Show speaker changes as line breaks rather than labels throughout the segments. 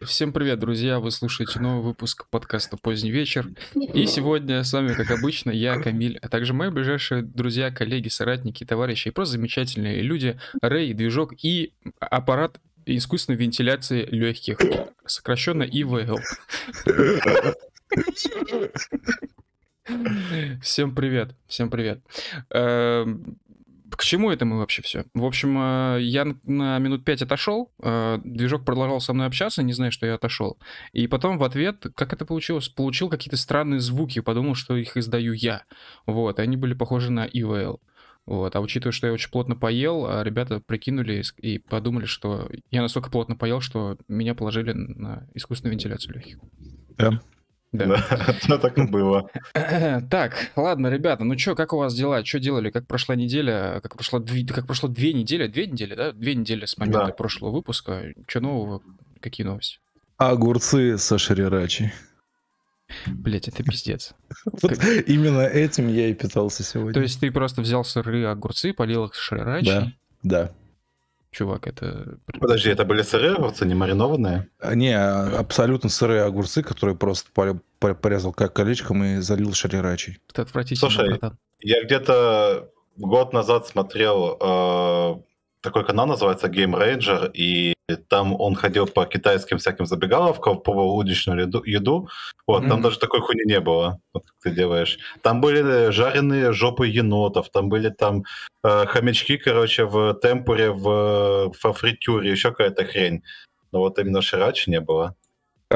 Всем привет, друзья! Вы слушаете новый выпуск подкаста «Поздний вечер». И сегодня с вами, как обычно, я, Камиль, а также мои ближайшие друзья, коллеги, соратники, товарищи и просто замечательные люди, Рэй, движок и аппарат искусственной вентиляции легких, сокращенно ИВЛ. Всем привет, всем привет. Эм, к чему это мы вообще все? В общем, э, я на минут пять отошел, э, движок продолжал со мной общаться, не зная, что я отошел. И потом в ответ, как это получилось, получил какие-то странные звуки, подумал, что их издаю я. Вот, они были похожи на EVL. Вот. А учитывая, что я очень плотно поел, а ребята прикинули и подумали, что я настолько плотно поел, что меня положили на искусственную вентиляцию легких.
Да. Да, да так и было.
Так, ладно, ребята, ну что, как у вас дела? Что делали? Как прошла неделя? Как прошло, две, как прошло две недели? Две недели, да? Две недели с момента да. прошлого выпуска. Что нового? Какие новости?
Огурцы со шрирачи.
Блять, это пиздец.
Вот именно этим я и питался сегодня.
То есть ты просто взял сырые огурцы, полил их шрирачи?
Да, да
чувак, это...
Подожди, это были сырые огурцы, не маринованные? А, не, абсолютно сырые огурцы, которые просто порезал как колечком и залил шарирачей.
Это отвратительно,
Слушай, братан. я где-то год назад смотрел э, такой канал, называется Game Ranger, и там он ходил по китайским всяким забегаловкам, пробовал уличную еду. Вот, mm-hmm. там даже такой хуйни не было, вот как ты делаешь. Там были жареные жопы енотов, там были там э, хомячки, короче, в темпуре, в, в фритюре, еще какая-то хрень. Но вот именно ширачи не было.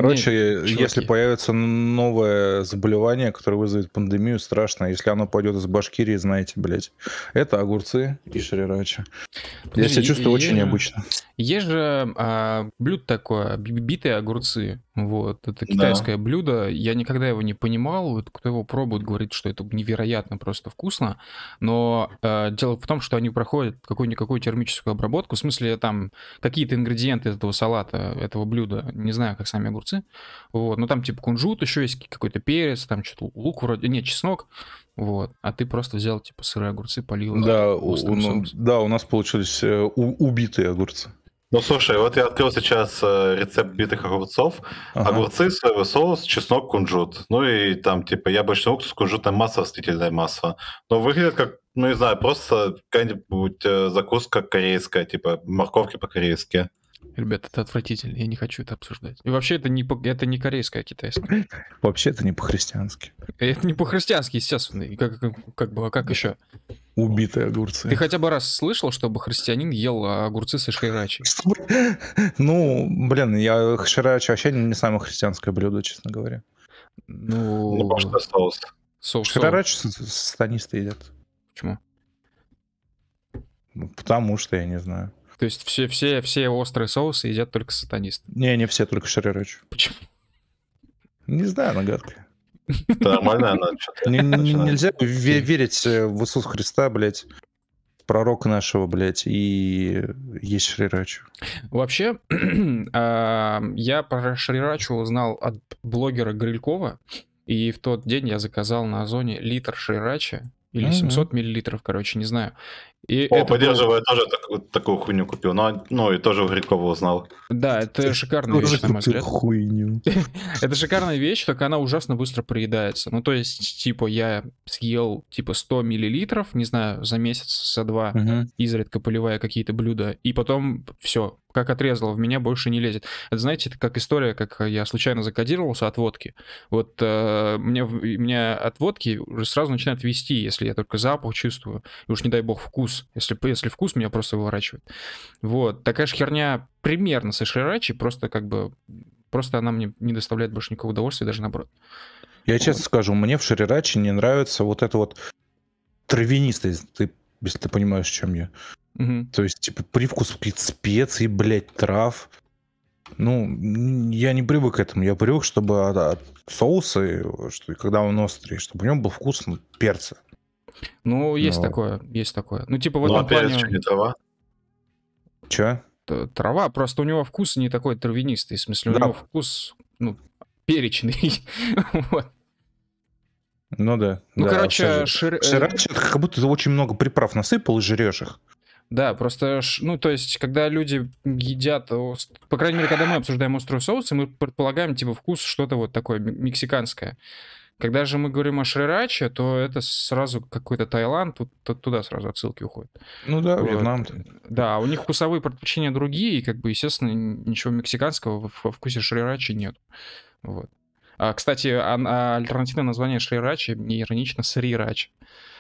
Короче, Нет, если появится новое заболевание, которое вызовет пандемию, страшно. Если оно пойдет из Башкирии, знаете, блядь. Это огурцы и шрирача. Я себя чувствую очень необычно.
Есть же а, блюдо такое, битые огурцы. Вот, это китайское да. блюдо. Я никогда его не понимал. Вот, кто его пробует, говорит, что это невероятно просто вкусно. Но э, дело в том, что они проходят какую-никакую термическую обработку. В смысле, там какие-то ингредиенты этого салата, этого блюда, не знаю, как сами огурцы. Вот, но там типа кунжут еще есть, какой-то перец, там что-то лук вроде, нет, чеснок. Вот, а ты просто взял типа сырые огурцы, полил.
Да, у, у, да, у нас получились э, у, убитые огурцы. Ну слушай, вот я открыл сейчас э, рецепт битых огурцов. Ага. Огурцы, соевый соус, чеснок, кунжут. Ну и там типа яблочный уксус, кунжутная масса, растительное масло. Но выглядит как, ну не знаю, просто какая-нибудь э, закуска корейская, типа морковки по-корейски.
Ребят, это отвратительно, я не хочу это обсуждать. И вообще это не, по, это не корейское, а китайское.
Вообще это не по-христиански.
Это не по-христиански, естественно. И как, как, как бы, а как еще?
Убитые огурцы.
Ты хотя бы раз слышал, чтобы христианин ел огурцы со шрирачи?
Ну, блин, я шрирачи вообще не самое христианское блюдо, честно говоря.
Ну, ну
потому что соус. Соус. Шрирачи сатанисты едят.
Почему?
Ну, потому что, я не знаю.
То есть все, все, все острые соусы едят только сатанисты?
Не, не все, только шарирач.
Почему?
Не знаю, нагадка. Нормально она что-то. Нельзя верить в Иисуса Христа, блядь, пророка нашего, блядь, и есть шрирачу.
Вообще, а, я про шрирачу узнал от блогера Грилькова, и в тот день я заказал на Озоне литр шрирача, или 700 миллилитров, короче, не знаю.
И О, это поддерживаю, был... тоже так, такую хуйню купил, но, ну и тоже у Грикова узнал.
Да, это шикарная вещь, на мой взгляд.
хуйню.
это шикарная вещь, только она ужасно быстро проедается. Ну, то есть, типа, я съел, типа, 100 миллилитров, не знаю, за месяц, за два, изредка поливая какие-то блюда, и потом все, как отрезало, в меня больше не лезет. Это, знаете, это как история, как я случайно закодировался от водки. Вот э, мне, меня от водки уже сразу начинает вести, если я только запах чувствую, и уж не дай бог вкус. Если, если вкус, меня просто выворачивает. Вот, такая же херня примерно со ширачи, просто как бы, просто она мне не доставляет больше никакого удовольствия, даже наоборот.
Я честно скажу, мне в ширираче не нравится вот это вот травянистый, ты, если ты понимаешь, о чем я. Угу. То есть, типа, привкус каких-то специй, блядь, трав. Ну, я не привык к этому. Я привык, чтобы от, от соуса, что, когда он острый, чтобы у него был вкус ну, перца.
Ну, есть Но... такое, есть такое. Ну, типа в ну, этом
а плане... не трава? Че?
Трава, просто у него вкус не такой травянистый. В смысле, да. у него вкус, ну, перечный. вот.
Ну да.
Ну, да, короче, шир...
Ширачи, как будто ты очень много приправ насыпал и жрешь их.
Да, просто, ну, то есть, когда люди едят, по крайней мере, когда мы обсуждаем острые соусы, мы предполагаем, типа, вкус что-то вот такое мексиканское. Когда же мы говорим о шрираче, то это сразу какой-то Таиланд, тут, туда сразу отсылки уходят.
Ну да, вот. Вьетнам.
Да, у них вкусовые предпочтения другие, и, как бы, естественно, ничего мексиканского во вкусе шрирачи нет. Вот. А, кстати, а, а альтернативное название шрирачи не иронично срирач.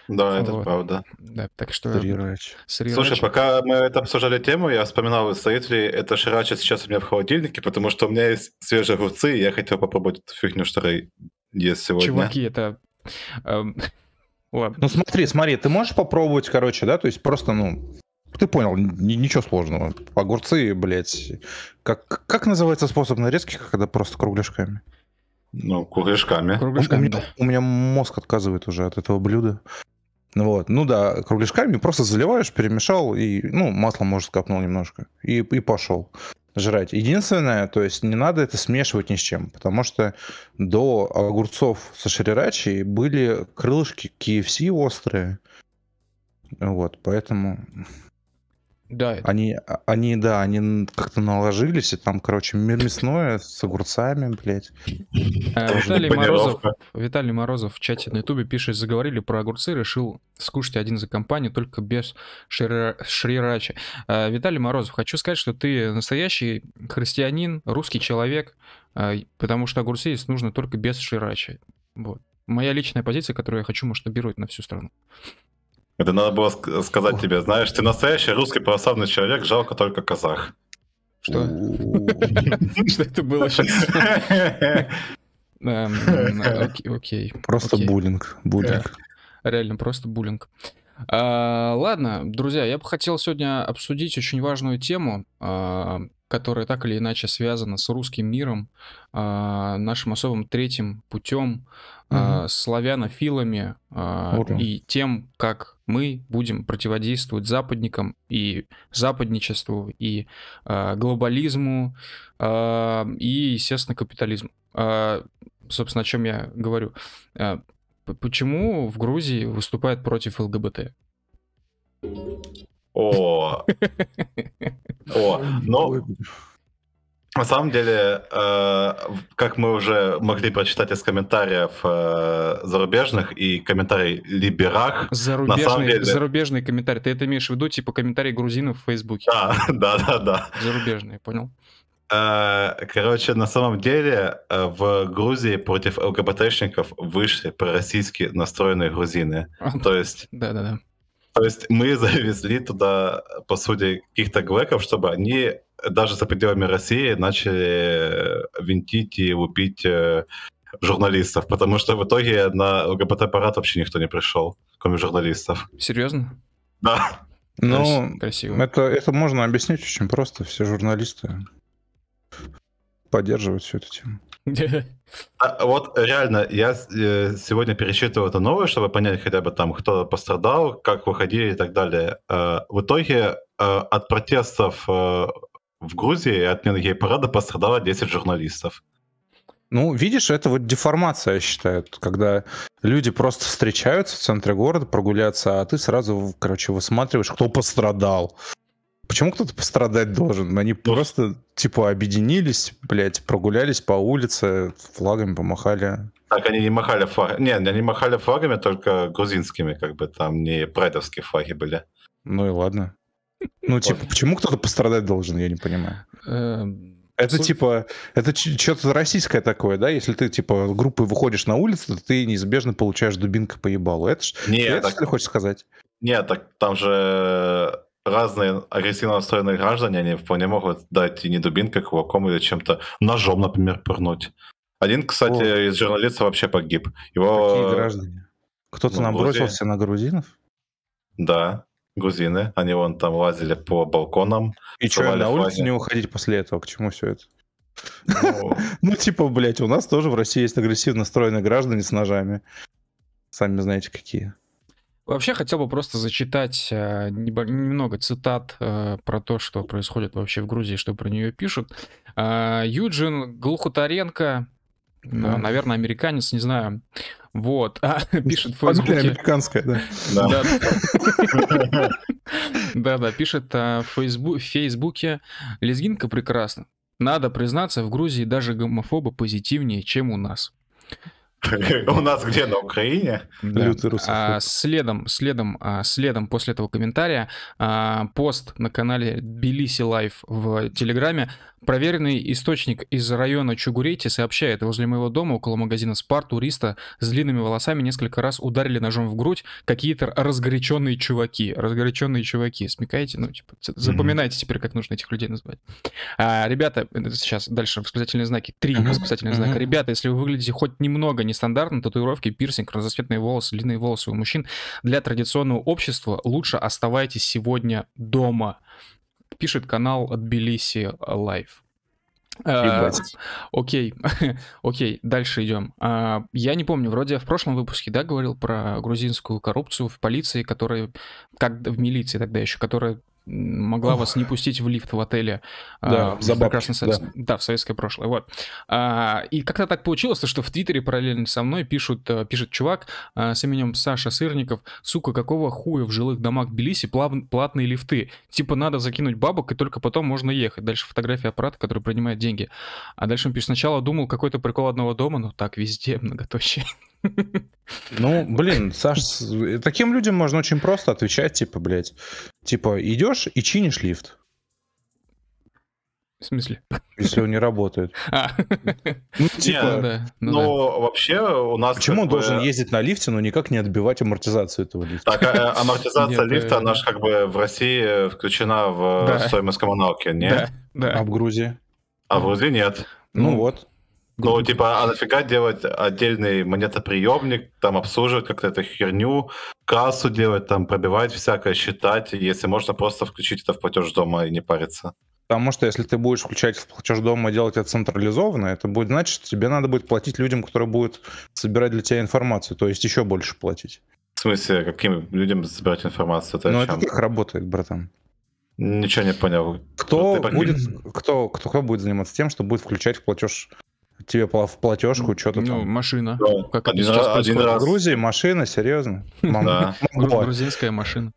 Да, это вот. правда.
Да, так что...
Срирач.
Срирач. Слушай, пока мы это обсуждали тему, я вспоминал зрителей, это шрирача сейчас у меня в холодильнике, потому что у меня есть свежие огурцы, и я хотел попробовать эту фигню, что есть сегодня.
Чуваки, это...
Эм, ладно. Ну смотри, смотри, ты можешь попробовать, короче, да, то есть просто, ну, ты понял, ничего сложного. Огурцы, блядь. Как, как называется способ нарезки, когда просто кругляшками?
Ну, кругляшками.
Кругляшками, у, меня, у меня мозг отказывает уже от этого блюда. Вот. Ну да, кругляшками просто заливаешь, перемешал, и, ну, маслом, может, скапнул немножко, и, и пошел жрать. Единственное, то есть не надо это смешивать ни с чем, потому что до огурцов со шрирачи были крылышки KFC острые. Вот, поэтому
да. Это...
Они, а, они, да, они как-то наложились, и там, короче, мясное с огурцами, блядь.
А, Виталий Морозов, Виталий Морозов в чате на ютубе пишет, заговорили про огурцы, решил скушать один за компанию, только без шрирача. А, Виталий Морозов, хочу сказать, что ты настоящий христианин, русский человек, потому что огурцы есть нужно только без шрирача. Вот. Моя личная позиция, которую я хочу масштабировать на всю страну.
Это надо было сказать тебе, знаешь, ты настоящий русский православный человек, жалко только казах.
Что? Что это было сейчас? Эм, окей.
Просто буллинг. Буллинг.
Реально, просто буллинг. А, ладно, друзья, я бы хотел сегодня обсудить очень важную тему, а, которая так или иначе связана с русским миром, а, нашим особым третьим путем, угу. славянофилами и тем, как мы будем противодействовать западникам и западничеству, и глобализму, и, естественно, капитализму. Собственно, о чем я говорю. Почему в Грузии выступают против ЛГБТ?
О, о, но на самом деле, э, как мы уже могли прочитать из комментариев э, зарубежных и комментарий либерах,
зарубежный, на самом деле... зарубежный комментарий, ты это имеешь в виду, типа комментарий грузинов в Фейсбуке?
Да, да, да, да.
Зарубежный, понял.
Э, короче, на самом деле э, в Грузии против ЛГБТшников вышли пророссийски настроенные грузины. То есть...
Да-да-да.
То есть мы завезли туда, по сути, каких-то глэков, чтобы они даже за пределами России начали винтить и лупить э, журналистов, потому что в итоге на ЛГБТ-парад вообще никто не пришел, кроме журналистов.
Серьезно?
Да.
Ну, Красиво. Это, это можно объяснить очень просто. Все журналисты поддерживают всю эту тему.
А, вот реально, я э, сегодня пересчитывал это новое, чтобы понять хотя бы там, кто пострадал, как выходили и так далее. Э, в итоге э, от протестов в Грузии и отмены гей-парада пострадало 10 журналистов.
Ну, видишь, это вот деформация, я считаю, когда люди просто встречаются в центре города прогуляться, а ты сразу, короче, высматриваешь, кто пострадал. Почему кто-то пострадать должен? Они ну, просто, типа, объединились, блядь, прогулялись по улице, флагами помахали.
Так, они не махали флагами. Не, они махали флагами только грузинскими, как бы там не прайдовские флаги были.
Ну и ладно. Ну, типа, почему кто-то пострадать должен, я не понимаю. Эм, это типа, это что-то российское такое, да? Если ты типа группой выходишь на улицу, то ты неизбежно получаешь дубинкой по ебалу. Это
Нет,
это что ты хочешь сказать?
Нет, так там же разные агрессивно настроенные граждане, они вполне могут дать и не дубинкой, кулаком или чем-то, ножом, например, пырнуть. Один, кстати, О. из журналистов вообще погиб. Его...
Какие граждане? Кто-то набросился на грузинов?
Да, грузины. Они вон там лазили по балконам.
И что, на улицу не уходить после этого? К чему все это? Ну... ну, типа, блядь, у нас тоже в России есть агрессивно настроенные граждане с ножами. Сами знаете, какие.
Вообще хотел бы просто зачитать э, немного цитат э, про то, что происходит вообще в Грузии, что про нее пишут. Э, Юджин Глухутаренко Да. Наверное, американец, не знаю. Вот. А, пишет в
Фейсбуке... американская, да.
Да-да, пишет а, в Фейсбуке. Лезгинка прекрасна. Надо признаться, в Грузии даже гомофобы позитивнее, чем у нас.
У нас где, на Украине?
А, следом, следом, а, следом после этого комментария а, пост на канале Тбилиси Life в Телеграме Проверенный источник из района Чугурети сообщает, возле моего дома около магазина SPAR туриста с длинными волосами несколько раз ударили ножом в грудь какие-то разгоряченные чуваки. Разгоряченные чуваки. Смекаете? Ну, типа, запоминайте mm-hmm. теперь, как нужно этих людей называть. А, ребята, сейчас дальше восклицательные знаки. Три mm-hmm. восклицательных знака. Ребята, если вы выглядите хоть немного нестандартно, татуировки, пирсинг, разноцветные волосы, длинные волосы у мужчин, для традиционного общества лучше оставайтесь сегодня дома пишет канал от Тбилиси Лайв. А, окей, окей, дальше идем. А, я не помню, вроде я в прошлом выпуске, да, говорил про грузинскую коррупцию в полиции, которая, как в милиции тогда еще, которая могла вас не пустить в лифт в отеле.
Да, а,
в прекрасном да. да, в советское прошлое. Вот. А, и как-то так получилось, что в Твиттере параллельно со мной пишут, э, пишет чувак а, с именем Саша Сырников, сука, какого хуя в жилых домах Тбилиси плав... платные лифты? Типа надо закинуть бабок, и только потом можно ехать. Дальше фотография аппарата, который принимает деньги. А дальше он пишет, сначала думал, какой-то прикол одного дома, но так везде многоточие.
Ну, блин, Саш, таким людям можно очень просто отвечать, типа, блядь, типа, идешь и чинишь лифт.
В смысле?
Если он не работает. А.
Ну, типа, ну, да, ну, ну да. вообще у нас...
Почему он бы... должен ездить на лифте, но никак не отбивать амортизацию этого лифта?
Так, а, амортизация Нет, лифта, э... она же как бы в России включена в да. стоимость коммуналки, не? Да,
да. А в Грузии?
А в Грузии нет.
Ну, ну вот.
Ну, типа, а нафига делать отдельный монетоприемник, там обслуживать как-то эту херню, кассу делать, там пробивать всякое, считать, если можно просто включить это в платеж дома и не париться.
Потому что если ты будешь включать в платеж дома и делать это централизованно, это будет значит, что тебе надо будет платить людям, которые будут собирать для тебя информацию, то есть еще больше платить.
В смысле, каким людям собирать информацию?
Это ну, это как работает, братан.
Ничего не понял.
Кто будет, кто, кто, кто будет заниматься тем, что будет включать в платеж тебе в платежку что-то
ну,
там.
машина.
Да. Как один, раз, один раз.
В Грузии машина, серьезно?
Да. Грузинская машина.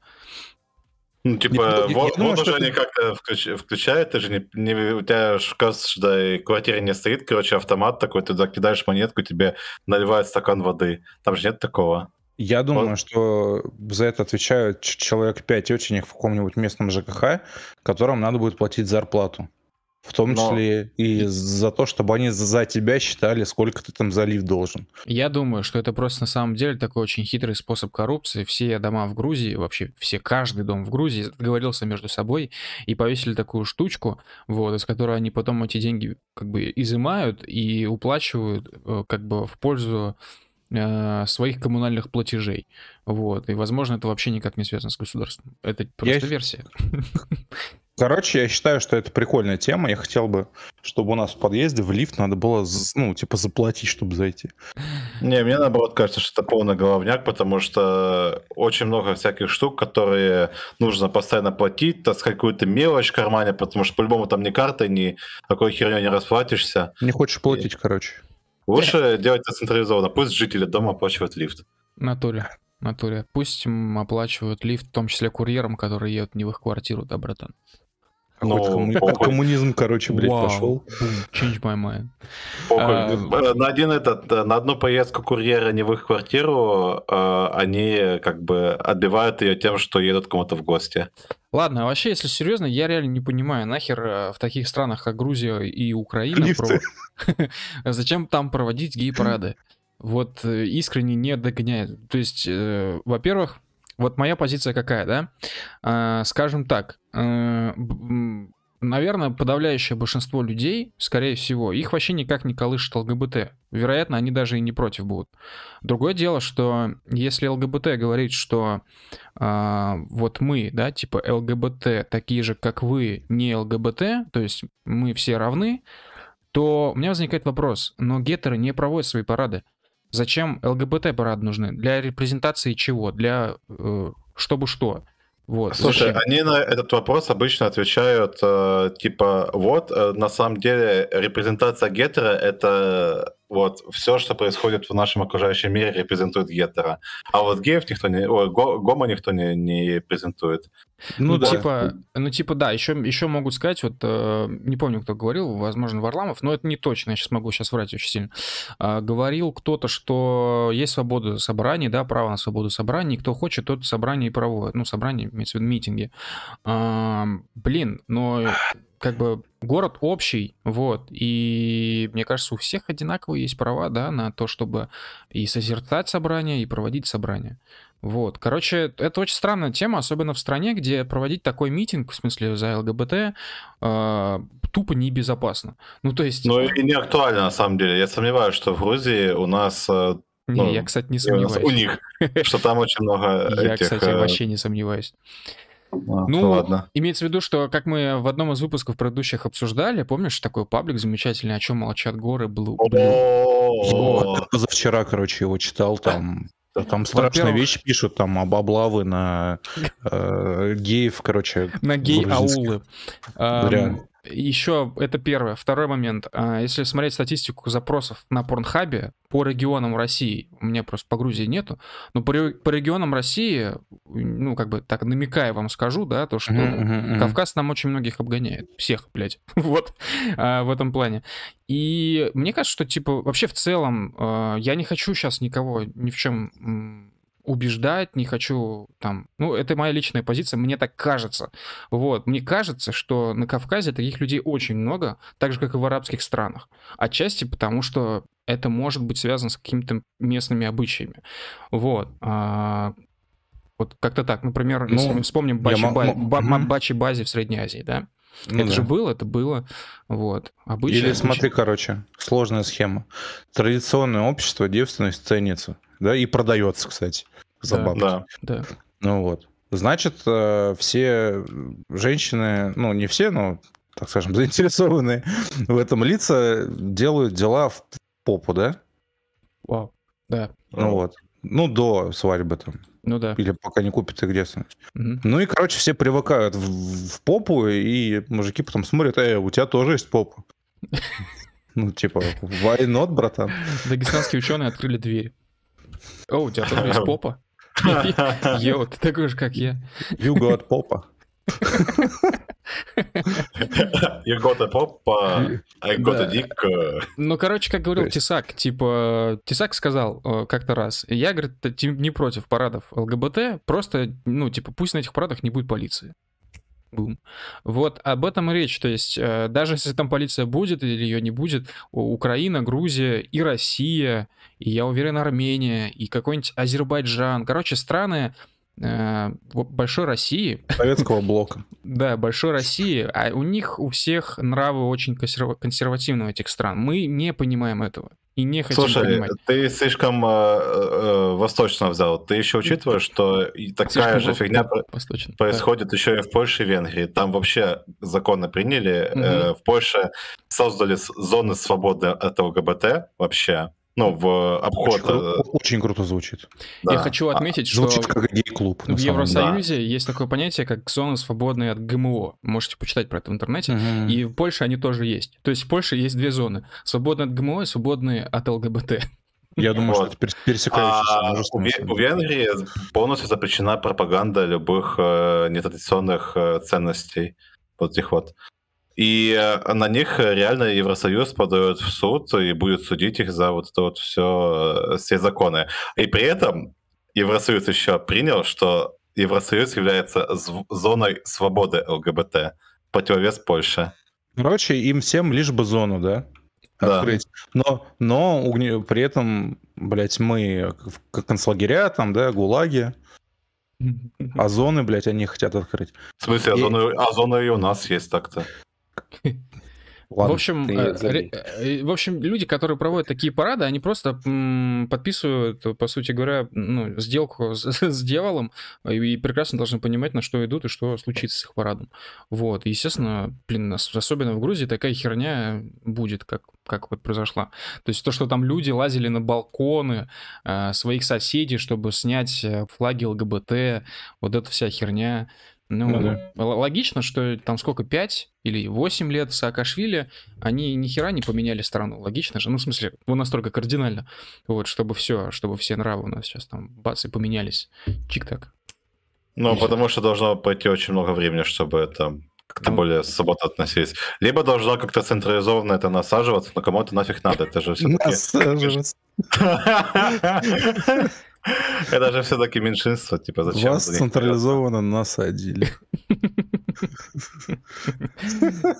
Ну, типа, не, вот, уже они как-то включ, включают, ты же не, не, у тебя же, кажется, да, и квартира не стоит, короче, автомат такой, ты туда кидаешь монетку, тебе наливают стакан воды. Там же нет такого.
Я думаю, вот. что за это отвечают человек 5 очень в каком-нибудь местном ЖКХ, которым надо будет платить зарплату. В том Но... числе и за то, чтобы они за тебя считали, сколько ты там залив должен.
Я думаю, что это просто на самом деле такой очень хитрый способ коррупции. Все дома в Грузии, вообще все, каждый дом в Грузии договорился между собой и повесили такую штучку, вот, из которой они потом эти деньги как бы изымают и уплачивают э, как бы в пользу э, своих коммунальных платежей. Вот. И, возможно, это вообще никак не связано с государством. Это просто я... версия.
Короче, я считаю, что это прикольная тема. Я хотел бы, чтобы у нас в подъезде в лифт надо было, ну, типа, заплатить, чтобы зайти.
Не, мне наоборот кажется, что это полный головняк, потому что очень много всяких штук, которые нужно постоянно платить, таскать какую-то мелочь в кармане, потому что по-любому там ни картой, ни какой херней не расплатишься.
Не хочешь платить, И... короче.
Лучше делать это централизованно. Пусть жители дома оплачивают лифт.
Натуре. Натуре. Пусть оплачивают лифт, в том числе курьерам, которые едут не в их квартиру, да, братан?
Какой-то коммуни... коммунизм, короче, блядь, wow. пошел.
Change my mind.
Uh, на, один этот, на одну поездку курьера не в их квартиру, uh, они как бы отбивают ее тем, что едут кому-то в гости.
Ладно, а вообще, если серьезно, я реально не понимаю, нахер в таких странах, как Грузия и Украина, пров... зачем там проводить гей-парады? Вот искренне не догоняет. То есть, э, во-первых, вот моя позиция какая, да? А, скажем так, э, наверное, подавляющее большинство людей, скорее всего, их вообще никак не колышет ЛГБТ. Вероятно, они даже и не против будут. Другое дело, что если ЛГБТ говорит, что э, вот мы, да, типа ЛГБТ такие же, как вы, не ЛГБТ, то есть мы все равны, то у меня возникает вопрос, но гетеры не проводят свои парады. Зачем ЛГБТ-парад нужны? Для репрезентации чего? Для э, чтобы что?
Вот. Слушай, Зачем? они на этот вопрос обычно отвечают э, типа вот, э, на самом деле репрезентация гетера это вот все, что происходит в нашем окружающем мире, репрезентует гетера. А вот геев никто не... Ой, го, гомо никто не, не презентует.
Ну, ну да. типа, ну, типа, да, еще, еще могут сказать, вот, э, не помню, кто говорил, возможно, Варламов, но это не точно, я сейчас могу сейчас врать очень сильно. Э, говорил кто-то, что есть свобода собраний, да, право на свободу собраний, кто хочет, тот собрание и проводит. Ну, собрание, имеется в виду митинги. Э, блин, но как бы город общий, вот, и мне кажется, у всех одинаковые есть права, да, на то, чтобы и созерцать собрания, и проводить собрания. Вот, короче, это очень странная тема, особенно в стране, где проводить такой митинг, в смысле за ЛГБТ, э, тупо небезопасно. Ну, то есть...
Ну, и не актуально, на самом деле. Я сомневаюсь, что в Грузии у нас... Э,
не, ну, я, кстати, не сомневаюсь.
У них, что там очень много
Я, кстати, э, вообще не сомневаюсь. А, ну, ладно. имеется в виду, что, как мы в одном из выпусков предыдущих обсуждали, помнишь, такой паблик замечательный, о чем молчат горы.
Вот, позавчера, короче, его читал, там там страшные вещи пишут, там об облавы на э, геев, короче.
На гей-аулы. Реально. Еще это первое. Второй момент. А, если смотреть статистику запросов на Порнхабе по регионам России, у меня просто по Грузии нету, но по, по регионам России, ну, как бы так намекая вам скажу, да, то, что uh-huh, uh-huh. Кавказ нам очень многих обгоняет. Всех, блядь. вот. А, в этом плане. И мне кажется, что, типа, вообще в целом, а, я не хочу сейчас никого ни в чем убеждать, не хочу там... Ну, это моя личная позиция, мне так кажется. Вот, мне кажется, что на Кавказе таких людей очень много, так же, как и в арабских странах. Отчасти потому, что это может быть связано с какими-то местными обычаями. Вот. А, вот как-то так. Например, ну, если мы вспомним Бачи, я ба- ба- Бачи Бази в Средней Азии, да? Ну, это да. же было, это было. Вот.
Обычно, Или смотри, обычно... короче, сложная схема. Традиционное общество девственность ценится, да, и продается, кстати, за да, бабки. Да, да. Ну вот. Значит, э, все женщины, ну не все, но, так скажем, заинтересованные в этом лица делают дела в попу, да?
Вау, да.
Ну вот. Ну, до свадьбы там.
Ну да.
Или пока не купит их девственность. Угу. Ну и, короче, все привыкают в, в попу, и мужики потом смотрят, эй, у тебя тоже есть попа. Ну, типа, why not, братан?
Дагестанские ученые открыли дверь. О, у тебя тоже есть попа? Йоу, ты такой же, как я.
You got попа.
You got a pop, I got a dick.
Ну, короче, как говорил Тесак, типа, Тесак сказал э, как-то раз, я, говорит, не против парадов ЛГБТ, просто, ну, типа, пусть на этих парадах не будет полиции. Бум. Вот об этом и речь. То есть э, даже если там полиция будет или ее не будет, Украина, Грузия и Россия, и я уверен Армения, и какой-нибудь Азербайджан, короче, страны, Э, большой России.
Советского блока.
Да, большой России, а у них у всех нравы очень консервативны у этих стран. Мы не понимаем этого и не хотим
Слушай,
понимать.
ты слишком э, э, восточно взял. Ты еще учитываешь, что такая слишком же фигня восточно, происходит да. еще и в Польше и Венгрии. Там вообще законы приняли. Угу. Э, в Польше создали зоны свободы от ЛГБТ вообще ну, в обход.
Очень, кру- очень круто звучит.
Да. Я хочу отметить, что
звучит как гей-клуб.
В Евросоюзе да. есть такое понятие, как зоны свободные от ГМО. Можете почитать про это в интернете. Угу. И в Польше они тоже есть. То есть в Польше есть две зоны. Свободные от ГМО и свободные от ЛГБТ.
Я думаю, вот. что это пересекающиеся. А
у, у Венгрии полностью запрещена пропаганда любых э, нетрадиционных э, ценностей. Вот этих вот. И э, на них реально Евросоюз подает в суд и будет судить их за вот это вот все, э, все законы. И при этом Евросоюз еще принял, что Евросоюз является зоной свободы ЛГБТ, противовес Польше.
Короче, им всем лишь бы зону, да? Открыть. Да. Но, но при этом, блядь, мы как концлагеря, там, да, гулаги, а зоны, блядь, они хотят открыть.
В смысле, а, и... зоны, а зоны и у нас есть так-то.
Ладно, в общем, э, э, в общем, люди, которые проводят такие парады, они просто подписывают, по сути говоря, ну, сделку с, с дьяволом и прекрасно должны понимать, на что идут и что случится с их парадом. Вот, и, естественно, блин, особенно в Грузии такая херня будет, как, как вот произошла. То есть то, что там люди лазили на балконы э, своих соседей, чтобы снять флаги ЛГБТ, вот эта вся херня, Ну, ну да. логично, что там сколько, 5 или 8 лет Саакашвили, они ни хера не поменяли страну. Логично же. Ну, в смысле, ну, настолько кардинально. Вот, чтобы все, чтобы все нравы у нас сейчас там бац и поменялись. Чик-так.
Ну, и потому все. что должно пойти очень много времени, чтобы это как-то ну, более свободно относились. Либо должно как-то централизованно это насаживаться, но кому это нафиг надо, это же все-таки... Насаживаться. Это же все-таки меньшинство, типа зачем?
Вас централизованно насадили.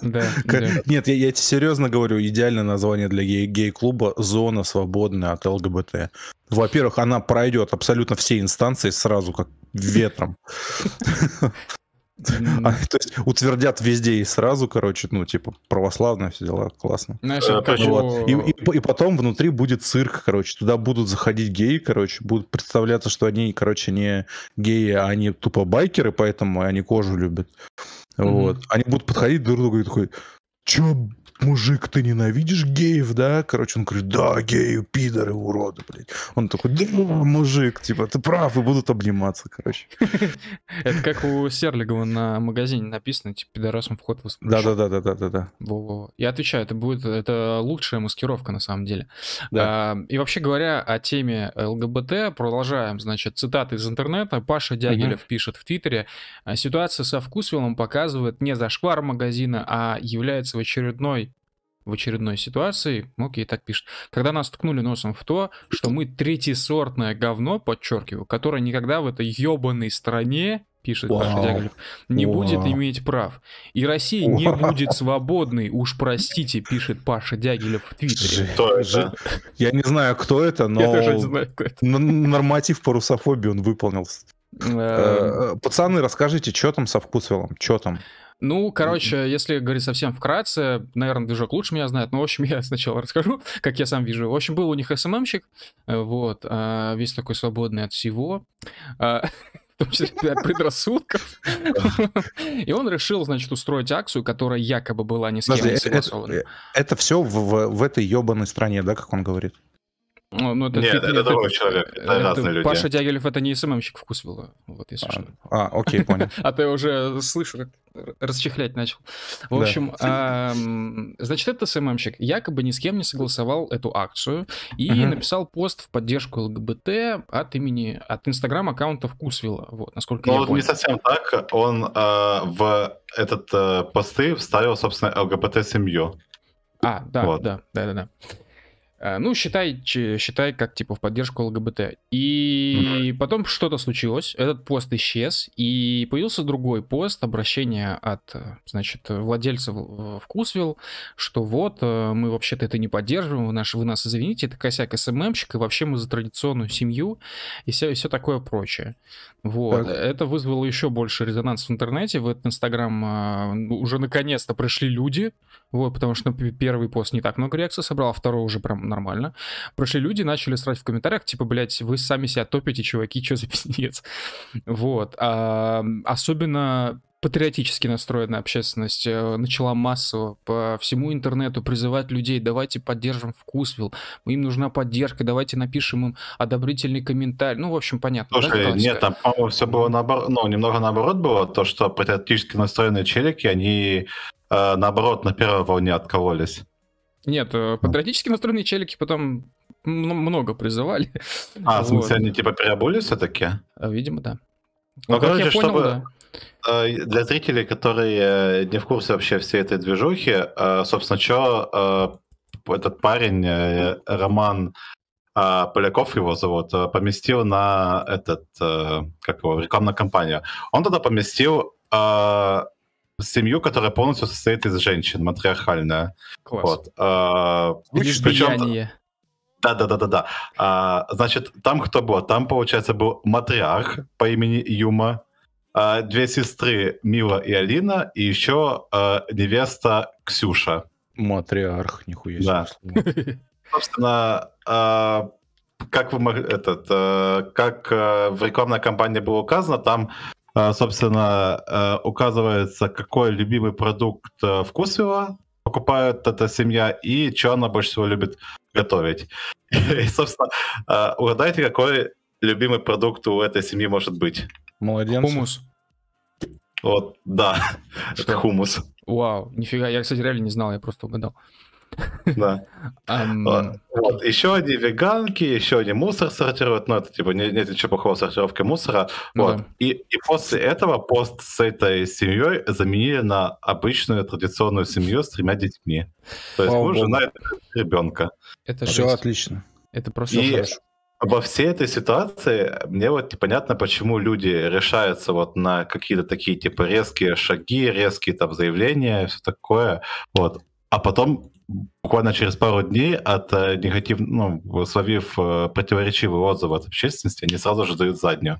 Нет, я тебе серьезно говорю, идеальное название для гей-клуба «Зона свободная от ЛГБТ». Во-первых, она пройдет абсолютно все инстанции сразу, как ветром. А, то есть утвердят везде и сразу, короче, ну, типа, православные все дела, классно. Знаешь, э, вот. и, и, и потом внутри будет цирк, короче, туда будут заходить геи, короче, будут представляться, что они, короче, не геи, а они тупо байкеры, поэтому они кожу любят. Mm-hmm. Вот. Они будут подходить друг к другу и такой, чё, мужик, ты ненавидишь геев, да? Короче, он говорит, да, геи, пидоры, уроды, блядь. Он такой, да, мужик, типа, ты прав, и будут обниматься, короче.
Это как у Серлигова на магазине написано, типа, пидорасом вход
Да-да-да-да-да-да.
Во-во. Я отвечаю, это будет, это лучшая маскировка, на самом деле. Да. А, и вообще говоря о теме ЛГБТ, продолжаем, значит, цитаты из интернета. Паша Дягилев пишет в Твиттере, ситуация со вкусвиллом показывает не зашквар магазина, а является в очередной в очередной ситуации, ну, окей, так пишет, когда нас ткнули носом в то, что мы третьесортное говно, подчеркиваю, которое никогда в этой ебаной стране пишет Паша Дяглев, не Вау. будет иметь прав. И Россия Вау. не будет свободной, уж простите, пишет Паша Дягилев в Твиттере.
Кто это? Я не знаю, кто это, но... Я тоже не знаю, кто это. Норматив по русофобии он выполнил. Эм. Э, пацаны, расскажите, что там со вкусвелом? Что там?
Ну, короче, если говорить совсем вкратце, наверное, движок лучше меня знает, но, в общем, я сначала расскажу, как я сам вижу. В общем, был у них СММщик, э, вот, а, весь такой свободный от всего, а, в том числе от предрассудков. И он решил, значит, устроить акцию, которая якобы была ни с кем не согласована.
Это, это все в этой ебаной стране, да, как он говорит?
Ну, ну, это Нет, это, это другой человек, это, это разные люди.
Паша Дягилев это не СММщик вкусвилла, вот если
а, что. А, окей, понял.
а то я уже слышу, как расчехлять начал. В общем, значит, этот СММщик якобы ни с кем не согласовал эту акцию и написал пост в поддержку ЛГБТ от имени, от инстаграм-аккаунта Вкусвилла, вот, насколько я
понял. не совсем так, он а, в этот а, посты вставил, собственно, ЛГБТ-семью.
А, да, да, да, да, да. Э, ну, считай, считай, как типа в поддержку ЛГБТ. И mm-hmm. потом что-то случилось, этот пост исчез, и появился другой пост, обращение от, значит, владельцев Вкусвилл, что вот, э, мы вообще-то это не поддерживаем, вы, наш, вы нас извините, это косяк СММщик, и вообще мы за традиционную семью, и все, и все такое прочее. Вот. Так. Это вызвало еще больше резонанс в интернете, в этот Инстаграм а, уже наконец-то пришли люди, вот, потому что ну, первый пост не так много реакций собрал, а второй уже прям нормально. Пришли люди, начали срать в комментариях, типа, блядь, вы сами себя топите, чуваки, что за пиздец. Вот. А, особенно патриотически настроенная общественность э, начала массово по всему интернету призывать людей, давайте поддержим Вкусвилл, им нужна поддержка, давайте напишем им одобрительный комментарий. Ну, в общем, понятно.
Слушай, да, нет, там, по-моему, все было наоборот, ну, немного наоборот было, то, что патриотически настроенные челики, они э, наоборот на первой волне откололись.
Нет, э, патриотически настроенные челики потом много призывали.
А, в смысле, они типа переобулись все-таки?
Видимо, да.
Ну, как короче, я понял, чтобы... да. Э, для зрителей, которые не в курсе вообще всей этой движухи, э, собственно, что этот парень, Роман Поляков его зовут, поместил на этот, как его, рекламную кампанию. Он тогда поместил семью, которая полностью состоит из женщин, матриархальная. Класс. Вот. А, причем, да, да, да, да, да. А, значит, там кто был? Там, получается, был матриарх по имени Юма, а, две сестры Мила и Алина, и еще а, невеста Ксюша.
Матриарх, нихуя себе.
Да. Собственно, а, как вы этот, а, как а, в рекламной кампании было указано, там собственно, а, указывается, какой любимый продукт а, вкусвела покупает эта семья и что она больше всего любит готовить. И, собственно, угадайте, какой любимый продукт у этой семьи может быть.
Молодец.
Хумус.
Вот, да, это хумус.
Вау, нифига, я, кстати, реально не знал, я просто угадал.
Да. Um... Вот, еще одни веганки, еще они мусор сортируют, но это типа нет, нет ничего плохого сортировки мусора. Ну, вот. Да. И, и после этого пост с этой семьей заменили на обычную традиционную семью с тремя детьми. То есть муж, жена и ребенка.
Это все отлично.
Это просто
и хорошо. Во всей этой ситуации мне вот непонятно, почему люди решаются вот на какие-то такие типа резкие шаги, резкие там заявления, все такое. Вот. А потом буквально через пару дней от э, негатив, ну, словив э, противоречивые отзывы от общественности, они сразу же дают заднюю.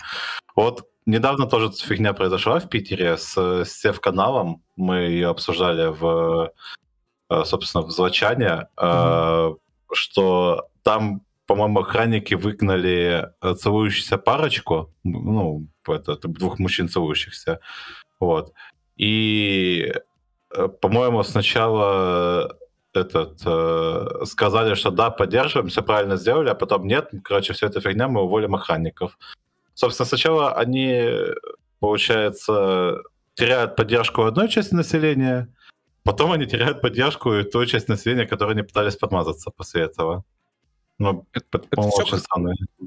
Вот недавно тоже фигня произошла в Питере с, с Сев-каналом. Мы ее обсуждали в, э, собственно, в Злочане, mm-hmm. что там, по-моему, охранники выгнали целующуюся парочку, ну, это, двух мужчин целующихся, вот. И, по-моему, сначала этот, э, сказали, что да, поддерживаем, все правильно сделали, а потом нет, короче, все это фигня, мы уволим охранников. Собственно, сначала они, получается, теряют поддержку одной части населения, потом они теряют поддержку и той части населения, которые не пытались подмазаться после этого.
Ну, это, это, все,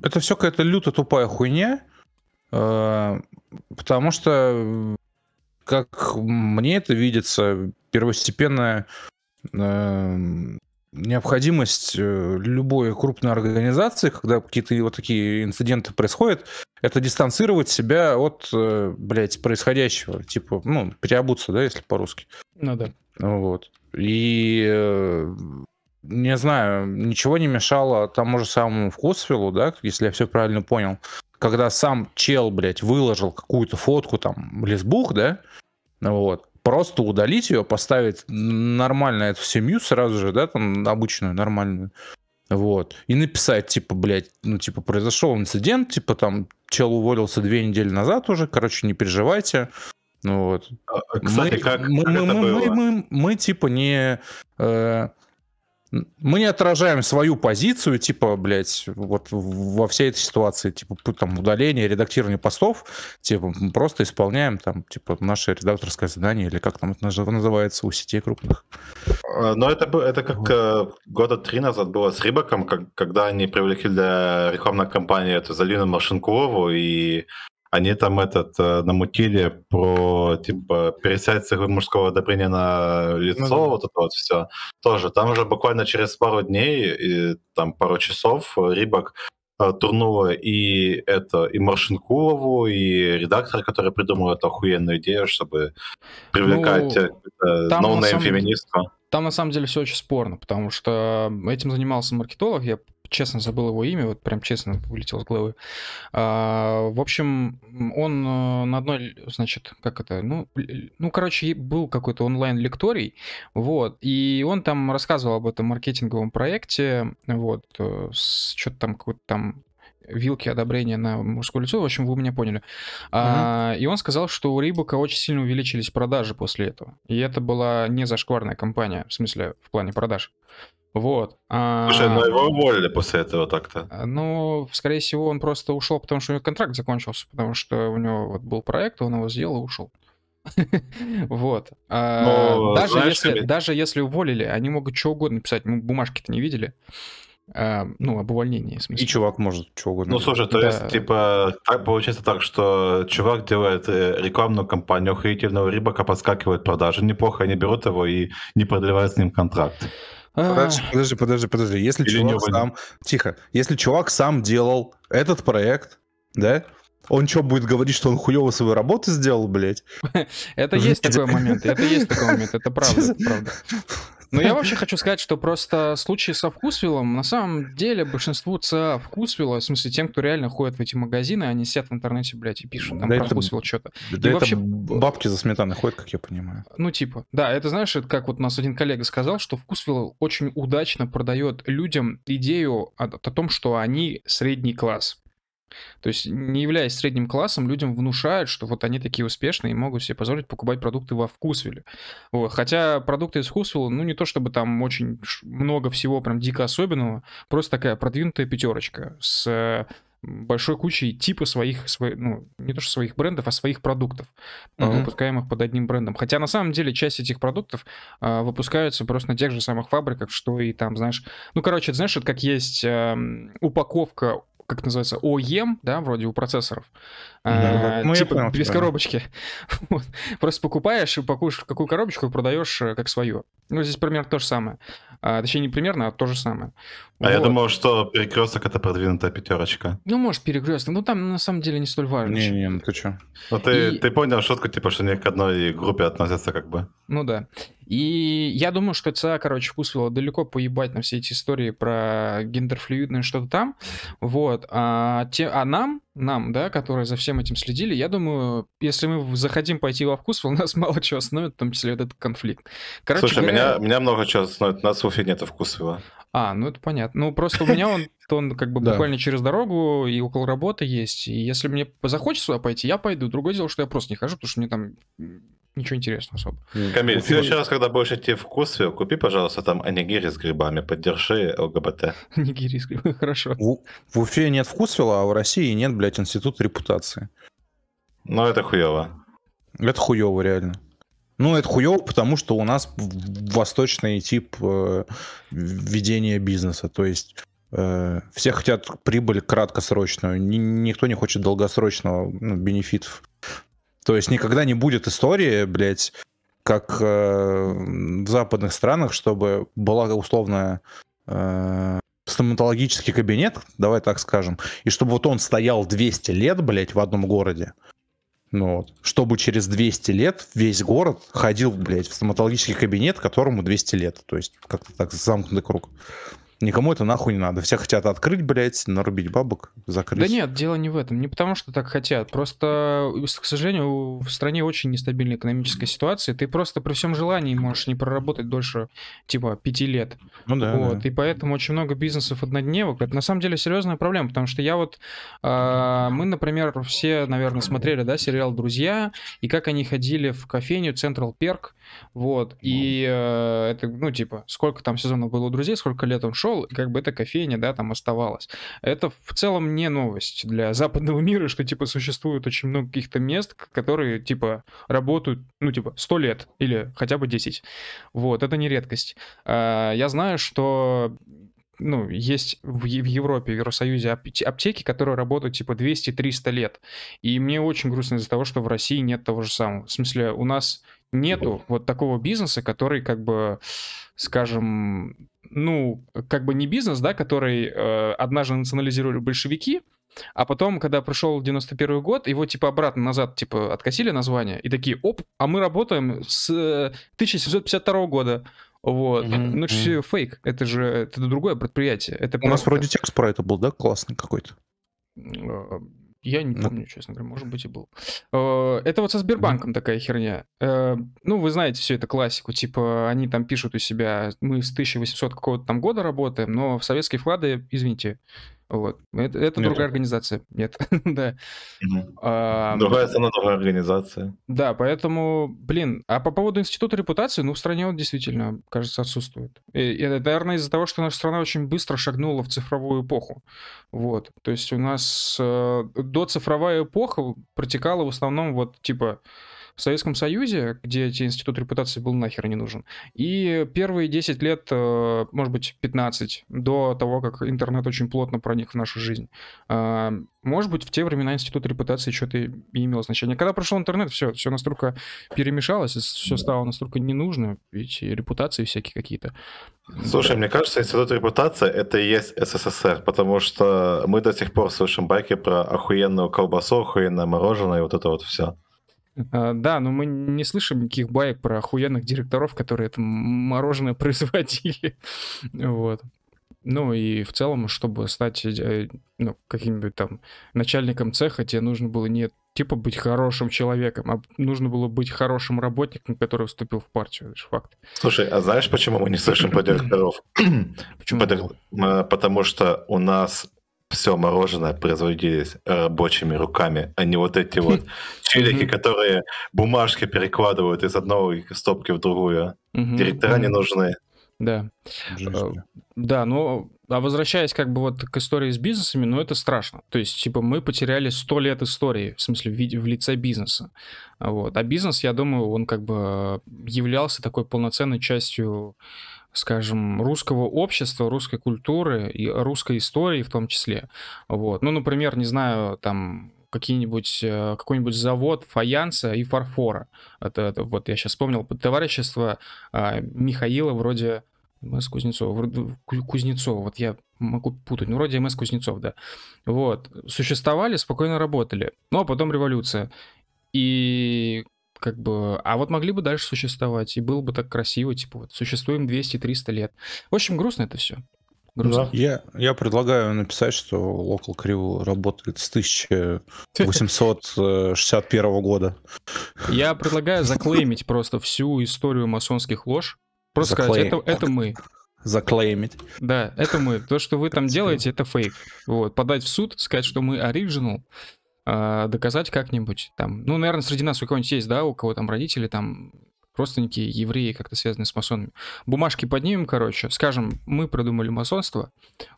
это все какая-то люто тупая хуйня, э, потому что, как мне это видится, первостепенная необходимость э, любой крупной организации, когда какие-то вот такие инциденты происходят, это дистанцировать себя от, э, блядь, происходящего. Типа, ну, переобуться, да, если по-русски.
Ну да.
Вот. И э, не знаю, ничего не мешало тому же самому Вкусвиллу, да, если я все правильно понял, когда сам чел, блядь, выложил какую-то фотку, там, лесбух, да, вот, просто удалить ее, поставить нормально эту семью сразу же, да, там обычную, нормальную. Вот. И написать, типа, блядь, ну, типа, произошел инцидент, типа, там, чел уволился две недели назад уже, короче, не переживайте. Ну, вот.
А, кстати, мы, как,
мы,
как
мы, мы? Мы, мы, мы, типа, не... Э, мы не отражаем свою позицию, типа, блядь, вот во всей этой ситуации, типа, там, удаление, редактирование постов, типа, мы просто исполняем там, типа, наше редакторское задание, или как там это называется у сетей крупных.
А, но это, это как вот. года три назад было с Рибаком, как, когда они привлекли для рекламной кампании эту Залину Маршинкову, и они там этот э, намутили про типа пересядь с мужского одобрения на лицо, ну, вот это вот все. Тоже там уже буквально через пару дней, и, там пару часов Рибак э, турнула и это и Маршинкулову, и редактора, который придумал эту охуенную идею, чтобы привлекать ну, э, no-name феминистку.
Там на самом деле все очень спорно, потому что этим занимался маркетолог, я честно забыл его имя, вот прям честно вылетел с головы. А, в общем, он э, на одной, значит, как это, ну, ну, короче, был какой-то онлайн-лекторий, вот, и он там рассказывал об этом маркетинговом проекте, вот, э, что-то там какой-то там вилки одобрения на мужское лицо. В общем, вы меня поняли. Uh-huh. А, и он сказал, что у Рибока очень сильно увеличились продажи после этого. И это была не зашкварная компания, в смысле, в плане продаж. Вот.
А, Слушай, ну его уволили после этого так-то.
А, ну, скорее всего, он просто ушел, потому что у него контракт закончился, потому что у него вот был проект, он его сделал и ушел. Вот. А, ну, даже, если, даже если уволили, они могут что угодно писать. Мы бумажки-то не видели. Ну, об увольнении, в
смысле. И чувак может что угодно.
Ну, слушай, то есть, типа, так получается так, что чувак делает э, рекламную кампанию охуительного Рибака, подскакивает продажи неплохо, они берут его и не продлевают с ним контракт.
Подожди, подожди, подожди, подожди. Если Или чувак сам... Тихо. Если чувак сам делал этот проект, да, он что, будет говорить, что он хуево свою работу сделал, блядь?
Это есть такой момент, это есть такой момент, это правда, правда. Но я вообще хочу сказать, что просто случаи со вкусвиллом, на самом деле, большинству ЦА вкусвилла, в смысле тем, кто реально ходит в эти магазины, они сидят в интернете, блядь, и пишут там да про вкусвилл что-то.
Да и это вообще... бабки за сметаной ходят, как я понимаю.
Ну, типа, да, это знаешь, это как вот у нас один коллега сказал, что вкусвилл очень удачно продает людям идею о, о том, что они средний класс. То есть, не являясь средним классом, людям внушают, что вот они такие успешные и могут себе позволить покупать продукты во вкусвилле. Вот. Хотя продукты из вкусвилла, ну, не то чтобы там очень много всего прям дико особенного, просто такая продвинутая пятерочка с большой кучей типа своих, свои, ну, не то что своих брендов, а своих продуктов, uh-huh. выпускаемых под одним брендом. Хотя на самом деле часть этих продуктов э, выпускаются просто на тех же самых фабриках, что и там, знаешь... Ну, короче, знаешь, это как есть э, упаковка как это называется, OEM, да, вроде у процессоров. Да, а, ну, типа понял, без коробочки. вот. Просто покупаешь и покушаешь какую коробочку продаешь э, как свою. Ну, здесь примерно то же самое. А, точнее, не примерно, а то же самое.
А вот. я думал, что перекресток это продвинутая пятерочка.
Ну, может, перекресток. Ну, там на самом деле не столь важно.
Не-не, ну ты что?
Ну, ты, и... ты понял шутку, типа, что не к одной группе относятся как бы.
Ну да. И я думаю, что ЦА, короче, вкусвило далеко поебать на все эти истории про гендерфлюидное что-то там. Вот. А, те, а нам, нам, да, которые за всем этим следили, я думаю, если мы захотим пойти во вкус, у нас мало чего остановит, в том числе вот этот конфликт.
Короче, Слушай, говоря... меня, меня много чего остановит, у нас в Уфе нет вкусвила.
А, ну это понятно. Ну просто у меня он, он как бы буквально через дорогу и около работы есть. И если мне захочется сюда пойти, я пойду. Другое дело, что я просто не хожу, потому что мне там ничего интересного особо.
Камиль, в следующий раз, когда будешь идти в вкусвилл, купи, пожалуйста, там анигири с грибами, поддержи ЛГБТ.
Анигири с грибами, хорошо.
В, в Уфе нет вкусвилла, а в России нет, блядь, института репутации.
Ну это хуево.
Это хуево, реально. Ну, это хуево, потому что у нас восточный тип э, ведения бизнеса. То есть э, все хотят прибыль краткосрочную, ни, никто не хочет долгосрочного ну, бенефитов. То есть никогда не будет истории, блядь, как э, в западных странах, чтобы была условная э, стоматологический кабинет, давай так скажем, и чтобы вот он стоял 200 лет, блядь, в одном городе, ну, вот. Чтобы через 200 лет весь город ходил, блядь, в стоматологический кабинет, которому 200 лет. То есть как-то так замкнутый круг. Никому это нахуй не надо. Все хотят открыть, блядь, нарубить бабок, закрыть.
Да нет, дело не в этом. Не потому, что так хотят. Просто, к сожалению, в стране очень нестабильная экономическая ситуация. Ты просто при всем желании можешь не проработать дольше, типа, пяти лет. Ну да. Вот. Да. И поэтому очень много бизнесов однодневок. Это на самом деле серьезная проблема, потому что я вот... Э, мы, например, все, наверное, смотрели, да, сериал «Друзья», и как они ходили в кофейню Central Perk, вот. И э, это, ну, типа, сколько там сезонов было у «Друзей», сколько лет он шел, и как бы эта кофейня, да, там оставалась. Это в целом не новость для западного мира, что, типа, существует очень много каких-то мест, которые, типа, работают, ну, типа, 100 лет или хотя бы 10. Вот, это не редкость. А, я знаю, что ну, есть в, в Европе, в Евросоюзе аптеки, которые работают типа 200-300 лет. И мне очень грустно из-за того, что в России нет того же самого. В смысле, у нас нету вот такого бизнеса, который как бы, скажем, ну, как бы не бизнес, да, который э, однажды национализировали большевики, а потом, когда пришел 91 год, его типа обратно назад типа откосили название и такие, оп, а мы работаем с 1752 года. Вот. Mm-hmm. Ну, это все фейк. Это же это другое предприятие. Это
У просто... нас вроде текст про это был, да, классный какой-то.
Я не помню, ну. честно говоря, может быть и был. Э, это вот со Сбербанком такая херня. Э, ну, вы знаете всю эту классику, типа они там пишут у себя, мы с 1800 какого-то там года работаем, но в советские вклады, извините, вот. Это, это другая организация. Нет, да.
А, другая страна, другая организация.
Да, поэтому, блин, а по поводу института репутации, ну, в стране он действительно, кажется, отсутствует. И, наверное, из-за того, что наша страна очень быстро шагнула в цифровую эпоху. Вот. То есть у нас э, до цифровая эпоха протекала в основном вот, типа, в Советском Союзе, где эти институт репутации был нахер не нужен. И первые 10 лет, э, может быть, 15, до того, как интернет очень плотно проник в нашу жизнь, э, может быть, в те времена институт репутации что-то и имело значение. Когда пришел интернет, все, все настолько перемешалось, все стало настолько не нужно, ведь репутации всякие какие-то.
Слушай, да. мне кажется, институт репутации это и есть СССР, потому что мы до сих пор слышим байки про охуенную колбасу, охуенное мороженое и вот это вот все.
А, да, но мы не слышим никаких баек про охуенных директоров, которые это мороженое производили. вот. Ну и в целом, чтобы стать э, ну, каким-нибудь там начальником цеха, тебе нужно было не типа быть хорошим человеком, а нужно было быть хорошим работником, который вступил в партию. Это же факт.
Слушай, а знаешь, почему мы не слышим про директоров? Почему? Потому что у нас все мороженое производились рабочими руками, а не вот эти вот челики, которые бумажки перекладывают из одной стопки в другую. Директора не нужны.
Да. Да, но а возвращаясь как бы вот к истории с бизнесами, ну это страшно. То есть, типа, мы потеряли сто лет истории, в смысле, в, виде, в лице бизнеса. Вот. А бизнес, я думаю, он как бы являлся такой полноценной частью скажем, русского общества, русской культуры и русской истории в том числе. Вот. Ну, например, не знаю, там какие-нибудь, э, какой-нибудь завод фаянса и фарфора. Это, это вот я сейчас вспомнил товарищество а, Михаила вроде МС Кузнецов, вроде Кузнецова, вот я могу путать, ну вроде МС Кузнецов, да. Вот, существовали, спокойно работали, ну а потом революция. И как бы, а вот могли бы дальше существовать, и было бы так красиво, типа вот существуем 200-300 лет. В общем, грустно это все.
Грустно. Да. Я, я предлагаю написать, что Local Crew работает с 1861 года.
Я предлагаю заклеймить просто всю историю масонских лож. Просто сказать, это, это мы.
Заклеймить.
Да, это мы. То, что вы там делаете, это фейк. Вот, подать в суд, сказать, что мы оригинал, а, доказать как-нибудь там. Ну, наверное, среди нас у кого-нибудь есть, да, у кого там родители там родственники, евреи, как-то связаны с масонами. Бумажки поднимем, короче, скажем, мы продумали масонство,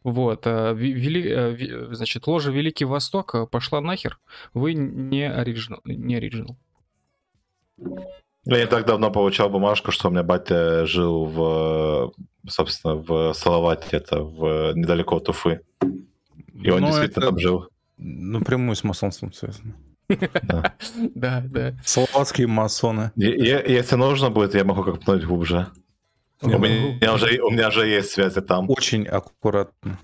вот, а, вели, а, значит, ложа Великий Восток пошла нахер, вы не оригинал, не оригинал.
Я не так давно получал бумажку, что у меня батя жил в, собственно, в Салавате, это в, недалеко от Уфы. И он Но действительно это... там жил
напрямую с масонством связано.
Да, да.
Словацкие масоны.
Если нужно будет, я могу копнуть глубже. У меня, уже, у меня уже есть связи там.
Очень аккуратно.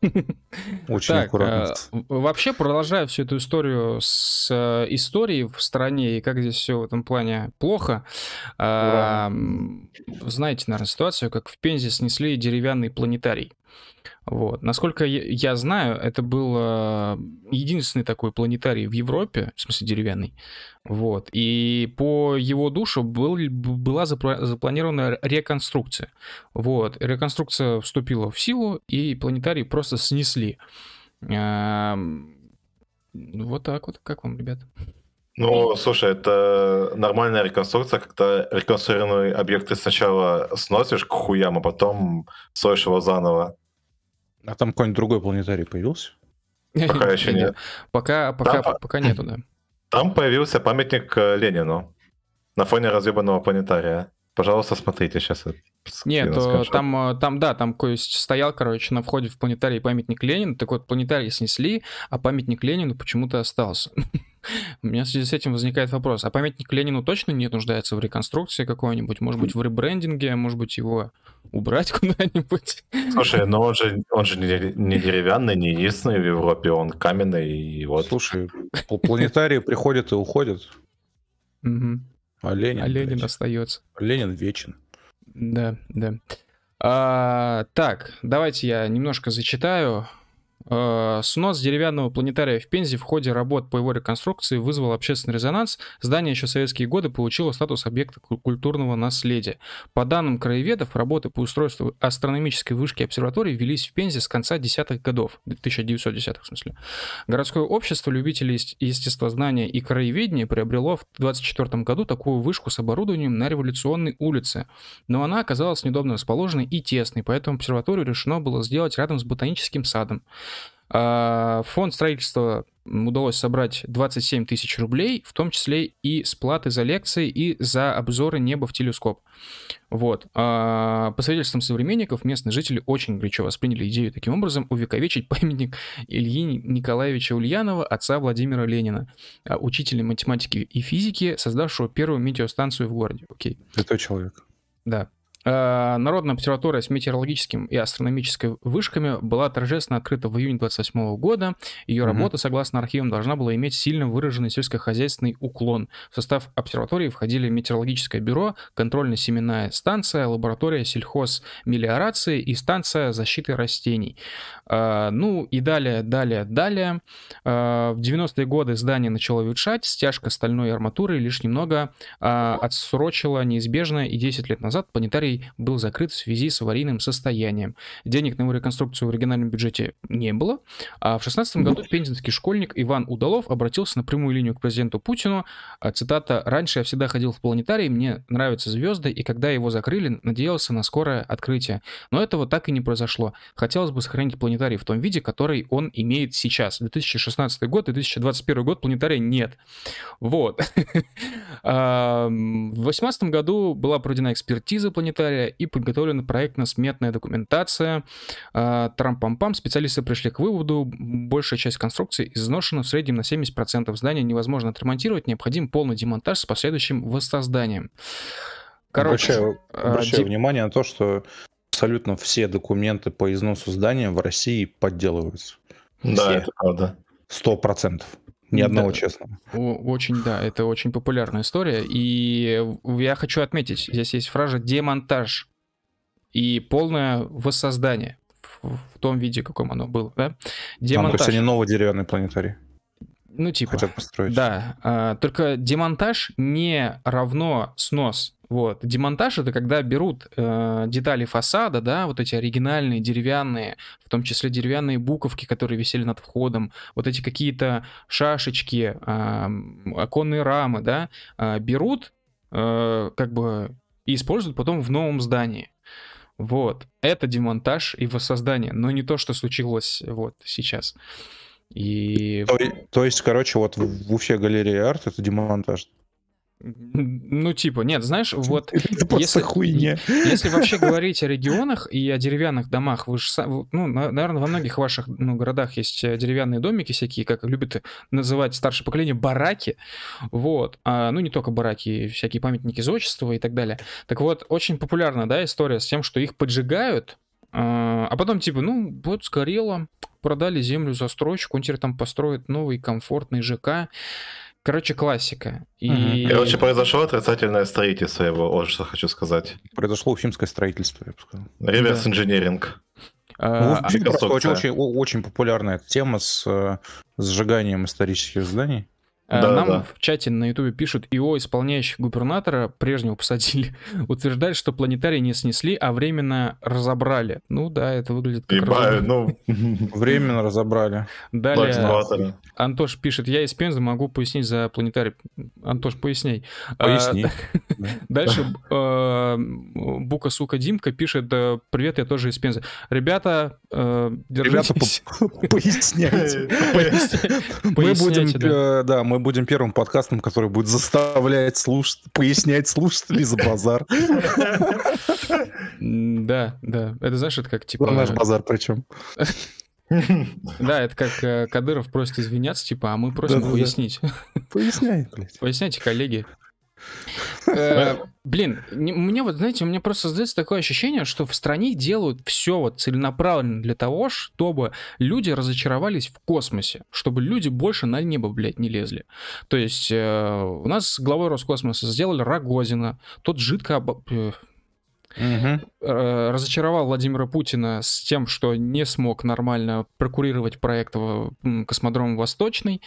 Очень так, аккуратно. Э, вообще, продолжая всю эту историю с э, историей в стране и как здесь все в этом плане плохо, э, знаете, наверное, ситуацию, как в Пензе снесли деревянный планетарий. Вот. Насколько я знаю, это был э, единственный такой планетарий в Европе, в смысле деревянный. Вот. И по его душу был, была запланирована реконструкция. Вот. Реконструкция вступила в силу, и планетарий просто снесли. Эм, вот так вот. Как вам, ребят?
Ну, слушай, это нормальная реконструкция, когда реконструированные объекты сначала сносишь к хуям, а потом строишь его заново.
А там какой-нибудь другой планетарий появился?
Пока еще нет.
Пока, пока, там, пока нету, да.
Там появился памятник э, Ленину на фоне разъебанного планетария. Пожалуйста, смотрите сейчас.
Нет, там, э, там, да, там то есть, стоял, короче, на входе в планетарий памятник Ленину. Так вот, планетарий снесли, а памятник Ленину почему-то остался. У меня в связи с этим возникает вопрос, а памятник Ленину точно не нуждается в реконструкции какой-нибудь? Может быть, в ребрендинге, может быть, его убрать куда-нибудь?
Слушай, но он же, он же не, не деревянный, не единственный в Европе, он каменный, и вот...
Слушай, планетарии приходят и уходят.
А Ленин... А Ленин остается.
Ленин вечен.
Да, да. А, так, давайте я немножко зачитаю снос деревянного планетария в Пензе в ходе работ по его реконструкции вызвал общественный резонанс. Здание еще в советские годы получило статус объекта культурного наследия. По данным краеведов, работы по устройству астрономической вышки обсерватории велись в Пензе с конца десятых годов, 1910-х в смысле. Городское общество любителей естествознания и краеведения приобрело в 24 году такую вышку с оборудованием на революционной улице. Но она оказалась неудобно расположенной и тесной, поэтому обсерваторию решено было сделать рядом с ботаническим садом. А, фонд строительства удалось собрать 27 тысяч рублей, в том числе и с платы за лекции и за обзоры неба в телескоп. Вот. А, по свидетельствам современников, местные жители очень горячо восприняли идею таким образом увековечить памятник Ильи Николаевича Ульянова, отца Владимира Ленина, а, учителя математики и физики, создавшего первую метеостанцию в городе. Окей.
Это человек.
Да. Э, Народная обсерватория с метеорологическим и астрономической вышками была торжественно открыта в июне 28 года. Ее угу. работа, согласно архивам, должна была иметь сильно выраженный сельскохозяйственный уклон. В состав обсерватории входили метеорологическое бюро, контрольно-семенная станция, лаборатория сельхозмелиорации и станция защиты растений. Э, ну и далее, далее, далее. Э, в 90-е годы здание начало ветшать, стяжка стальной арматуры лишь немного отсрочила неизбежное, и 10 лет назад планетарий был закрыт в связи с аварийным состоянием. Денег на его реконструкцию в оригинальном бюджете не было, а в 16 году пензенский школьник Иван Удалов обратился на прямую линию к президенту Путину. А, цитата «Раньше я всегда ходил в планетарий, мне нравятся звезды, и когда его закрыли, надеялся на скорое открытие. Но этого так и не произошло. Хотелось бы сохранить планетарий в том виде, который он имеет сейчас. 2016 год и 2021 год планетария нет. Вот. В 2018 году была проведена экспертиза планетария и подготовлена проектно-сметная документация. А, Трам-пам-пам. Специалисты пришли к выводу, большая часть конструкции изношена в среднем на 70%. Здание невозможно отремонтировать, необходим полный демонтаж с последующим воссозданием.
Короче, обращаю, а, обращаю де... внимание на то, что абсолютно все документы по износу здания в России подделываются.
Да, все. это правда.
Сто процентов. Ни одного да, честного.
Очень, да, это очень популярная история. И я хочу отметить, здесь есть фраза «демонтаж» и полное воссоздание в, том виде, каком оно было. Да?
Демонтаж. Там, то есть они новый деревянный планетарий.
Ну, типа. Хотят построить. Да. А, только демонтаж не равно снос. Вот. Демонтаж это когда берут э, детали фасада, да, вот эти оригинальные деревянные, в том числе деревянные буковки, которые висели над входом, вот эти какие-то шашечки, э, оконные рамы, да, э, берут, э, как бы и используют потом в новом здании. Вот. Это демонтаж и воссоздание, но не то, что случилось вот сейчас. И...
То, то есть, короче, вот в Уфе галерея арт это демонтаж.
Ну, типа, нет, знаешь, вот если, хуйня. если вообще говорить о регионах и о деревянных домах, вы же, ну, наверное, во многих ваших ну, городах есть э, деревянные домики всякие, как любят называть старшее поколение, бараки, вот, а, ну, не только бараки, всякие памятники зодчества и так далее. Так вот, очень популярна, да, история с тем, что их поджигают, а, а потом, типа, ну, вот сгорело, продали землю за строчку, он теперь там построит новый комфортный ЖК, Короче, классика.
И... Угу. Короче, произошло отрицательное строительство его, вот что хочу сказать.
Произошло уфимское строительство, я бы сказал.
Реверс инженеринг.
А, ну, а, очень, очень, очень популярная тема с э, сжиганием исторических зданий.
Э, да, Нам да. в чате на ютубе пишут, ИО исполняющих губернатора прежнего посадили. Утверждает, что планетарий не снесли, а временно разобрали. Ну да, это выглядит как...
Ибо, ну... Временно разобрали.
Далее Антош пишет, я из Пензы могу пояснить за планетарий. Антош, поясняй.
А, Поясни.
Дальше э, Бука, сука, Димка пишет, привет, я тоже из Пензы. Ребята.
Ребята, поясняйте. Мы будем, да, мы мы будем первым подкастом, который будет заставлять слушать, пояснять слушателей за базар.
Да, да. Это знаешь, это как типа...
Наш базар причем.
Да, это как э, Кадыров просит извиняться, типа, а мы просим пояснить.
Поясняй, блядь.
Поясняйте, коллеги. Э, блин, мне вот, знаете, у меня просто создается такое ощущение, что в стране делают все вот целенаправленно для того, чтобы люди разочаровались в космосе, чтобы люди больше на небо, блядь, не лезли. То есть э, у нас главой Роскосмоса сделали Рогозина, тот жидко Угу. разочаровал Владимира Путина с тем, что не смог нормально прокурировать проект космодром Восточный.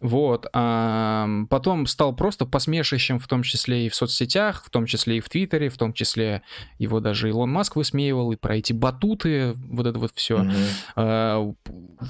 Вот. А потом стал просто посмешищем, в том числе и в соцсетях, в том числе и в Твиттере, в том числе его даже Илон Маск высмеивал, и про эти батуты, вот это вот все. Mm-hmm. А,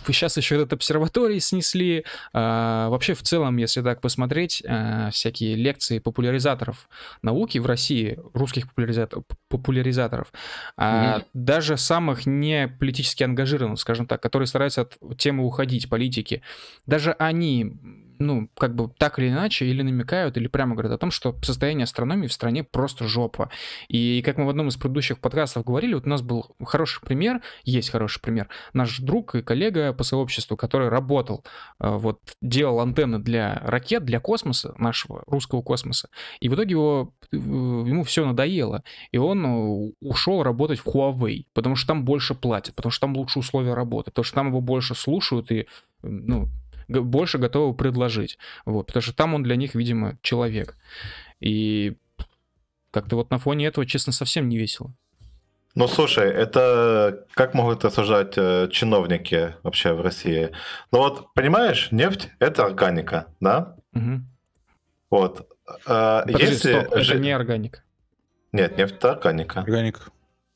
сейчас еще этот обсерваторий снесли. А, вообще, в целом, если так посмотреть, а, всякие лекции популяризаторов науки в России, русских популяризаторов, популяризаторов mm-hmm. даже самых не политически ангажированных, скажем так, которые стараются от темы уходить, политики, даже они ну, как бы так или иначе, или намекают, или прямо говорят о том, что состояние астрономии в стране просто жопа. И как мы в одном из предыдущих подкастов говорили, вот у нас был хороший пример, есть хороший пример, наш друг и коллега по сообществу, который работал, э, вот, делал антенны для ракет, для космоса, нашего русского космоса, и в итоге его, э, ему все надоело, и он э, ушел работать в Huawei, потому что там больше платят, потому что там лучше условия работы, потому что там его больше слушают и, ну, больше готовы предложить. Вот, потому что там он для них, видимо, человек. И как-то вот на фоне этого, честно, совсем не весело.
Ну, слушай, это как могут осуждать э, чиновники вообще в России? Ну вот, понимаешь, нефть — это органика, да? Угу. Вот.
Э, Подожди, если... стоп, это не органика.
Нет, нефть это органика.
Органика.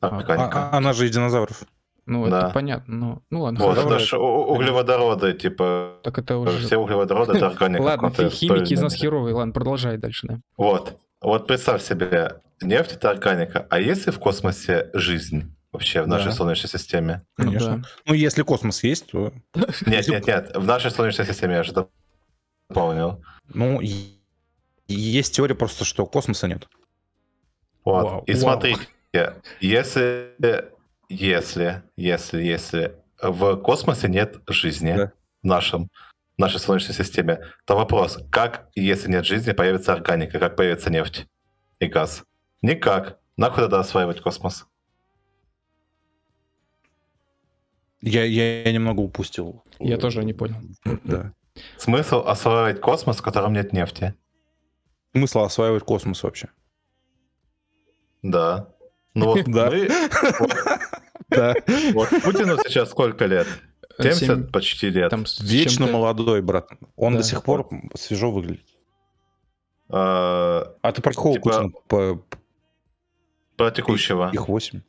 Органика.
А, она же из динозавров.
Ну,
Да.
это понятно. Ну, ну ладно,
Вот, это ж у- углеводороды, типа,
Так это уже...
все углеводороды это органика.
Ладно, химики из нас херовые. Ладно, продолжай дальше, да.
Вот. Вот представь себе, нефть это органика. А есть ли в космосе жизнь вообще в нашей
Да.
Солнечной системе?
Ну
Конечно.
да.
Ну, если космос есть, то...
Нет, нет, нет. В нашей Солнечной системе я же дополнил.
Ну, есть теория просто, что космоса нет.
Вот.
Вау,
И
вау.
смотрите, если, если, если, если в космосе нет жизни
Да.
в нашем, в нашей Солнечной системе, то вопрос, как, если нет жизни, появится органика, как появится нефть и газ? Никак. Нахуй тогда осваивать космос?
Я, я, я немного упустил.
Я тоже не понял.
Да.
Смысл осваивать космос, в котором нет нефти?
Смысл осваивать космос вообще.
Да. Ну вот
Да.
мы-
Да.
вот Путину сейчас сколько лет? 70
Семь-
почти лет.
там
Вечно молодой, брат. Он
Да.
до сих пор свежо выглядит.
А,
А ты про какого
Типа-
Путина? По-
про текущего.
Их 8.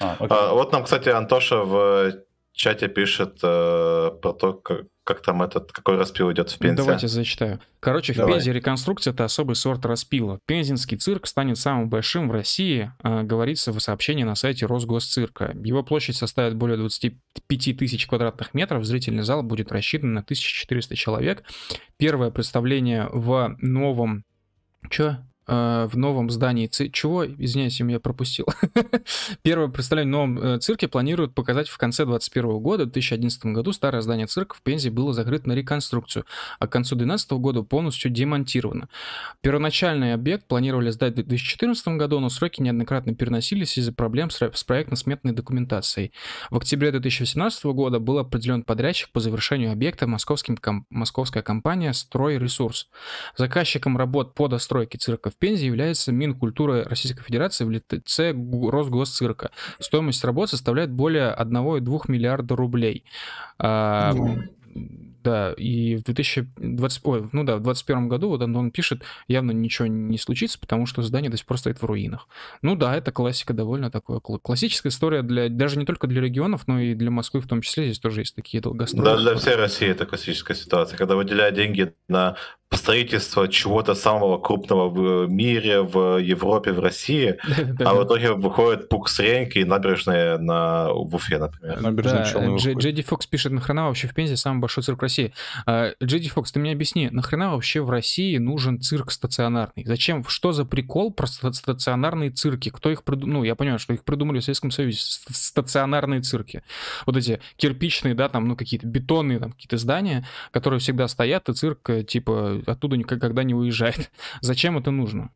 А, окей.
А, вот нам, кстати, Антоша в чате пишет э, про то, как, как там этот, какой распил идет в
Ну,
Пензе.
Давайте зачитаю. Короче, в
Давай.
Пензе реконструкция это особый сорт распила. Пензенский цирк станет самым большим в России, а, говорится в сообщении на сайте Росгосцирка. Его площадь составит более 25 тысяч квадратных метров. Зрительный зал будет рассчитан на 1400 человек. Первое представление в новом... Чё? Э, в новом здании ци- Чего? Извиняюсь, я пропустил. Первое представление в новом э, цирке планируют показать в конце 2021 года. В 2011 году старое здание цирка в Пензе было закрыто на реконструкцию, а к концу 2012 года полностью демонтировано. Первоначальный объект планировали сдать в 2014 году, но сроки неоднократно переносились из-за проблем с проектно-сметной документацией. В октябре 2018 года был определен подрядчик по завершению объекта московским ком- московская компания «Стройресурс». Заказчиком работ по достройке цирка в Пензе является Минкультура Российской Федерации в лице Росгосцирка. Стоимость работ составляет более 1,2 миллиарда рублей. А, Да, и в 2020, ой, ну да, в 2021 году, вот Антон пишет, явно ничего не случится, потому что здание до сих пор стоит в руинах. Ну да, это классика довольно такое. кла- Классическая история для, даже не только для регионов, но и для Москвы в том числе. Здесь тоже есть такие долгострои.
Да, для всей России это классическая ситуация, когда выделяют деньги на строительство чего-то самого крупного в мире, в Европе, в России, а в итоге выходит пук с Реньки и набережная на в Уфе, например.
Набережные
Да,
Челны
Дж-
выходят.
Джейди Фокс пишет, нахрена вообще в Пензе самый большой цирк России? А, Джейди Фокс, ты мне объясни, нахрена вообще в России нужен цирк стационарный? Зачем? Что за прикол про ста- стационарные цирки? Кто их придумал? Ну, я понимаю, что их придумали в Советском Союзе. Ст- Стационарные цирки. Вот эти кирпичные, да, там, ну, какие-то бетонные там какие-то здания, которые всегда стоят, и цирк, э, типа, оттуда никогда не уезжает. Зачем это нужно?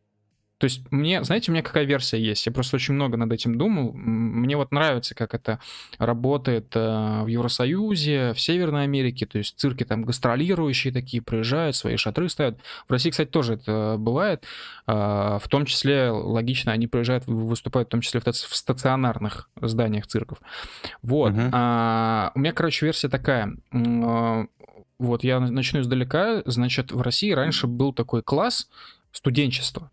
То есть мне, знаете, у меня какая версия есть? Я просто очень много над этим думал. Мне вот нравится, как это работает э, в Евросоюзе, в Северной Америке. То есть цирки там гастролирующие такие приезжают, свои шатры ставят. В России, кстати, тоже это бывает. А, В том числе, логично, они приезжают, вы- выступают в том числе в тац- в стационарных зданиях цирков. Вот.
Мгм.
А, У меня, короче, версия такая. Вот я начну издалека. Значит, в России раньше был такой класс студенчества.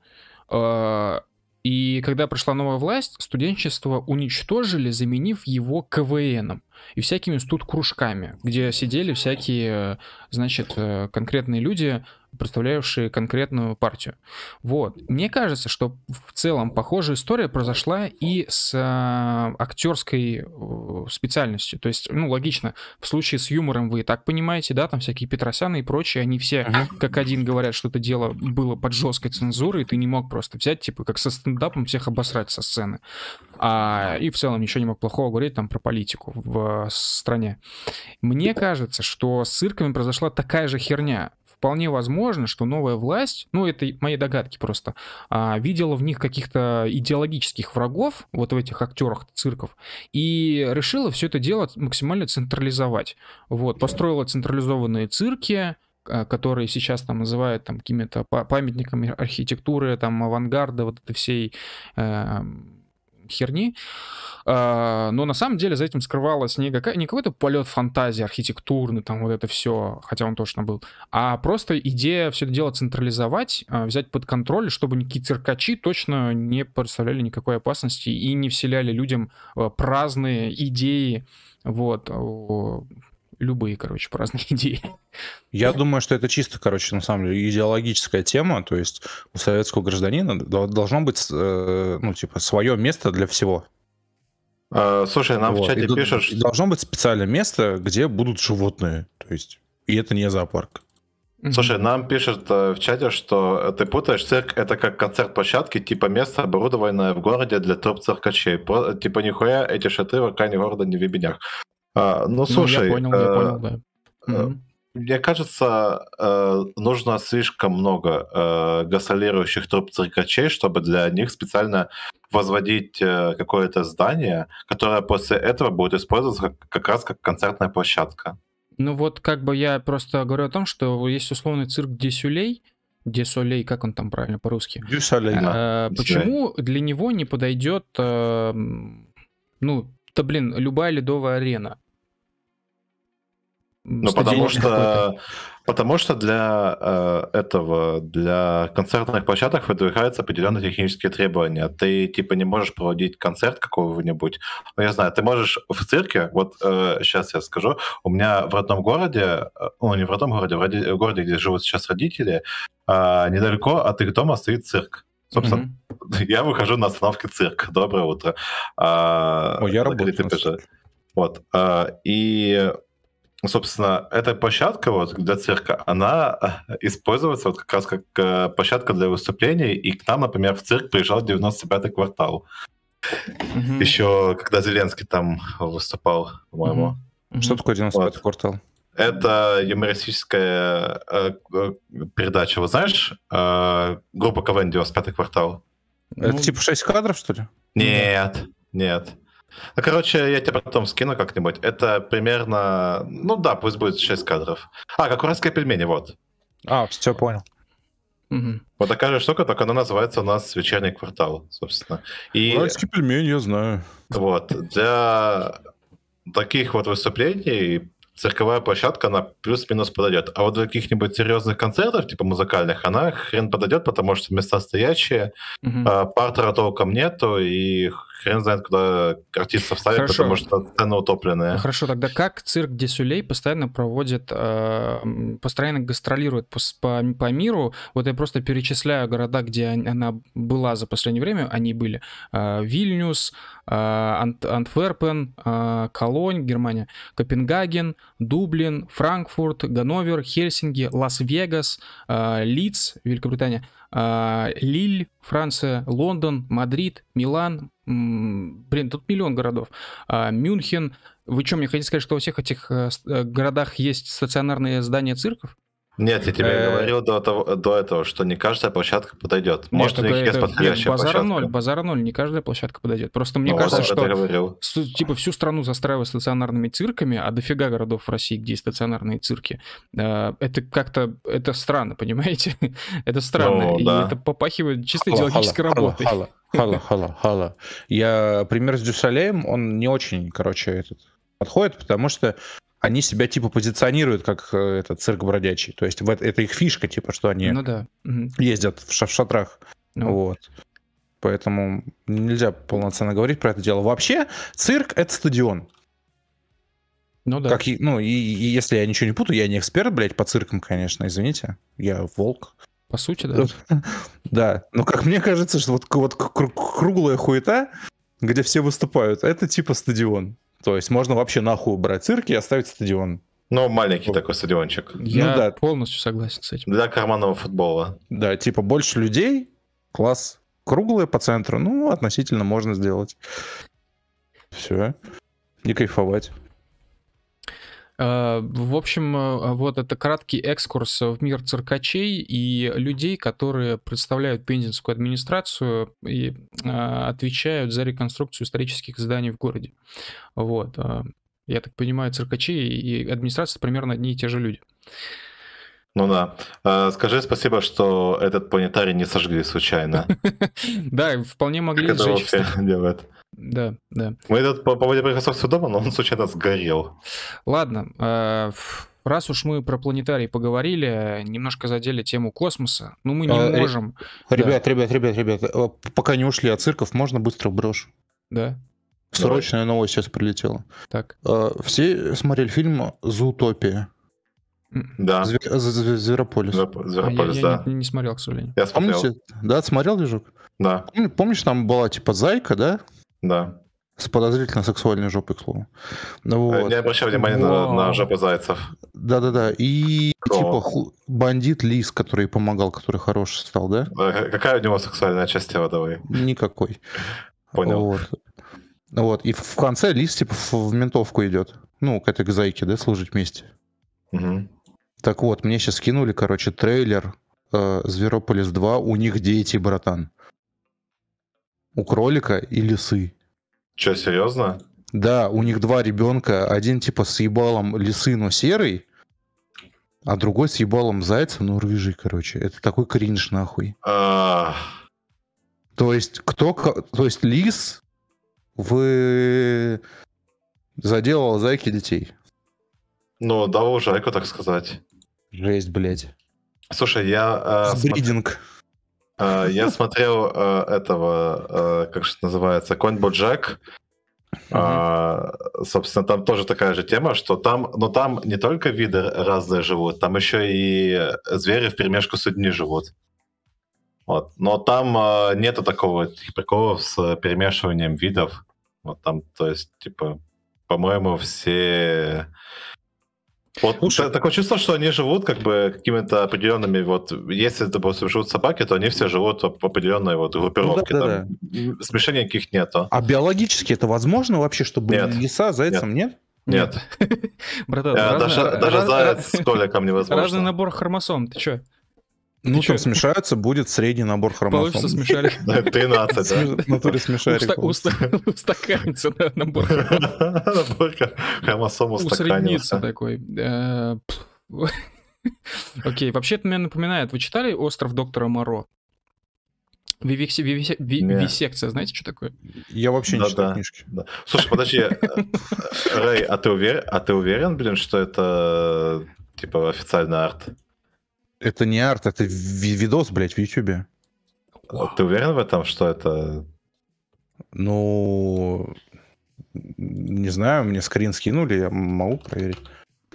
И когда пришла новая власть, студенчество уничтожили, заменив его КВНом и всякими студ-кружками, где сидели всякие, значит, э, конкретные люди, представляющие конкретную партию. Вот. Мне кажется, что в целом похожая история произошла и с э, актерской э, специальностью. То есть, ну, логично, в случае с юмором вы и так понимаете, да, там всякие Петросяны и прочие, они все как один говорят, что это дело было под жесткой цензурой, и ты не мог просто взять, типа, как со стендапом всех обосрать со сцены. А, и в целом ничего не мог плохого говорить там про политику в э, стране. Мне кажется, что с цирками произошла такая же херня. Вполне возможно, что новая власть, ну это мои догадки просто, а, видела в них каких-то идеологических врагов, вот в этих актерах цирков, и решила все это дело максимально централизовать. Вот, построила централизованные цирки, а, которые сейчас там называют там какими-то па- памятниками архитектуры, там авангарда, вот этой всей э, херни. А, но на самом деле за этим скрывалось не, какая, не какой-то полет фантазии архитектурный, там вот это все, хотя он точно был, а просто идея все это дело централизовать, а, взять под контроль, чтобы никакие циркачи точно не представляли никакой опасности и не вселяли людям а, праздные идеи, вот, любые, короче, праздные идеи.
Я думаю, что это чисто, короче, на самом деле идеологическая тема, то есть у советского гражданина должно быть, э, ну, типа, свое место для всего.
А, слушай, нам вот. в чате и пишут,
что... Должно быть специальное место, где будут животные, то есть, и это не зоопарк.
Слушай, нам пишут э, в чате, что ты путаешь, цирк это как концерт площадки, типа место, оборудованное в городе для труп циркачей. Про, типа нихуя эти шатры в окане города не в ебенях. А, ну, слушай... Ну, я понял, э, я понял, да. Э, мне кажется, э, нужно слишком много э, гастролирующих труп циркачей, чтобы для них специально возводить э, какое-то здание, которое после этого будет использоваться как, раз как концертная площадка.
Ну вот как бы я просто говорю о том, что есть условный цирк Десюлей, Десолей, как он там правильно по-русски?
Дюсолей.
Э, почему для него не подойдет, э, ну, да блин, любая ледовая арена?
Ну, потому что, потому что для э, этого, для концертных площадок выдвигаются определенные технические требования. Ты, типа, не можешь проводить концерт какого-нибудь. Ну, я знаю, ты можешь в цирке, вот э, сейчас я скажу, у меня в родном городе, э, ну, не в родном городе, в, роди, в городе, где живут сейчас родители, э, недалеко от их дома стоит цирк. Собственно, mm-hmm. я выхожу на остановке цирк. Доброе утро.
А, О, я работаю.
Вот. А, и собственно, эта площадка вот для цирка, она э, используется вот как раз как э, площадка для выступлений, и к нам, например, в цирк приезжал 95-й квартал. Mm-hmm. Еще когда Зеленский там выступал, по-моему.
Mm-hmm. Что такое 95-й вот. квартал?
Это юмористическая э, э, передача. Вы знаешь, э, группа КВН 95-й квартал?
Это ну... типа 6 кадров, что ли?
Нет, нет. Ну, короче, я тебе потом скину как-нибудь. Это примерно, ну да, пусть будет 6 кадров. А, как уральские пельмени, вот.
А, все понял.
Угу. Вот такая же штука, только она называется у нас «Вечерний квартал», собственно.
И... Уральские пельмени, я знаю.
Вот, для таких вот выступлений цирковая площадка, она плюс-минус подойдет. А вот для каких-нибудь серьезных концертов, типа музыкальных, она хрен подойдет, потому что места стоящие, угу. а, партера толком нету, и хрен знает, куда артистов ставить, Хорошо. потому что цены утопленные.
Хорошо, тогда как Cirque du Soleil постоянно проводит, э, постоянно гастролирует по, по, по миру? Вот я просто перечисляю города, где она была за последнее время, они были. Э, Вильнюс, э, Ант, Антверпен, э, Колонь, Германия, Копенгаген, Дублин, Франкфурт, Ганновер, Хельсинки, Лас-Вегас, э, Лидс, Великобритания, э, Лиль, Франция, Лондон, Мадрид, Милан, блин, тут миллион городов, э, Мюнхен. Вы что, мне хотите сказать, что во всех этих э, э городах есть стационарные здания цирков?
Нет, я тебе э, говорил до, того, до этого, что не каждая площадка подойдет. Может,
Нет, у них есть подходящая базара площадка. ноль, базара ноль, не каждая площадка подойдет. Просто мне ну, кажется, что типа всю страну застраивать стационарными цирками, а дофига городов в России, где есть стационарные цирки, э, это как-то, это странно, понимаете? это странно, ну, и да. это попахивает чисто идеологической работой.
Хала, хала, хала, хала. Я пример с Дюсалеем, он не очень, короче, этот подходит, потому что они себя типа позиционируют как э, этот цирк бродячий. То есть это, их фишка, типа, что они
ну, да.
ездят в, в шатрах. Ну. Вот. Поэтому нельзя полноценно говорить про это дело. Вообще, цирк это стадион. Ну да. Как, ну, и, и если я ничего не путаю, я не эксперт, блядь, по циркам, конечно, извините. Я волк.
По сути, да.
Да. Но как мне кажется, что вот, вот круглая хуета, где все выступают, это типа стадион. То есть можно вообще нахуй убрать цирк и оставить стадион.
Ну, маленький такой стадиончик.
Я ну, да. полностью согласен с этим.
Для карманного футбола.
Да, типа больше людей, класс круглый по центру, ну, относительно можно сделать. Все. И кайфовать.
Э, в общем, э, вот это краткий экскурс в мир циркачей и людей, которые представляют пензенскую администрацию и э, отвечают за реконструкцию исторических зданий в городе. Вот. Я так понимаю, циркачи и администрация примерно одни и те же люди.
Ну да. Скажи спасибо, что этот планетарий не сожгли случайно.
Да, вполне могли сжечь.
делает?
Да, да.
Мы тут по поводу Microsoft дома, но он случайно сгорел.
Ладно, э, раз уж мы про планетарий поговорили, немножко задели тему космоса, ну мы не
А,
можем...
Ребят, ребят, ребят, ребят, э, пока не ушли от цирков, можно быстро брошу.
Да,
Срочная новость сейчас прилетела.
так.
Э, Все смотрели фильм «Зоотопия».
Да.
Зве- з- з- Зверополис.
Звероп-
А я,
Зверополис,
я
да.
не, не смотрел, к сожалению.
Я смотрел.
Помните? Да, смотрел, Движок?
Да,
Помни- Помнишь, там была типа зайка, да?
Да.
С подозрительно сексуальной жопой, к слову. Ну
Э,
вот.
Не обращай внимания на, на жопу зайцев.
Да-да-да. И
Кто?
типа ху- бандит Лис, который помогал, который хороший стал, да?
Э, Какая у него сексуальная часть тела, давай?
Никакой.
Понял.
Вот. Вот. И в конце Лис типа в в ментовку идет. Ну, к этой к зайке, да, служить вместе.
Мгм.
Так вот, мне сейчас скинули, короче, трейлер э, Зверополис 2. У них дети, братан. У кролика и лисы.
Че, серьезно?
Да, у них два ребенка. Один типа с ебалом лисы, но серый. А другой с ебалом зайца, но рыжий, короче. Это такой кринж, нахуй.
А,
То есть, кто... То есть, лис вы заделал зайки детей.
Ну, да, ужайку, так сказать.
Жесть, блядь.
Слушай, я, э, смо-
Бридинг.
Э, я смотрел э, этого, э, как же это называется, Конь Боджек. А, собственно, там тоже такая же тема, что там, но там не только виды разные живут, там еще и звери в перемешку с людьми живут. Вот. Но там э, нету такого таких приколов с перемешиванием видов. Вот там, то есть, типа, по-моему, все... Вот
Слушай-
та- такое чувство, что они живут как бы какими-то определенными, вот, если, допустим, живут собаки, то они все живут в определенной вот группировке.
Ну да,
там м, смешений никаких нету.
А биологически это возможно вообще, чтобы
Нет.
лиса зайцем, нет?
Нет.
Братан,
Э, даже, даже заяц с коликом невозможно.
Разный набор хромосом, ты чё?
Ну, там смешаются, будет средний набор хромосом.
Получится смешарик.
13, да?
В натуре смешарик
Уста-
получится.
уста- Устаканится набор.
Хромосом
Усреднится такой. Э. Окей, вообще это мне напоминает. Вы читали «Остров доктора Моро»? Вивисекция, знаете, что такое?
Я вообще не читаю книжки.
Слушай, подожди, э, Рэй, а а ты уверен, блин, что это типа официальный арт?
Это не арт, это ви- видос, блядь, в Ютубе.
Ты уверен в этом, что это?
Ну, не знаю, мне скрин скинули, я могу проверить.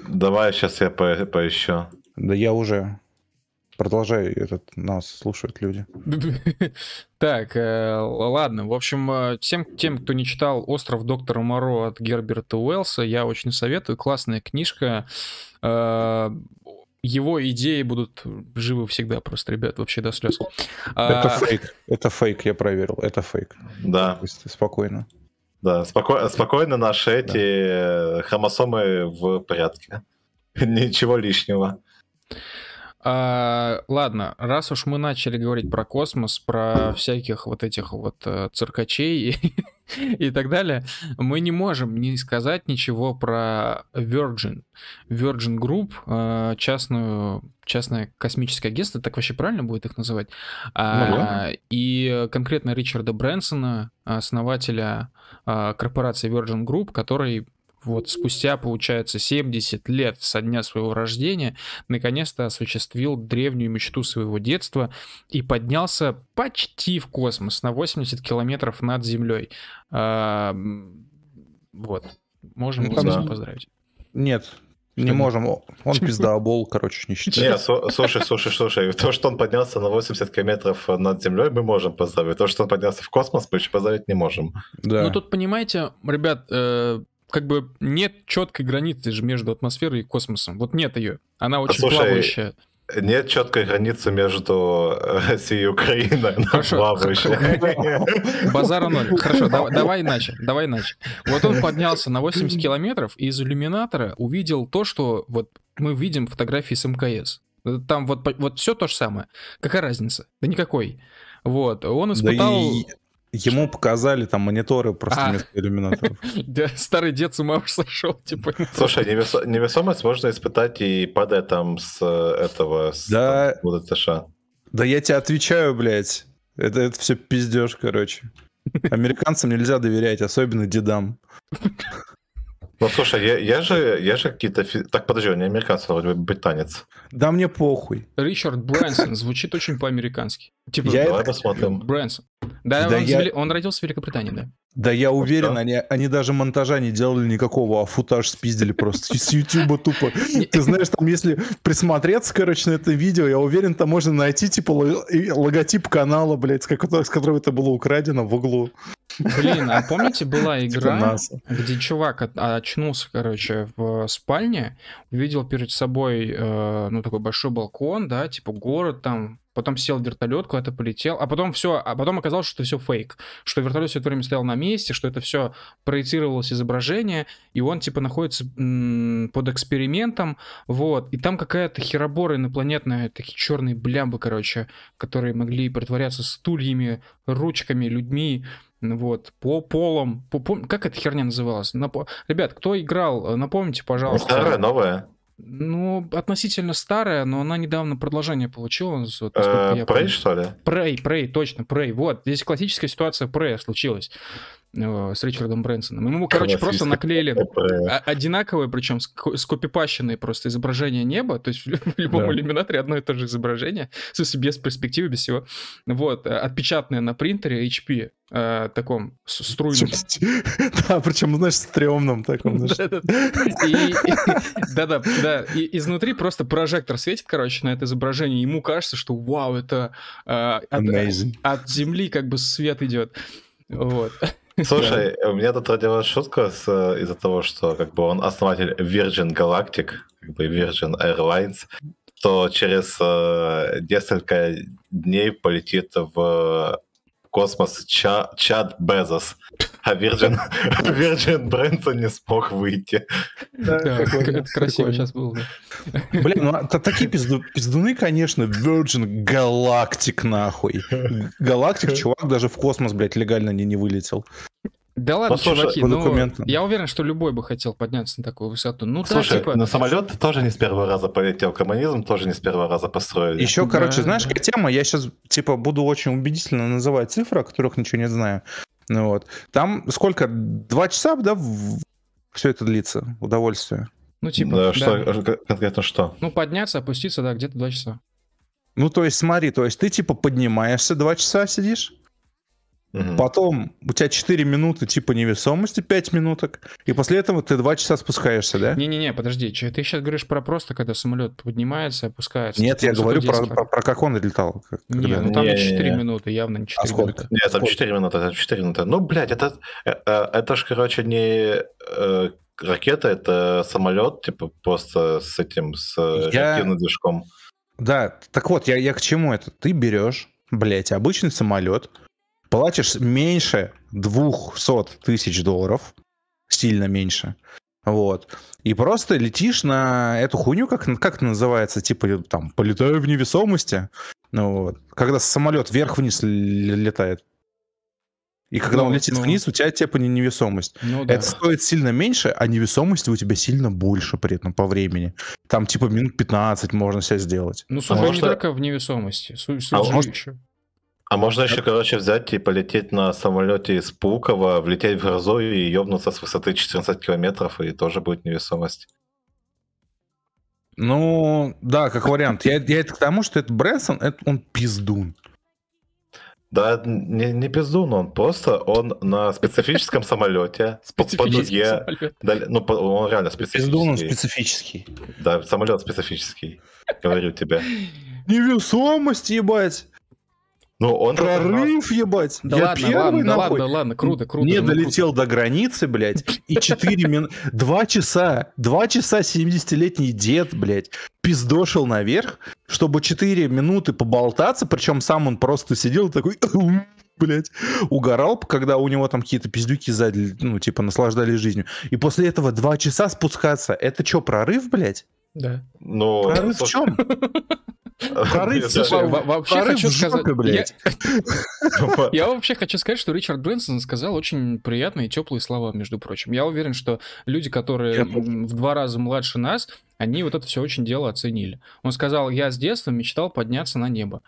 Давай сейчас я по- поищу.
Да я уже. Продолжай, этот, нас слушают люди.
Так, э, ладно. В общем, э, всем тем, кто не читал «Остров доктора Моро» от Герберта Уэллса, я очень советую. Классная книжка. Э, Его идеи будут живы всегда просто, ребят, вообще до слез.
Это
А,
фейк, это фейк, я проверил, это фейк.
Да,
Спокойно.
да, споко- спокойно наши эти э, хромосомы в порядке. Ничего лишнего.
А, ладно, раз уж мы начали говорить про космос, про всяких вот этих вот э, циркачей и, и так далее, мы не можем не сказать ничего про Virgin. Virgin Group, э, частную, частное космическое агентство, так вообще правильно будет их называть? А, и конкретно Ричарда Брэнсона, основателя а, корпорации Virgin Group, который вот спустя, получается, 70 лет со дня своего рождения наконец-то осуществил древнюю мечту своего детства и поднялся почти в космос на 80 километров над Землей. А, вот. Можем
Ну,
да.
поздравить.
Нет, не
Что?
можем. Он пиздообол, короче, не считаю.
Не, слу- слушай, слушай, слушай, то, что он поднялся на 80 километров над землей, мы можем поздравить. То, что он поднялся в космос, мы еще поздравить не можем.
Да.
Ну тут, понимаете, ребят, э, как бы нет четкой границы же между атмосферой и космосом. Вот нет ее. Она очень
слушай,
плавающая.
Нет четкой границы между Россией и Украиной. она
Хорошо.
плавающая.
Базара ноль. Хорошо, давай, давай иначе, давай иначе. Вот он поднялся на 80 километров и из иллюминатора увидел то, что вот мы видим фотографии с МКС. Там вот, вот все то же самое. Какая разница? Да никакой. Вот, он
Да
испытал...
и ему показали там мониторы просто
А.
вместо иллюминаторов.
Да, старый дед с ума уж сошел, типа.
Слушай, невесо- невесомость можно испытать и падая там с этого... с, УДТШ.
Да я тебе отвечаю, блядь. Это, это все пиздеж, короче. Американцам нельзя доверять, особенно дедам.
Ну, слушай, я, я же, я же какие-то... Фи... Так, подожди, он не американец, он вроде британец.
Да мне похуй.
Ричард Брэнсон звучит очень по-американски.
Типа, я давай это... посмотрим.
Брэнсон. Да, да он, я... он родился в Великобритании, да.
Да я уверен, они, они даже монтажа не делали никакого, а футаж спиздили просто с Ютуба тупо. Ты знаешь, там если присмотреться, короче, на это видео, я уверен, там можно найти типа логотип канала, блядь, с которого это было украдено в углу.
Блин, а помните, была типа игра, где чувак очнулся, короче, в спальне, увидел перед собой, э, ну, такой большой балкон, да, типа город там, потом сел в вертолет, куда-то полетел, а потом все, а потом оказалось, что это все фейк, что вертолет все это время стоял на месте, что это все проецировалось изображение, и он типа находится под экспериментом, вот, и там какая-то херобора инопланетная, такие черные блямбы, короче, которые могли притворяться стульями, ручками, людьми, вот, по полом, по, по, как эта херня называлась? Напо... Ребят, кто играл, напомните, пожалуйста.
Старая, новая.
Ну, относительно старая, но она недавно продолжение получила. Вот,
э, Prey, что ли?
Prey, Prey, точно, Prey. Вот, здесь классическая ситуация Prey случилась с Ричардом Брэнсоном. Ему, короче, просто наклеили одинаковые, причем скопипащенные просто изображения неба, то есть в любом да. иллюминаторе одно и то же изображение, в смысле без перспективы, без всего. Вот, э, отпечатанное на принтере HP, э, таком струйном.
Да, причем, знаешь, стрёмном таком.
Да-да, да. И изнутри просто прожектор светит, короче, на это изображение. Ему кажется, что вау, это э, от Земли как бы свет идет. Вот.
Слушай, у меня тут родилась шутка из-за того, что как бы он основатель Virgin Galactic, как бы Virgin Airlines, то через э, несколько дней полетит в космос Ча Чад Безос, а Virgin, Virgin Брэнсон не смог выйти.
Да, это красиво сейчас было.
Блин, ну такие пизду, пиздуны, конечно, Virgin Galactic нахуй. Галактик, чувак даже в космос, блядь, легально не, не вылетел.
Да ладно, Послушай, чуваки, ну, я уверен, что любой бы хотел подняться на такую высоту. Ну,
Слушай, да, типа... на самолет тоже не с первого раза полетел, коммунизм тоже не с первого раза построили.
Еще, да. короче, знаешь, какая тема? Я сейчас, типа, буду очень убедительно называть цифры, о которых ничего не знаю. Ну, вот. Там сколько? Два часа, да, все это длится? Удовольствие.
Ну, типа,
да, да. Что, конкретно что?
Ну, подняться, опуститься, да, где-то два часа.
Ну, то есть, смотри, то есть ты, типа, поднимаешься, два часа сидишь, Угу. Потом у тебя 4 минуты типа невесомости, 5 минуток, и после этого ты 2 часа спускаешься, да?
Не-не-не, подожди, что, ты сейчас говоришь про просто, когда самолет поднимается, опускается?
Нет, я говорю про, про, про как он летал. Как,
не, когда... ну там не, 4 не, минуты, явно не 4 а минуты.
Нет, там 4 минуты, это 4 минуты. Ну, блядь, это, это, это ж, короче, не э, ракета, это самолет, типа, просто с этим, с я... реактивным движком.
Да, так вот, я, я к чему это? Ты берешь, блядь, обычный самолет, платишь меньше 200 тысяч долларов, сильно меньше, вот, и просто летишь на эту хуйню, как, как это называется, типа там, полетаю в невесомости, ну вот, когда самолет вверх-вниз летает. И когда ну, он летит ну, вниз, у тебя типа невесомость. Ну, да. Это стоит сильно меньше, а невесомости у тебя сильно больше при этом по времени. Там типа минут 15 можно себя сделать.
Ну, слушай, а не только в невесомости. Суть, а может, еще.
А можно еще, короче, взять и полететь на самолете из Пулково, влететь в грозу и ёбнуться с высоты 14 километров, и тоже будет невесомость.
Ну, да, как вариант. Я, я это к тому, что это Брэнсон, это он пиздун.
Да, не, не пиздун он, просто он на специфическом самолете, по дуге. Ну, он реально специфический. Пиздун он
специфический.
Да, самолет специфический, говорю тебе.
Невесомость, ебать.
Ну, он
Прорыв, ебать.
Да я ладно, первый, ладно, да ладно, ладно, круто, круто.
Не ну, долетел круто. до границы, блядь, и 4 минуты, 2 часа, 2 часа 70-летний дед, блядь, пиздошил наверх, чтобы 4 минуты поболтаться, причем сам он просто сидел такой, блядь, угорал, когда у него там какие-то пиздюки сзади, ну, типа, наслаждались жизнью. И после этого 2 часа спускаться, это что, прорыв, блядь?
Да.
Но...
Прорыв в чем?
Прорыв, слушай, вообще хочу сказать... Я вообще хочу сказать, что Ричард Брэнсон сказал очень приятные и теплые слова, между прочим. Я уверен, что люди, которые в два раза младше нас, они вот это все очень дело оценили. Он сказал, я с детства мечтал подняться на небо.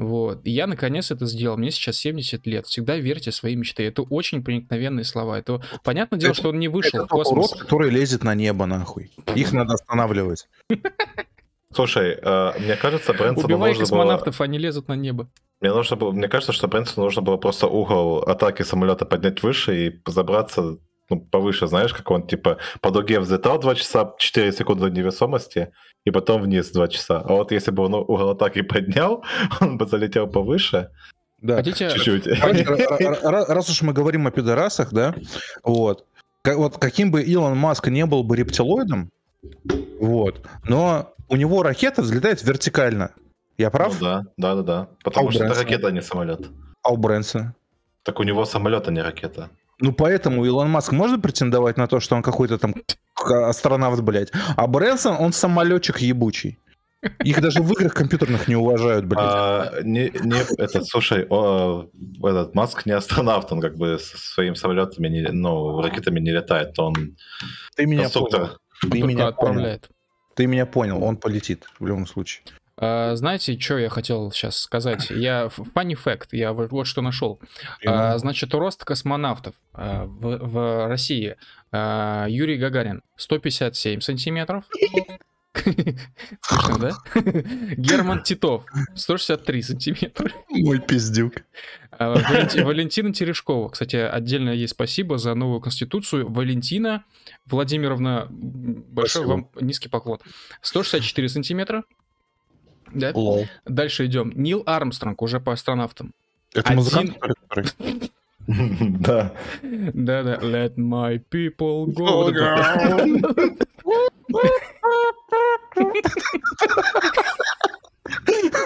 Вот. И я наконец это сделал. Мне сейчас 70 лет. Всегда верьте в свои мечты. Это очень проникновенные слова. Это понятное дело,
Это-
что он не вышел
Это
в космос.
урод, который лезет на небо, нахуй. Их надо останавливать.
Слушай, э, мне кажется, Брэнсону
Убивай
нужно было...
космонавтов, они лезут на небо.
Мне нужно было, мне кажется, что Брэнсону нужно было просто угол атаки самолета поднять выше и забраться ну, повыше, знаешь, как он типа по дуге взлетал 2 часа 4 секунды невесомости, и потом вниз 2 часа. А вот если бы он угол атаки поднял, он бы залетел повыше
Да.
Хотите...
чуть-чуть.
Раз уж мы говорим о пидорасах, да, вот, вот каким бы Илон Маск не был бы рептилоидом, вот, но у него ракета взлетает вертикально. Я
Ну
прав?
да, да, да, да. Потому
А
что это
Брэнсона?
ракета, а не самолет.
А у Брэнсона?
Так у него самолет, а не ракета.
Ну, поэтому Илон Маск может претендовать на то, что он какой-то там астронавт, блядь. А Брэнсон, он самолетчик ебучий. Их даже в играх компьютерных не уважают, блядь.
А, не, не, этот, слушай, о, этот Маск не астронавт, он как бы со своими самолетами, не, ну, ракетами не летает, он
Ты меня
конструктор.
понял. Ты
Только
меня понял.
отправляет.
Ты меня понял. Он полетит в любом случае.
А, знаете, что я хотел сейчас сказать? Я funny fact, я вот, что нашел. А, значит, рост космонавтов а, в, в России. А, Юрий Гагарин 157 сантиметров. Слышно, да? Герман Титов 163 сантиметра.
Мой пиздюк.
А, Валенти- Валентина Терешкова. Кстати, отдельно ей спасибо за новую конституцию. Валентина Владимировна, большой вам низкий поклон. 164 сантиметра. Да?
Лол.
Дальше идем. Нил Армстронг уже по астронавтам.
Это
Один-
музыкант, который- который-
Да.
Да-да. Let my people
Go.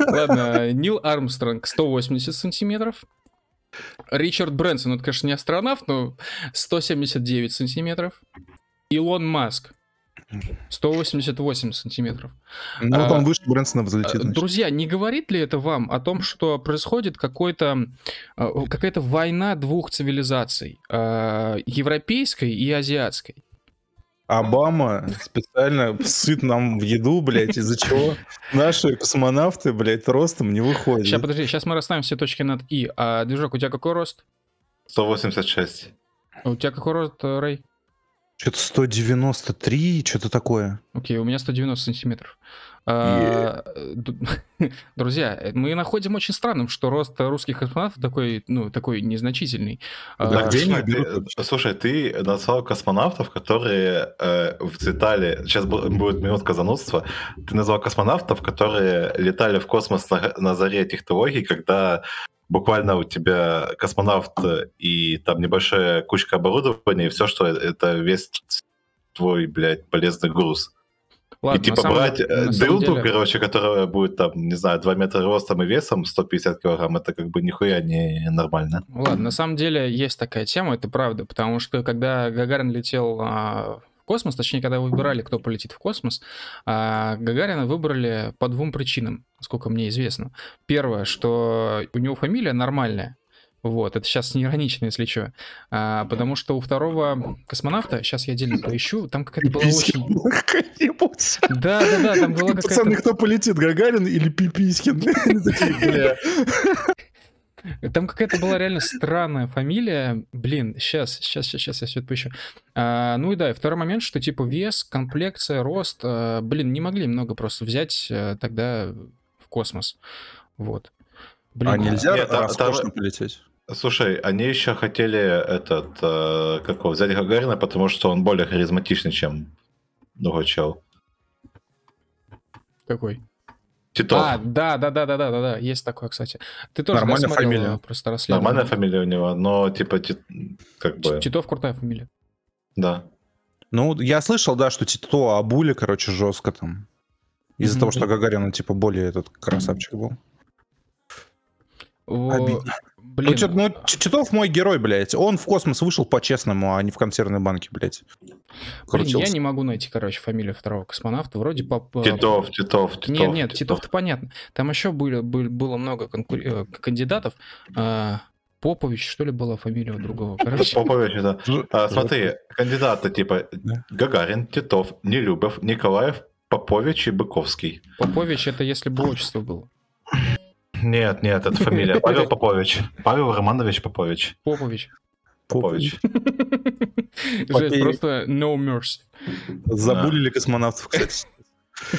Ладно, Нил Армстронг 180 сантиметров. Ричард Брэнсон, это, конечно, не астронавт, но 179 сантиметров. Илон Маск 188 сантиметров.
Ну,
А,
он выше Брэнсона взлетит. Значит.
Друзья, не говорит ли это вам о том, что происходит какой-то, э, какая-то война двух цивилизаций, э, европейской и азиатской?
Обама специально сыт нам в еду, блядь, из-за чего наши космонавты, блядь, ростом не выходят.
Сейчас, подожди, сейчас мы расставим все точки над «и». А, Движок, у тебя какой рост?
186.
А У тебя какой рост, э, Рэй?
Что-то 193, что-то такое.
Окей, у меня 190 сантиметров. А, д- Друзья, э, мы находим очень странным, что рост русских космонавтов такой, ну, такой незначительный. А,
Да, где они
слушай,
берут
ты,
вообще?
слушай, ты назвал космонавтов, которые э, взлетали... Сейчас бу- будет минутка занудства. Ты назвал космонавтов, которые летали в космос на, на заре технологий, когда буквально у тебя космонавт э, и там небольшая кучка оборудования, и все, что это весь твой, блядь, полезный груз.
ладно,
и типа
самом-
брать э, дылду,
деле-
короче, которая будет там, не знаю, 2 метра ростом и весом 150 килограмм, это как бы нихуя не нормально.
Ладно, на самом деле есть такая тема, это правда, потому что когда Гагарин летел а, в космос, точнее, когда выбирали, кто полетит в космос, а, Гагарина выбрали по двум причинам, насколько мне известно. Первое, что у него фамилия нормальная, вот, это сейчас не иронично, если что. А, потому что у второго космонавта, сейчас я отдельно поищу, там какая-то была очень... Да, да, да, там была
Пацаны,
какая-то...
кто полетит, Гагарин или Пипискин?
Там какая-то была реально странная фамилия. Блин, сейчас, сейчас, сейчас, сейчас я все это поищу. А, ну и да, и второй момент, что типа вес, комплекция, рост, а, блин, не могли много просто взять а, тогда в космос. Вот. Блин,
А нельзя
Нет, а-
роскошно
там-
полететь?
Слушай, они еще хотели этот, э, как его, взять Гагарина, потому что он более харизматичный, чем другой чел.
Какой?
Титов.
А, да, да, да, да, да, да, да, есть такое, кстати. Ты тоже да,
Нормальная
смотрел,
фамилия.
а, просто расследование?
Нормальная фамилия у него, но типа, ти- как бы,
Титов крутая фамилия.
да.
Ну, я слышал, да, что Тито обули, короче, жестко там. Из-за
Мгм.
того, что Гагарин, он, типа, более этот красавчик был. Обидно.
Блин,
Ну, чё- ну, Т- Титов мой герой, блядь. Он в космос вышел по-честному, а не в консервной банке, блядь.
блин, я
Крутился.
не могу найти, короче, фамилию второго космонавта. Вроде по...
Титов, Титов, Титов.
Нет, нет, Титов-то понятно. Там еще были, были- было много конкур- э, кандидатов. А, Попович, что ли, была фамилия у другого. Короче,
Попович, да.
Ж-
А, смотри, кандидаты типа. Гагарин, Титов, Нелюбов, Николаев, Попович и Быковский.
Попович это если бы отчество было.
Нет, нет, это фамилия. Павел Попович. Павел Романович Попович.
Попович.
Попович.
Жесть, просто no mercy.
Забулили космонавтов, кстати.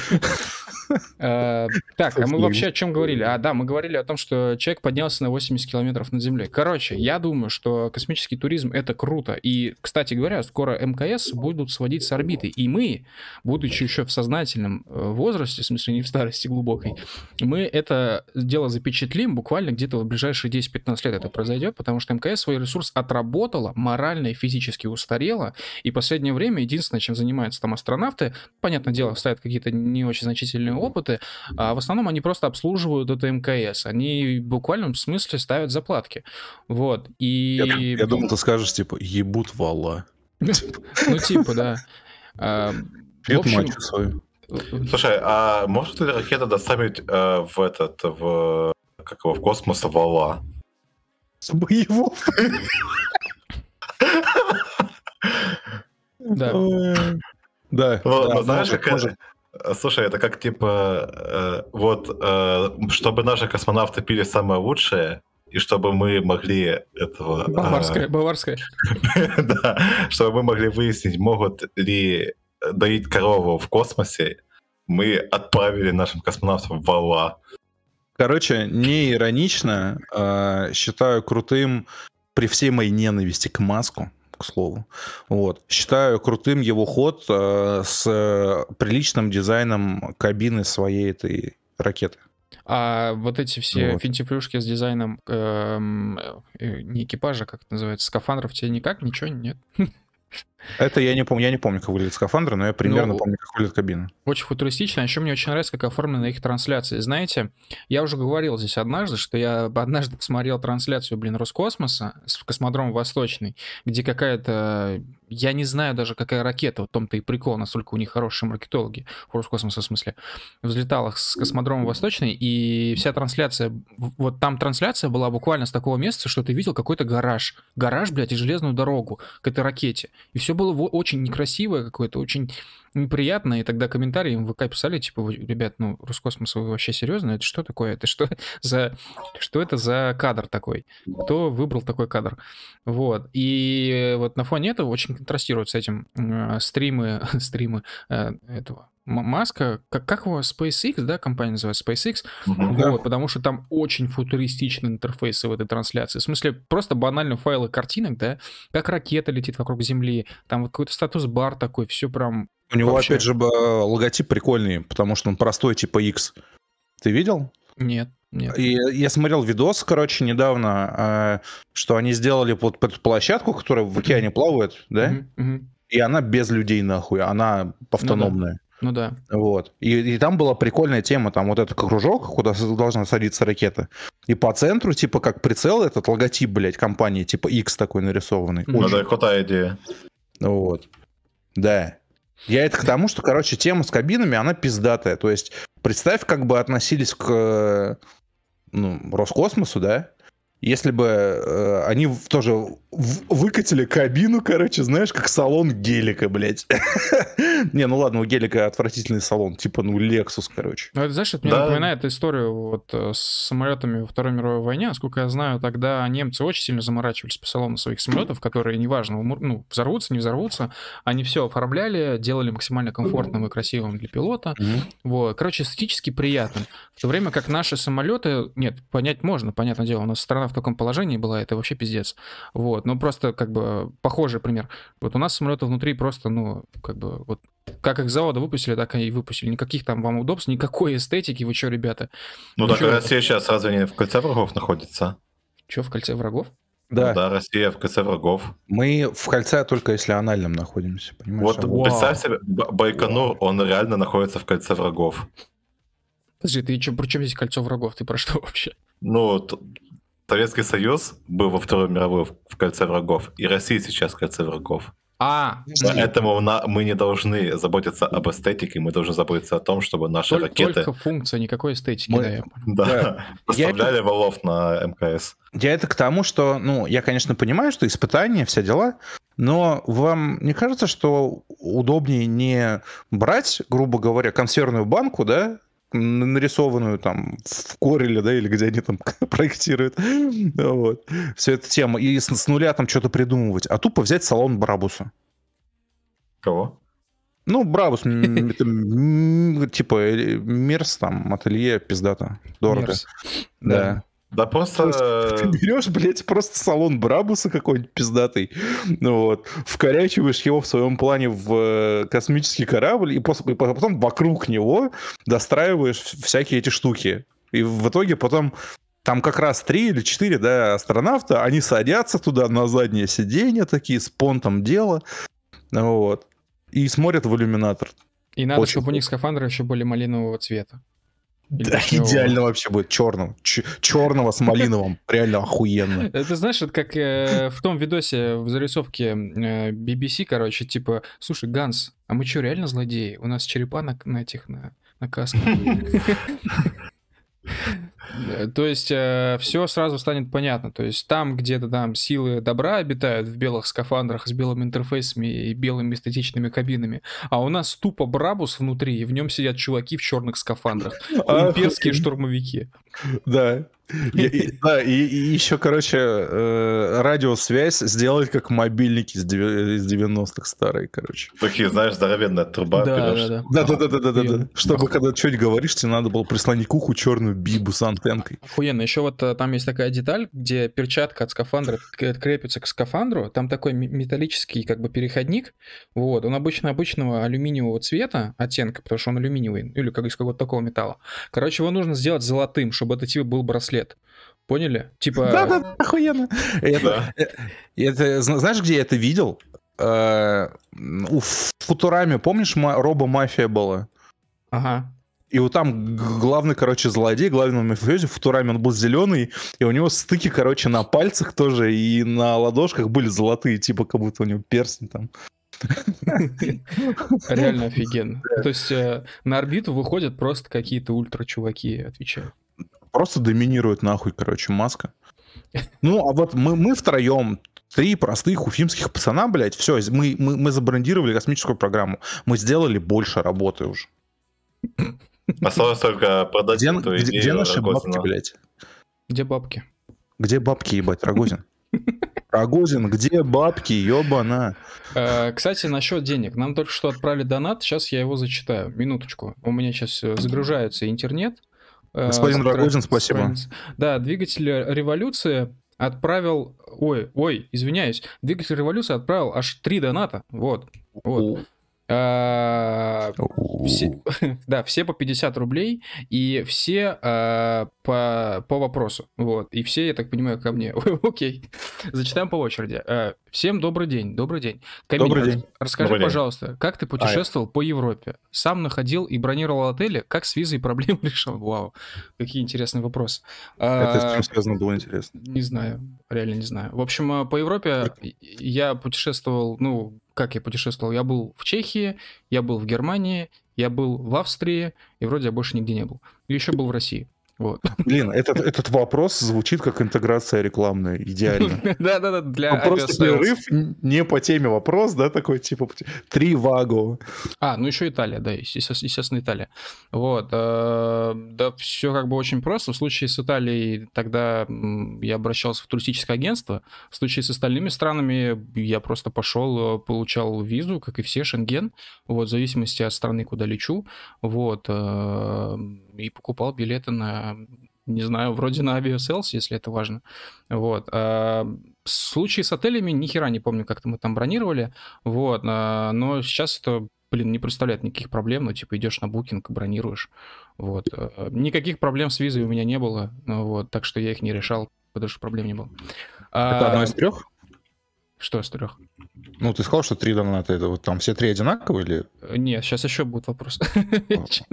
Э, так, а мы вообще о чем говорили? А, да, мы говорили о том, что человек поднялся на 80 километров над землей. Короче, я думаю, что космический туризм это круто. И, кстати говоря, скоро МКС будут сводить с орбиты. И мы, будучи еще в сознательном э, возрасте, в смысле не в старости глубокой, мы это дело запечатлим буквально где-то в ближайшие 10-15 лет это произойдет, потому что МКС свой ресурс отработала, морально и физически устарела. И последнее время единственное, чем занимаются там астронавты, понятное дело, ставят какие-то не очень значительные опыты, а в основном они просто обслуживают это МКС. Они в буквальном смысле ставят заплатки. Вот. И...
Я, я думал, ты скажешь, типа, ебут вала.
Ну, типа, да.
Пьют мачу свою.
Слушай, а может ли ракета доставить э, в этот, в, как его, в космос вала?
С боевого?
Да.
Да.
Да, знаешь, как это? Слушай, это как типа, э, вот, э, чтобы наши космонавты пили самое лучшее, и чтобы мы могли этого...
Баварская, э, баварская.
да, чтобы мы могли выяснить, могут ли доить корову в космосе, мы отправили нашим космонавтам вала.
Короче, не иронично, э, считаю крутым при всей моей ненависти к Маску, к слову. Вот. Считаю крутым его ход э, с приличным дизайном кабины своей этой ракеты.
А вот эти все вот. финтифлюшки с дизайном эм, э, не экипажа, как это называется, скафандров тебе никак, ничего нет?
Это я не помню, я не помню, как выглядит скафандр, но я примерно ну, помню, как выглядит кабина.
Очень футуристично, а еще мне очень нравится, как оформлены их трансляции. Знаете, я уже говорил здесь однажды, что я однажды посмотрел трансляцию, блин, Роскосмоса с космодрома Восточный, где какая-то я не знаю даже, какая ракета, в том-то и прикол, настолько у них хорошие маркетологи, Роскосмоса в смысле, взлетала с космодрома Восточный, и вся трансляция, вот там трансляция была буквально с такого места, что ты видел какой-то гараж, гараж, блядь, и железную дорогу к этой ракете, и все было очень некрасивое какое-то, очень неприятно, и тогда комментарии им в ВК писали, типа, ребят, ну, Роскосмос, вы вообще серьезно? Это что такое? Это что за... Что это за кадр такой? Кто выбрал такой кадр? Вот. И вот на фоне этого очень контрастируют с этим э, стримы, стримы э, этого Маска, как, как его, SpaceX, да, компания называется SpaceX, mm-hmm. вот, потому что там очень футуристичные интерфейсы в этой трансляции, в смысле просто банально файлы картинок, да, как ракета летит вокруг Земли, там вот какой-то статус-бар такой, все прям...
У него, вообще... опять же, логотип прикольный, потому что он простой, типа X. Ты видел?
Нет. Нет.
И я смотрел видос, короче, недавно, а, что они сделали под, под площадку, которая в океане плавает, да? И она без людей нахуй, она автономная. Ну, да.
Ну да.
Вот. И, и там была прикольная тема, там вот этот кружок, куда должна садиться ракета. И по центру, типа, как прицел, этот логотип, блядь, компании, типа X такой нарисованный.
Ну Очень. да, крутая идея.
Вот. Да. Я это к тому, что, короче, тема с кабинами, она пиздатая. То есть, представь, как бы относились к ну, Роскосмосу, да? Если бы э, они тоже выкатили кабину, короче, знаешь, как салон гелика, блядь. Не, ну ладно, у гелика отвратительный салон, типа, ну, Lexus, короче.
Ну, это, знаешь, это мне напоминает историю вот э, с самолетами во Второй мировой войне. Насколько я знаю, тогда немцы очень сильно заморачивались по салону своих самолетов, которые, неважно, ну, взорвутся, не взорвутся, они все оформляли, делали максимально комфортным и красивым для пилота. Вот, короче, эстетически приятным. В то время как наши самолеты, нет, понять можно, понятное дело, у нас страна в таком положении была, это вообще пиздец. Вот, ну просто как бы похожий пример. Вот у нас самолеты внутри просто, ну, как бы вот как их завода выпустили, так и выпустили. Никаких там вам удобств, никакой эстетики. Вы что, ребята?
Ну, так Россия сейчас разве не в кольце врагов находится?
Что, в кольце врагов?
Да. Ну, да, Россия в кольце врагов.
Мы в кольце только если анальном находимся,
понимаешь? Вот Вау. представь себе, Байконур, он реально находится в кольце врагов.
Подожди, ты что, при чем здесь кольцо врагов? Ты про что вообще?
Ну, Советский Союз был во Второй мировой в кольце врагов, и Россия сейчас в кольце врагов.
А,
Поэтому мы не должны заботиться об эстетике, мы должны заботиться о том, чтобы наши
только,
ракеты...
Только функция, никакой эстетики,
мы... да, я Да, да. поставляли я валов на МКС.
Я это к тому, что, ну, я, конечно, понимаю, что испытания, все дела, но вам не кажется, что удобнее не брать, грубо говоря, консервную банку, да, нарисованную там в Кореле, да, или где они там проектируют. Вот. Все эта тема. И с, с нуля там что-то придумывать. А тупо взять салон Брабуса.
Кого?
Ну, Брабус, типа э, Мерс, там, ателье, пиздата, дорого. Да.
Да просто...
Ты берешь, блядь, просто салон Брабуса какой-нибудь пиздатый, ну вот, вкорячиваешь его в своем плане в э, космический корабль, и, после, и потом вокруг него достраиваешь всякие эти штуки. И в итоге потом там как раз три или четыре, да, астронавта, они садятся туда на заднее сиденье такие, с понтом дела, вот, и смотрят в иллюминатор.
И надо, Очень чтобы у них скафандры еще были малинового цвета.
Да, идеально вообще будет черным. черного с малиновым. Реально охуенно.
Это знаешь, это как э, в том видосе в зарисовке э, BBC, короче, типа, слушай, Ганс, а мы что, реально злодеи? У нас черепа на, на этих, на, на касках. Э, то есть э, все сразу станет понятно. То есть там где-то там силы добра обитают в белых скафандрах с белыми интерфейсами и белыми эстетичными кабинами, а у нас тупо Брабус внутри, и в нем сидят чуваки в черных скафандрах. Имперские штурмовики.
Да. Да, и еще, короче, э, радиосвязь сделать как мобильники из 90-х старые, короче.
Такие, знаешь, здоровенная труба.
Да, да, да. Да, да, да, да, Чтобы когда что-нибудь говоришь, тебе надо было прислонить к уху черную бибу с антенкой.
Охуенно. Еще вот э, там есть такая деталь, где перчатка от скафандра крепится к скафандру. Там такой металлический как бы переходник. Вот. Он обычно обычного алюминиевого цвета, оттенка, потому что он алюминиевый, или как из какого-то такого металла. Короче, его нужно сделать золотым, чтобы это типа был браслет. Поняли? Типа...
Да-да, охуенно. Это, э, это, знаешь, где я это видел? Uh, у Футурами, помнишь, Роба Мафия была?
Ага.
И вот там главный, короче, злодей, главный мафиози, в Футураме он был зеленый, и у него стыки, короче, на пальцах тоже и на ладошках были золотые, типа как будто у него перстень там.
Реально офигенно. То есть э, на орбиту выходят просто какие-то ультра-чуваки, отвечаю.
Просто доминирует нахуй, короче, маска. Ну, а вот мы, мы втроем, три простых уфимских пацана, блядь, все, мы, мы, мы забрендировали космическую программу. Мы сделали больше работы уже.
Осталось только продать
где, эту где, где наши Рогозина. бабки, блядь?
Где бабки?
Где бабки, ебать, Рогозин? Рогозин, где бабки, ебана?
Э, кстати, насчет денег. Нам только что отправили донат, сейчас я его зачитаю. Минуточку. У меня сейчас э, загружается интернет.
Э, Господин Рогозин, спасибо.
Да, двигатель революции отправил... Ой, ой, извиняюсь. Двигатель революции отправил аж три доната. Вот. Вот. А, все, да, все по 50 рублей, и все а, по, по вопросу. Вот. И все, я так понимаю, ко мне. Окей. Зачитаем по очереди. А, всем добрый день. Добрый день.
Камиль, добрый день.
Расскажи, добрый пожалуйста, день. как ты путешествовал а, по Европе? Сам находил и бронировал отели? Как с визой проблем решил? Вау, какие интересные вопросы.
Это с чем связано было интересно?
Не знаю, реально не знаю. В общем, по Европе я путешествовал, ну, как я путешествовал? Я был в Чехии, я был в Германии, я был в Австрии, и вроде я больше нигде не был. И еще был в России. Вот.
Блин, этот, этот вопрос звучит как интеграция рекламная, идеально.
Да-да-да, для
Просто перерыв не по теме вопрос, да, такой типа три вагу.
А, ну еще Италия, да, естественно, Италия. Вот, э, да, все как бы очень просто. В случае с Италией тогда я обращался в туристическое агентство. В случае с остальными странами я просто пошел, э, получал визу, как и все, Шенген, вот, в зависимости от страны, куда лечу, вот, э, и покупал билеты на, не знаю, вроде на Aviasales, если это важно. Вот. А в случае с отелями ни хера не помню, как-то мы там бронировали, вот, а, но сейчас это блин, не представляет никаких проблем, ну, типа, идешь на букинг, бронируешь, вот. А, никаких проблем с визой у меня не было, ну, вот, так что я их не решал, потому что проблем не было.
Это а, одно из трех?
Что из трех?
Ну, ты сказал, что три доната, это вот там все три одинаковые или?
Нет, сейчас еще будет вопрос.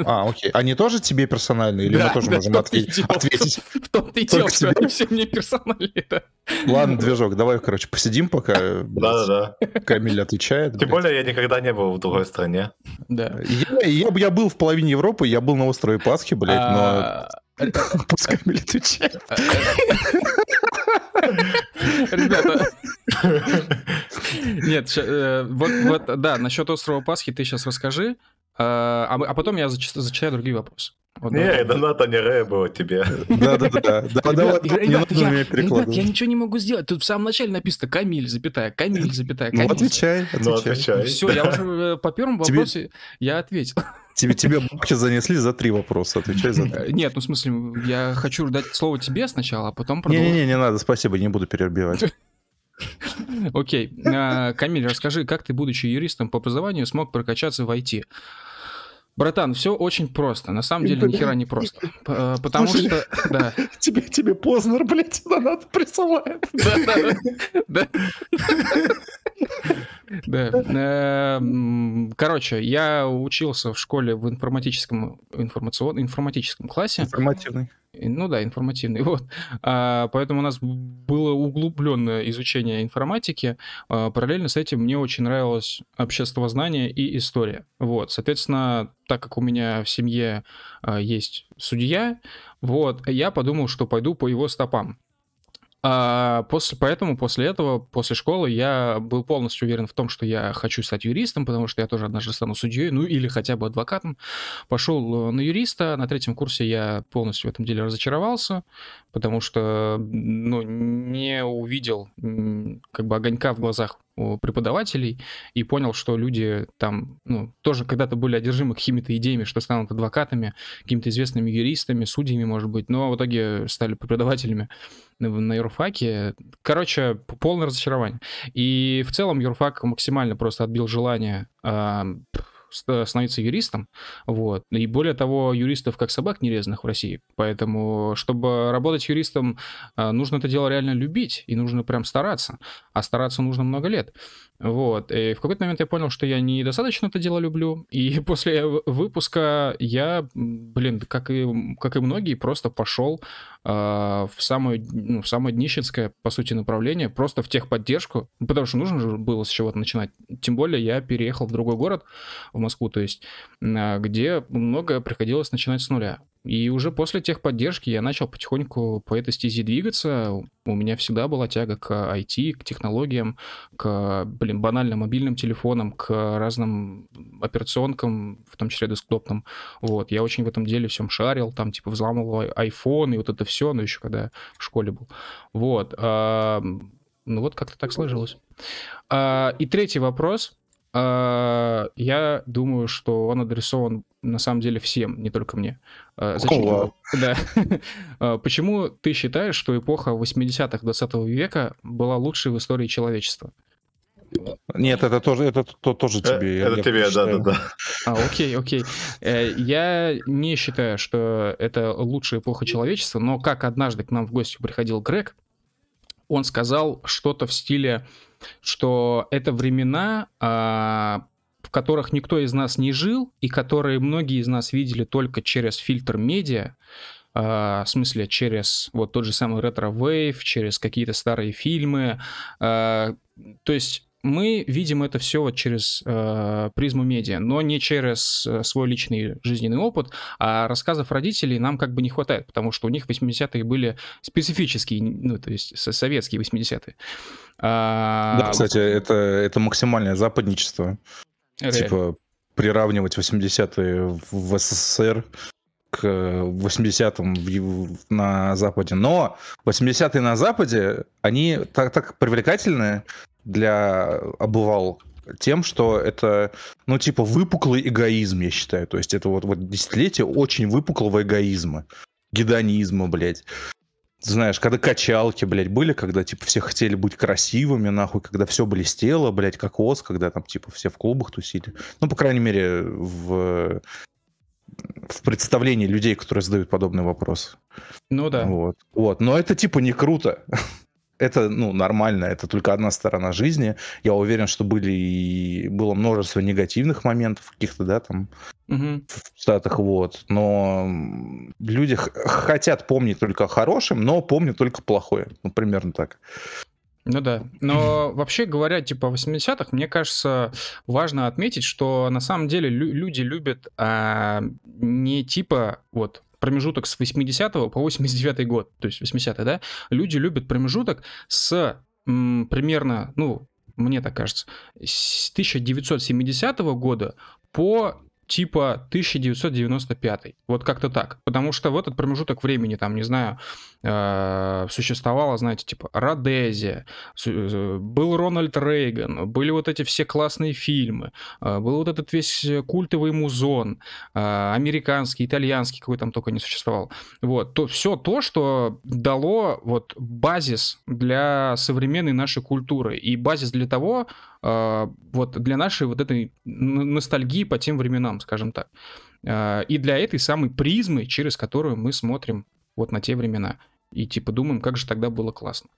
А, окей. Они тоже тебе персональные или мы тоже можем ответить?
В том-то и дело, что они все мне персональные, да.
Ладно, движок, давай, короче, посидим пока.
Да-да-да.
Камиль отвечает.
Тем более я никогда не был в другой стране.
Да.
Я был в половине Европы, я был на острове Пасхи, блядь, но... А, Пускай Камиль отвечает.
Ребята. Нет, э, вот, вот, да, насчет острова Пасхи ты сейчас расскажи, а, а, а потом я зачитаю другие вопросы.
Вот, не, давай. доната не было тебе.
Да-да-да.
Ребят, я ничего не могу сделать. Тут в самом начале написано Камиль, запятая, Камиль, запятая,
ну, Камиль. Ну, отвечай, отвечай.
Все, я уже э, по первому вопросу я ответил.
Тебе, тебе бабки занесли за три вопроса, отвечай за
три. Нет, ну в смысле, я хочу дать слово тебе сначала, а потом продолжить.
Не-не-не, не надо, спасибо, не буду перебивать.
Окей. А, Камиль, расскажи, как ты, будучи юристом по образованию, смог прокачаться в IT? Братан, все очень просто. На самом деле, нихера не просто. Э, потому Слушай, что... Да.
Тебе, тебе Познер, блядь, донат присылает. Да, да,
да. Да. Э, короче, я учился в школе в информатическом, информацион, информатическом классе.
Информативный.
Ну да, информативный. Вот. А, поэтому у нас было углубленное изучение информатики. А, параллельно с этим мне очень нравилось обществознание и история. Вот. Соответственно, так как у меня в семье а, есть судья, вот, я подумал, что пойду по его стопам. А после, поэтому после этого, после школы, я был полностью уверен в том, что я хочу стать юристом, потому что я тоже однажды стану судьей, ну или хотя бы адвокатом. Пошел э, на юриста, на третьем курсе я полностью в этом деле разочаровался, потому что ну, не увидел как бы огонька в глазах преподавателей и понял, что люди там ну, тоже когда-то были одержимы какими-то идеями, что станут адвокатами, какими-то известными юристами, судьями, может быть, но в итоге стали преподавателями на юрфаке. Короче, полное разочарование. И в целом юрфак максимально просто отбил желание э, становиться юристом, вот. И более того, юристов как собак нерезанных в России. Поэтому, чтобы работать юристом, а, нужно это дело реально любить, и нужно прям стараться. А стараться нужно много лет. Вот. И в какой-то момент я понял, что я недостаточно это дело люблю. И после выпуска я, блин, как и, как и многие, просто пошел э, в, самое, ну, в самое днищенское, по сути, направление, просто в техподдержку, потому что нужно же было с чего-то начинать. Тем более я переехал в другой город, в Москву, то есть, э, где многое приходилось начинать с нуля. И уже после техподдержки я начал потихоньку по этой стези двигаться. У меня всегда была тяга к IT, к технологиям, к, блин, банальным мобильным телефонам, к разным операционкам, в том числе десктопным. Вот, я очень в этом деле всем шарил, там, типа, взламывал iPhone и вот это все, но еще когда в школе был. Вот. А, ну вот как-то так сложилось. А, и третий вопрос. А, я думаю, что он адресован на самом деле всем, не только мне. А, зачем? Да. А, почему ты считаешь, что эпоха 80-х 20 века была лучшей в истории человечества?
Нет, это тоже, это то, тоже э, тебе.
Это я тебе, да, да, да.
А, окей, окей. Э, я не считаю, что это лучшая эпоха человечества, но как однажды к нам в гости приходил Грег, он сказал что-то в стиле, что это времена, в которых никто из нас не жил, и которые многие из нас видели только через фильтр медиа, Э, в смысле, через вот тот же самый ретро-вейв, через какие-то старые фильмы. Uh, то есть мы видим это все вот через uh, призму медиа, но не через свой личный жизненный опыт, а рассказов родителей нам как бы не хватает, потому что у них 80-е были специфические, ну, то есть советские 80-е.
Да, кстати, это, это максимальное западничество. Реально. Типа приравнивать 80-е в СССР к 80-м на Западе. Но 80-е на Западе, они так, так привлекательны для обывал тем, что это, ну, типа, выпуклый эгоизм, я считаю. То есть это вот, вот десятилетие очень выпуклого эгоизма, гедонизма, блядь знаешь, когда качалки, блядь, были, когда, типа, все хотели быть красивыми, нахуй, когда все блестело, блядь, как ос, когда там, типа, все в клубах тусили. Ну, по крайней мере, в, в представлении людей, которые задают подобный вопрос.
Ну да.
Вот. вот. Но это, типа, не круто это, ну, нормально, это только одна сторона жизни. Я уверен, что были и было множество негативных моментов каких-то, да, там, угу. в Штатах, вот. Но люди хотят помнить только о хорошем, но помнят только плохое. Ну, примерно так.
Ну да. Но вообще говоря, типа 80-х, мне кажется, важно отметить, что на самом деле лю- люди любят а, не типа вот промежуток с 80 по 89 год, то есть 80 да, люди любят промежуток с м, примерно, ну, мне так кажется, с 1970 года по типа 1995. Вот как-то так. Потому что в этот промежуток времени, там, не знаю, э, существовало, знаете, типа Родезия, э, был Рональд Рейган, были вот эти все классные фильмы, э, был вот этот весь культовый музон, американский, итальянский, какой там только не существовал. Вот, то, все то, что дало вот базис для современной нашей культуры и базис для того, вот для нашей вот этой ностальгии по тем временам, скажем так. И для этой самой призмы, через которую мы смотрим вот на те времена. И типа думаем, как же тогда было классно.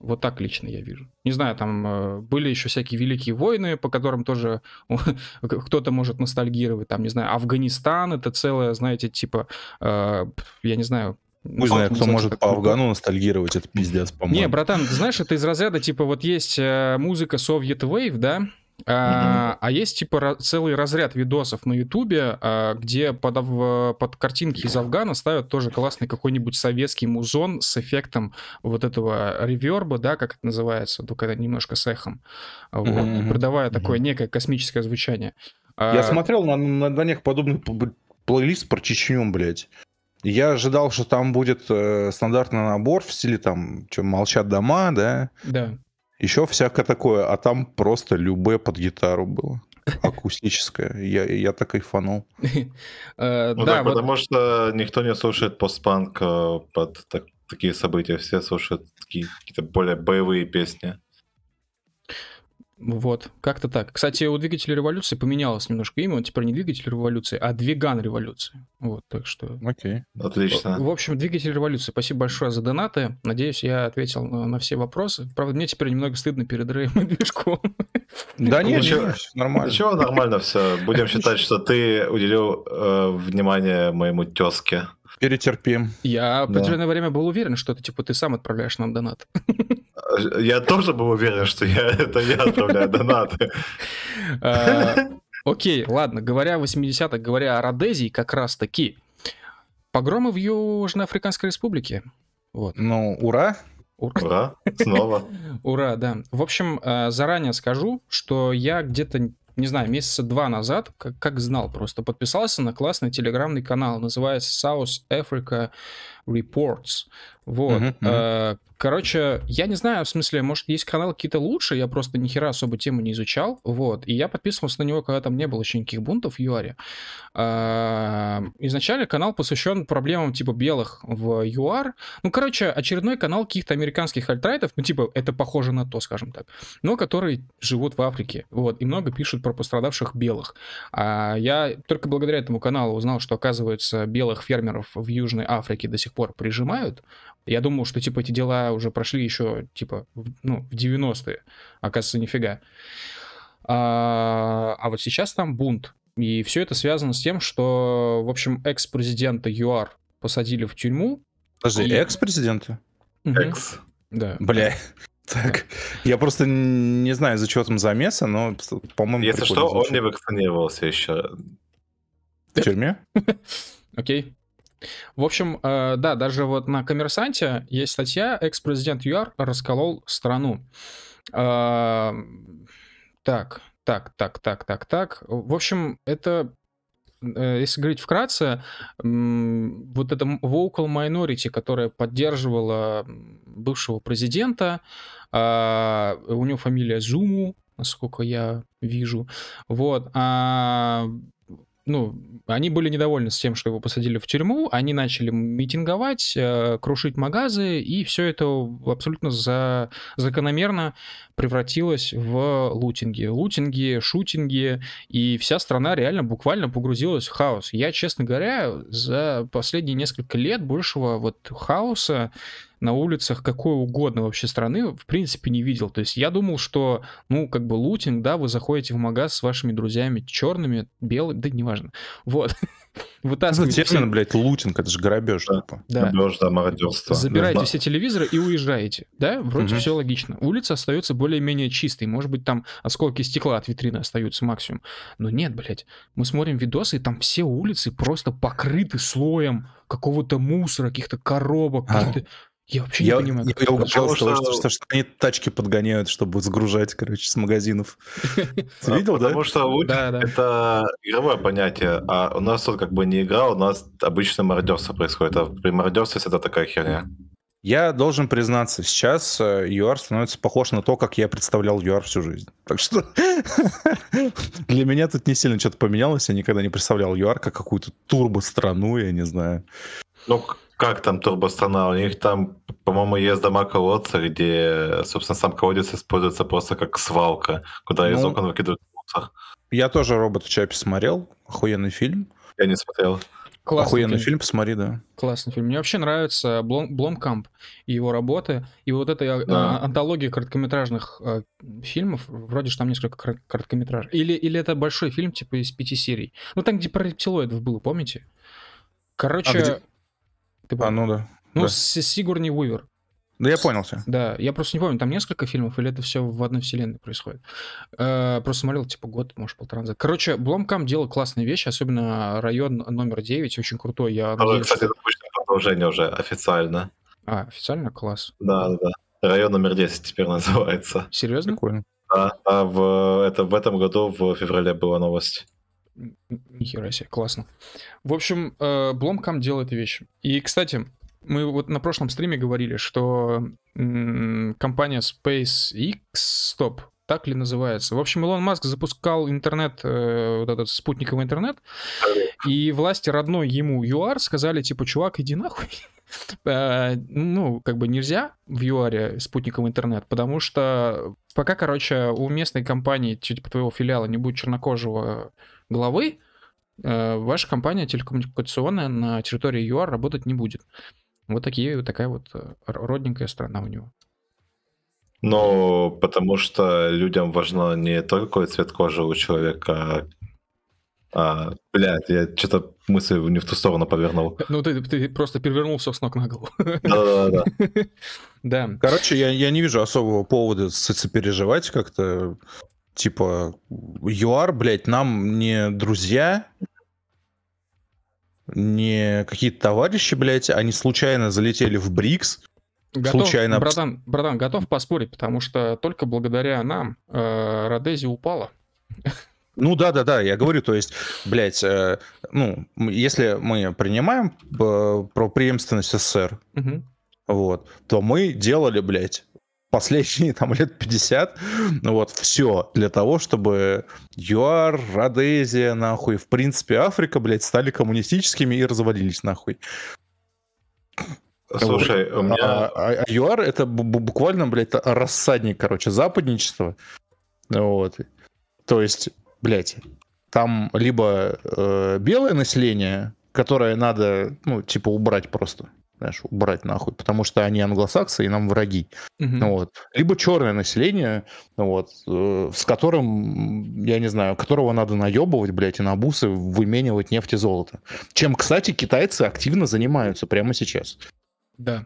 Вот так лично я вижу. Не знаю, там э, были еще всякие великие войны, по которым тоже кто-то может ностальгировать. Там, не знаю, Афганистан, это целое, знаете, типа, э, я не знаю,
не знаю, кто может по Афгану ностальгировать, это пиздец,
по-моему. Не, братан, знаешь, это из разряда, типа, вот есть э, музыка Soviet Wave, да, а, а есть типа целый разряд видосов на Ютубе, а, где под, под картинки из Афгана ставят тоже классный какой-нибудь советский музон с эффектом вот этого реверба, да, как это называется, только немножко с эхом, вот, mm-hmm. придавая такое некое космическое звучание.
Я а... смотрел на, на, на них подобный плейлист про Чечню, блядь. Я ожидал, что там будет э, стандартный набор в стиле там, что молчат дома, да?
Да.
Еще всякое такое, а там просто любое под гитару было. Акустическое. Я, я так кайфанул.
Э, ну да, потому что никто не слушает постпанк э, под такие события. Все слушают какие-то более боевые песни.
Вот, как-то так. Кстати, у двигателя революции поменялось немножко имя, он теперь не двигатель революции, а двиган революции. Вот, так что...
Окей,
отлично.
В общем, двигатель революции. Спасибо большое за донаты. Надеюсь, я ответил на, на все вопросы. Правда, мне теперь немного стыдно перед Рэем и движком.
Да нет, ничего, нормально.
Ничего, нормально все. Будем считать, что ты уделил э, внимание моему тезке.
Перетерпим.
Я определенное время был уверен, что это типа ты сам отправляешь нам донат.
Я тоже был уверен, что я, это я отправляю донаты.
А, окей, ладно, говоря о 80-х, говоря о Родезии как раз-таки, погромы в Южноафриканской Республике. Вот.
Ну, ура!
Ура, ура снова.
Ура, да. В общем, а, заранее скажу, что я где-то не знаю, месяца два назад, как, как знал, просто подписался на классный телеграмный канал, называется South Africa Reports. Вот. Uh-huh, uh-huh. Короче, я не знаю, в смысле, может, есть каналы какие-то лучше, я просто ни хера особо тему не изучал, вот, и я подписывался на него, когда там не было еще никаких бунтов в ЮАРе. А, изначально канал посвящен проблемам типа белых в ЮАР. Ну, короче, очередной канал каких-то американских альтрайтов, ну, типа, это похоже на то, скажем так, но которые живут в Африке, вот, и много пишут про пострадавших белых. А я только благодаря этому каналу узнал, что, оказывается, белых фермеров в Южной Африке до сих пор прижимают, я думал, что, типа, эти дела уже прошли еще, типа, в, ну, в 90-е. Оказывается, нифига. А, а вот сейчас там бунт. И все это связано с тем, что, в общем, экс-президента ЮАР посадили в тюрьму.
Подожди, и... экс-президента?
Экс.
Да.
Бля. Так, я просто не знаю, из-за чего там замеса, но, по-моему,
Если что, он не вакцинировался еще.
В тюрьме?
Окей. В общем, э, да, даже вот на «Коммерсанте» есть статья «Экс-президент ЮАР расколол страну». Э, так, так, так, так, так, так. В общем, это э, если говорить вкратце, вот это vocal minority, которая поддерживала бывшего президента, а, у него фамилия Зуму, насколько я вижу, вот, а ну, они были недовольны с тем, что его посадили в тюрьму, они начали митинговать, э, крушить магазы, и все это абсолютно за, закономерно превратилось в лутинги. Лутинги, шутинги, и вся страна реально буквально погрузилась в хаос. Я, честно говоря, за последние несколько лет большего вот хаоса на улицах какой угодно вообще страны в принципе не видел. То есть я думал, что, ну, как бы лутинг, да, вы заходите в магаз с вашими друзьями черными, белыми, да неважно. Вот.
Вытаскиваете... Ну, термин, все... блядь, лутинг, это же грабеж, да. типа.
Да. Грабеж, да, мародерство.
Забираете да. все телевизоры и уезжаете, да? Вроде угу. все логично. Улица остается более-менее чистой, может быть, там осколки стекла от витрины остаются максимум. Но нет, блядь, мы смотрим видосы, и там все улицы просто покрыты слоем какого-то мусора, каких-то коробок, а. каких-то Я вообще не
Я,
понимаю.
я,
как
я того,
что-
что, что, что они тачки подгоняют, чтобы сгружать, короче, с магазинов. Ты видел, да?
Потому что лут
Да, да.
это игровое понятие, а у нас тут как бы не игра, у нас обычно мародерство происходит, а при мародерстве это такая херня.
Я должен признаться, сейчас э, UR становится похож на то, как я представлял UR всю жизнь. Так что для меня тут не сильно что-то поменялось. Я никогда не представлял UR как какую-то турбо-страну, я не знаю.
Ну, как там турбострана? У них там, по-моему, есть дома колодца, где, собственно, сам колодец используется просто как свалка, куда из
Ну,
окон выкидывают мусор.
Я тоже робот Чапи смотрел. Охуенный фильм.
Я не смотрел.
Классный
Охуенный
фильм.
фильм, посмотри, да.
Классный фильм. Мне вообще нравится Блом, Бломкамп и его работы. И вот эта
Да.
антология короткометражных э, фильмов, вроде же там несколько кор- короткометражек. Или, или это большой фильм, типа из пяти серий. Ну, там, где про рептилоидов было, помните? Короче...
А где?
Ты
А, ну да.
ну,
да.
с Сигурни Уивер.
Да я понял тебя.
Да, я просто не помню, там несколько фильмов, или это все в одной вселенной происходит. Э, просто смотрел, типа, год, может, полтора назад. Короче, Бломкам делал классные вещи, особенно район номер 9, очень крутой. Я
Тоже,
надеюсь,
кстати,
что-
продолжение уже официально.
А, официально? Класс.
Да, да, да. Район номер 10 теперь называется.
Серьезно?
Прикольно.
Да, а в, это, в этом году в феврале была новость.
Н- Нихера себе, классно. В общем, э, Бломкам делает вещи. И, кстати, мы вот на прошлом стриме говорили, что компания SpaceX, стоп, так ли называется? В общем, Илон Маск запускал интернет, э, вот этот спутниковый интернет, и власти родной ему ЮАР сказали, типа, чувак, иди нахуй. Э, Ну, как бы нельзя в ЮАРе спутниковый интернет, потому что пока, короче, у местной компании, типа твоего филиала, не будет чернокожего главы, э, ваша компания телекоммуникационная на территории ЮАР работать не будет. Вот такие, вот такая вот э, родненькая страна у него.
Но потому что людям важно не только какой цвет кожи у человека, а, блядь, я что-то мысль не в ту сторону повернул.
Ну, ты, ты просто перевернул все с ног на голову.
Да-да-да.
Да.
Короче, я, я не вижу особого повода сопереживать как-то. Типа, ЮАР, блядь, нам не друзья, не какие-то товарищи, блядь, они случайно залетели в БРИКС.
Готов,
Случайно
братан, братан, готов поспорить, потому что только благодаря нам э, Родези упала.
Ну да, да, да, я говорю, то есть, блядь, э, ну, если мы принимаем э, про преемственность СССР,
Мгм.
вот, то мы делали, блядь, последние там лет 50, ну вот, все для того, чтобы ЮАР, Родезия, нахуй, в принципе, Африка, блядь, стали коммунистическими и развалились, нахуй.
Слушай, у
А,
меня...
а- а ЮАР это бу- бу- буквально, блядь, рассадник, короче, западничества. Вот. То есть, блядь, там либо э, белое население, которое надо, ну, типа, убрать просто. Знаешь, убрать нахуй, потому что они англосаксы и нам враги. Ну Вот. Либо черное население, вот, э, с которым, я не знаю, которого надо наебывать, блядь, и на бусы выменивать нефть и золото. Чем, кстати, китайцы активно занимаются прямо сейчас.
Да.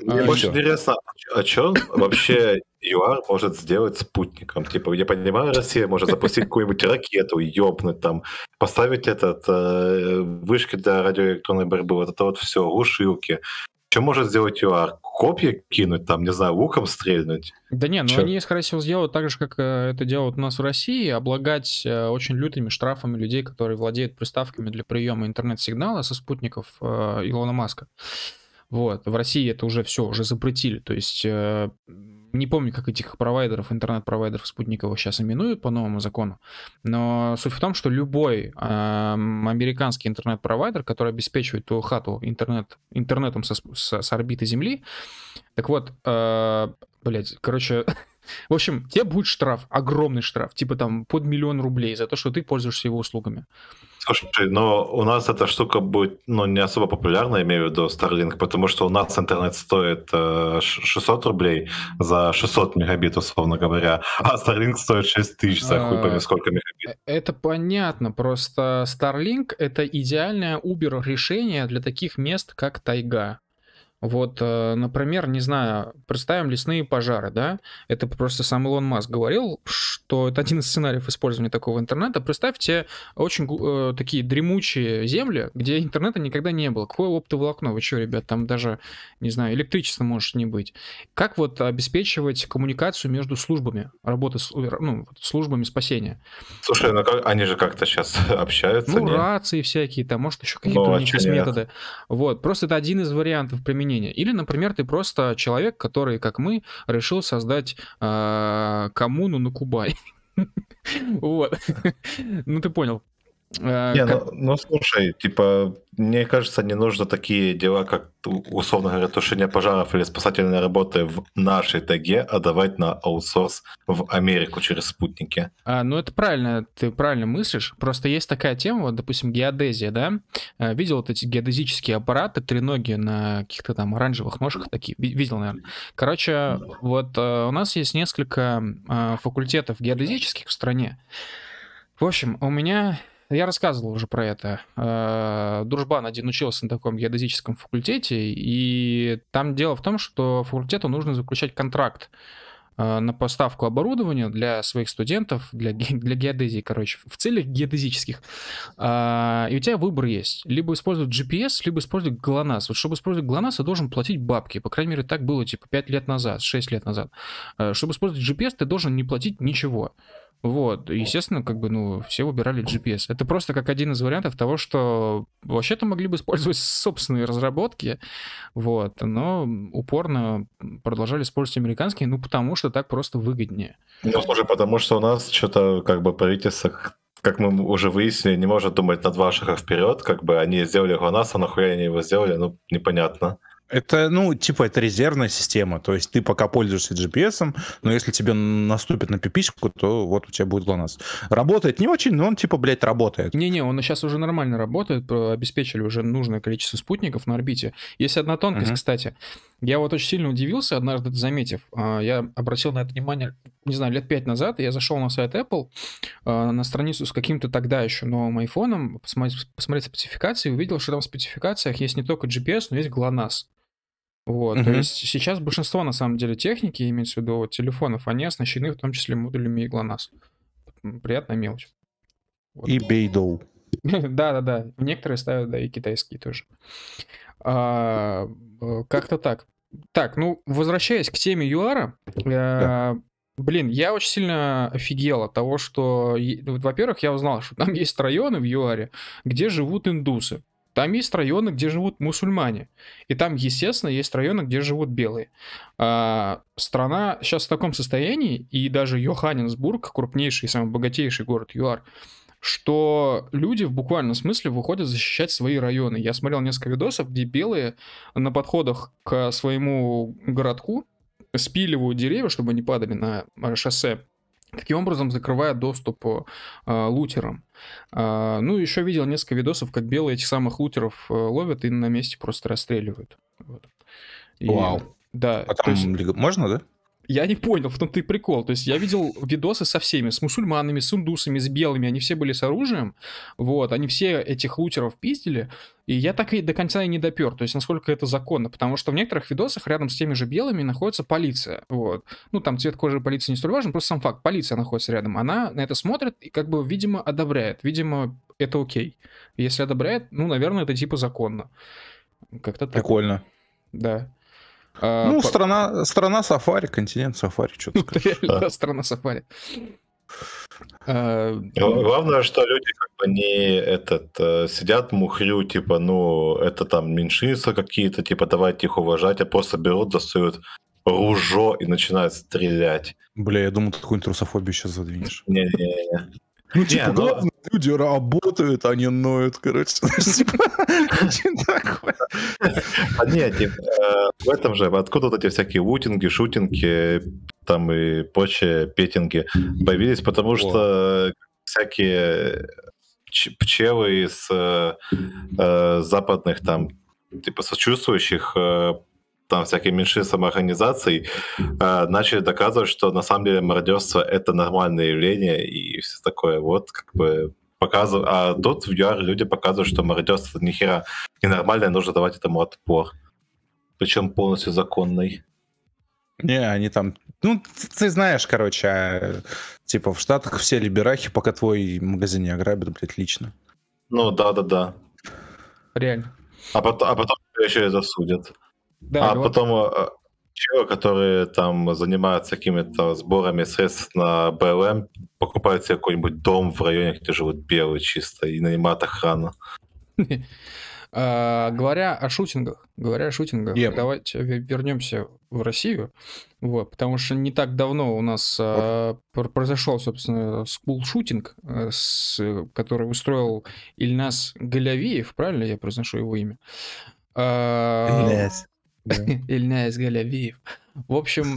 Мне
А,
больше
всё.
интересно, а что вообще ЮАР может сделать спутником? Типа, я понимаю, Россия может запустить какую-нибудь ракету, ёбнуть там, поставить этот э, вышки для радиоэлектронной борьбы, вот это вот все, глушилки. Что может сделать ЮАР? Копья кинуть, там, не знаю, луком стрельнуть?
Да не, ну
Чё?
они, скорее всего, сделают так же, как э, это делают у нас в России, облагать э, очень лютыми штрафами людей, которые владеют приставками для приема интернет-сигнала со спутников э, Илона Маска. Вот, в России это уже все, уже запретили. То есть э, не помню, как этих провайдеров, интернет-провайдеров спутниковых сейчас именуют по новому закону, но суть в том, что любой эм, американский интернет-провайдер, который обеспечивает твою хату интернет, интернетом со, с- с орбиты Земли, так вот, э, блядь, короче, в общем, тебе будет штраф, огромный штраф, типа там под миллион рублей за то, что ты пользуешься его услугами.
Слушай, но у нас эта штука будет ну, не особо популярна, имею в виду Starlink, потому что у нас интернет стоит э, ш- 600 рублей за 600 мегабит, условно говоря, а Starlink стоит 6 тысяч за хуй
А,
пойми сколько мегабит.
Э, Это понятно, просто Starlink — это идеальное Uber решение для таких мест, как тайга. Вот, э, например, не знаю, представим лесные пожары, да? Это просто сам Илон Маск говорил, что это один из сценариев использования такого интернета. Представьте очень э, такие дремучие земли, где интернета никогда не было. Какое оптоволокно? Вы что, ребят, там даже, не знаю, электричества может не быть. Как вот обеспечивать коммуникацию между службами, работы с ну, службами спасения?
Слушай, ну как, они же как-то сейчас общаются.
Ну, не? рации всякие, там, может, еще какие-то ну, у них есть методы. Вот, просто это один из вариантов применения применения. Или, например, ты просто человек, который, как мы, решил создать э, коммуну на Кубай. Вот. Ну, ты понял.
Э, не, как... ну, ну слушай, типа, мне кажется, не нужно такие дела, как, условно говоря, тушение пожаров или спасательные работы в нашей тайге отдавать на аутсорс в Америку через спутники.
А, ну, это правильно, ты правильно мыслишь. Просто есть такая тема, вот, допустим, геодезия, да? А, видел вот эти геодезические аппараты, треногие на каких-то там оранжевых ножках такие? Видел, наверное. Короче, вот э, у нас есть несколько факультетов геодезических в стране. В общем, у меня я рассказывал уже про это. Э, Дружбан один учился на таком геодезическом факультете, и там дело в том, что факультету нужно заключать контракт э, на поставку оборудования для своих студентов, для, для геодезии, короче, в целях геодезических. А, и у тебя выбор есть. Либо использовать GPS, либо использовать GLONASS. Вот чтобы использовать GLONASS, ты должен платить бабки. По крайней мере, так было типа 5 лет назад, 6 лет назад. Э, чтобы использовать GPS, ты должен не платить ничего. Вот, естественно, как бы, ну, все выбирали GPS. Это просто как один из вариантов того, что вообще-то могли бы использовать собственные разработки, вот, но упорно продолжали использовать американские, ну, потому что так просто выгоднее.
Ну, слушай, потому что у нас что-то, как бы, правительство как мы уже выяснили, не может думать на два шага вперед, как бы они сделали ГЛОНАСС, а нахуя они его сделали, ну, непонятно.
Это, ну, типа, это резервная система. То есть ты пока пользуешься GPS, но если тебе наступит на пипичку, то вот у тебя будет GLONASS. Работает не очень, но он, типа, блядь, работает.
Не-не, он сейчас уже нормально работает, обеспечили уже нужное количество спутников на орбите. Есть одна тонкость, uh-huh. кстати. Я вот очень сильно удивился, однажды заметив. А, я обратил на это внимание, не знаю, лет пять назад. Я зашел на сайт Apple, а, на страницу с каким-то тогда еще новым айфоном, посмотреть, посмотреть спецификации, увидел, что там в спецификациях есть не только GPS, но есть GLONASS. Вот, mm-hmm. то есть сейчас большинство, на самом деле, техники, имеется в виду телефонов, они оснащены в том числе модулями и GLONASS. Приятная мелочь.
Вот. И Beidou.
Да-да-да, некоторые ставят, да, и китайские тоже. А, э, как-то так. Так, ну, возвращаясь к теме ЮАРа, да. э, блин, я очень сильно офигел от того, что, во-первых, я узнал, что там есть районы в ЮАРе, где живут индусы. Там есть районы, где живут мусульмане. И там, естественно, есть районы, где живут белые. А, страна сейчас в таком состоянии, и даже Йоханнесбург, крупнейший и самый богатейший город ЮАР, что люди в буквальном смысле выходят защищать свои районы. Я смотрел несколько видосов, где белые на подходах к своему городку спиливают деревья, чтобы они падали на шоссе, Таким образом, закрывая доступ э, лутерам. Э, ну, еще видел несколько видосов, как белые этих самых лутеров э, ловят и на месте просто расстреливают. Вот.
И, Вау.
Да.
А там есть... можно, да?
Я не понял, в том-то и прикол. То есть я видел видосы со всеми, с мусульманами, с индусами, с белыми, они все были с оружием, вот, они все этих лутеров пиздили, и я так и до конца и не допер, то есть насколько это законно, потому что в некоторых видосах рядом с теми же белыми находится полиция, вот. Ну, там цвет кожи полиции не столь важен, просто сам факт, полиция находится рядом, она на это смотрит и как бы, видимо, одобряет, видимо, это окей. Если одобряет, ну, наверное, это типа законно. Как-то так.
Прикольно.
Да.
А, ну, по... страна, страна сафари, континент сафари, что-то
Да, страна сафари.
А, главное, что люди как бы не этот э, сидят мухрю, типа, ну, это там меньшинства какие-то, типа, давайте их уважать, а просто берут, достают ружо и начинают стрелять.
Бля, я думал, ты какую-нибудь трусофобию сейчас задвинешь.
Не-не-не.
Ну, типа, не, главное, ну... люди работают, они ноют, короче.
А нет, э, в этом же, откуда вот эти всякие лутинги, шутинги, там и прочие петинги появились, потому что всякие пчелы из э, западных там типа сочувствующих э, там всякие меньшинства самоорганизаций э, начали доказывать, что на самом деле мародерство — это нормальное явление и все такое. Вот как бы показывают. А тут в VR люди показывают, что мародерство ни хера ненормальное, нужно давать этому отпор. причем полностью законной.
Не, они там... Ну, ты знаешь, короче, а, типа в Штатах все либерахи, пока твой магазин не ограбят, блядь, лично.
Ну, да-да-да.
Реально.
А потом, а потом еще и засудят.
Да,
а потом э, чего, которые там занимаются какими-то сборами средств на БЛМ, покупают себе какой-нибудь дом в районе, где живут белые чисто, и нанимают охрану.
А, говоря о шутингах, говоря о шутингах,
Yep.
давайте ве- вернемся в Россию, вот, потому что не так давно у нас а, пр- произошел, собственно, скул-шутинг, э, с- который устроил Ильнас Галявиев, правильно я произношу его имя? А, Ильнас Галявиев. В общем,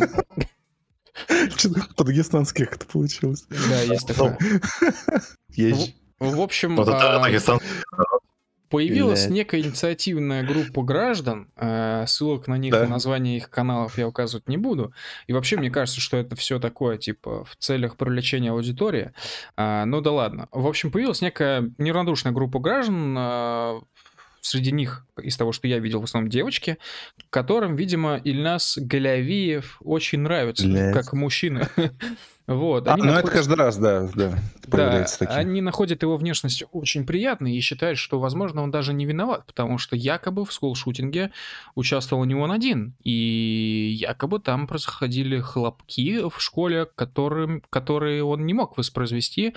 Что-то по-дагестански как это получилось.
да, есть такое.
Есть.
В общем, а. Появилась некая инициативная группа граждан, э, ссылок на них, на название их каналов я указывать не буду. И вообще, мне кажется, что это все такое, типа, в целях привлечения аудитории. А, ну да ладно. В общем, появилась некая неравнодушная группа граждан, а, среди них, из того, что я видел, в основном девочки, которым, видимо, Ильнас Галявиев очень нравится,
Блядь.
как мужчина. Вот.
А,
они
ну это
находятся-
каждый раз, да, да,
да,
появляется такие.
они находят его внешность очень приятной и считают, что, возможно, он даже не виноват, потому что якобы в скулшутинге участвовал не он один, и якобы там происходили хлопки в школе, которым, которые он не мог воспроизвести,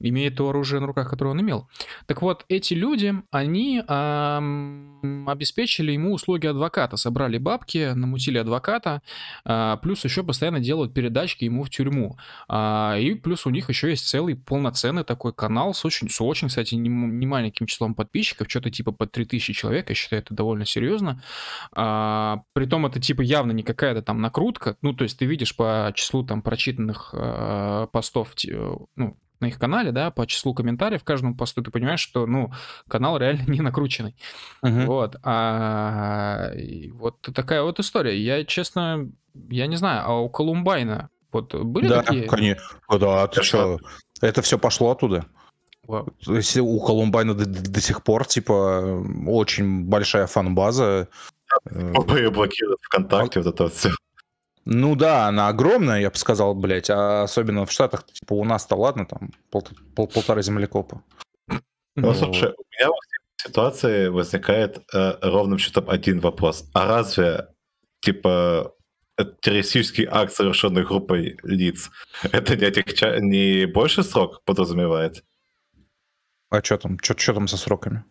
имея то оружие на руках, которое он имел. Так вот, эти люди, они ам, обеспечили ему услуги адвоката, собрали бабки, намутили адвоката, а, плюс еще постоянно делают передачки ему в тюрьму. А, и плюс у них еще есть целый полноценный такой канал с очень, с очень кстати, не, м- не маленьким числом подписчиков, что-то типа под 3000 человек, я считаю, это довольно серьезно. А, притом это типа явно не какая-то там накрутка, ну, то есть ты видишь по числу там прочитанных а, постов, ну, на их канале, да, по числу комментариев к каждому посту, ты понимаешь, что, ну, канал реально не накрученный.
Мгм.
Вот. А, вот такая вот история. Я, честно, я не знаю, а у Колумбайна вот были
Да,
такие?
конечно. Да, ты что? Это все пошло оттуда.
Вау.
То есть у Колумбайна до, до- сих пор, типа, очень большая фан-база. Э,
Оба ее блокируют ВКонтакте, вот это вот все.
Ну да, она огромная, я бы сказал, блядь, а особенно в Штатах, типа, у нас-то ладно, там, пол- пол- полтора землекопа.
Ну,
Ну,
слушай, у меня в этой ситуации возникает э, ровным счетом один вопрос. А разве, типа, это террористический акт, совершенный группой лиц, это не, отягча- не больше срок подразумевает?
А что там, что там со сроками?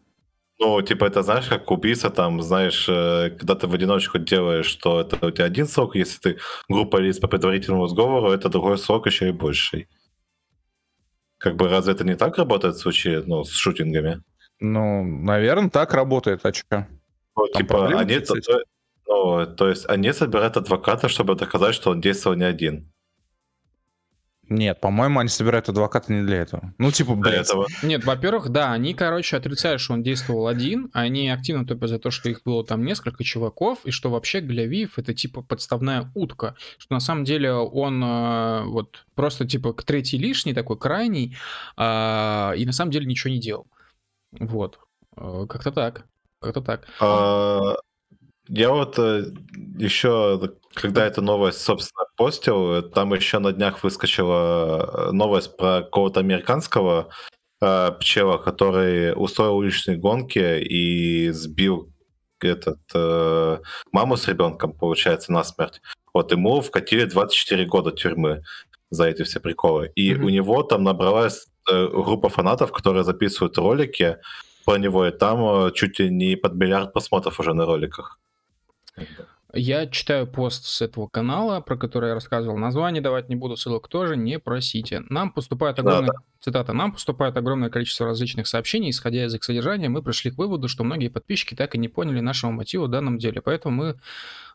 Ну, типа, это знаешь, как убийца, там, знаешь, э, когда ты в одиночку делаешь, что это у тебя один срок, если ты группа лиц по предварительному сговору, это другой срок еще и больший. Как бы разве это не так работает в случае, ну, с шутингами?
Ну, наверное, так работает, а что?
Ну,
Там
типа, они, ну, то есть они собирают адвоката, чтобы доказать, что он действовал не один.
Нет, по-моему, они собирают адвоката не для этого. Ну, типа,
Для
блядь,
этого.
Нет, во-первых, да, они, короче, отрицают, что он действовал один, а они активно топят за то, что их было там несколько чуваков, и что вообще Глявиев это типа подставная утка, что на самом деле он э, вот просто типа к третий лишний, такой крайний, а, и на самом деле ничего не делал. Вот. Э, Как-то так. Как-то так.
А, Я вот э, еще, когда эту новость, собственно, постил, э, там еще на днях выскочила э, новость про какого-то американского э, пчела, который устроил уличные гонки и сбил этот, э, маму с ребенком, получается, насмерть. Вот ему вкатили 24 года тюрьмы за эти все приколы. И
Мгм.
у него там набралась э, группа фанатов, которые записывают ролики про него, и там э, чуть ли не под миллиард просмотров уже на роликах.
Я читаю пост с этого канала, про который я рассказывал. Название давать не буду, ссылок тоже не просите. Нам поступает огромное, цитата, нам поступает огромное количество различных сообщений, исходя из их содержания, мы пришли к выводу, что многие подписчики так и не поняли нашего мотива в данном деле. Поэтому мы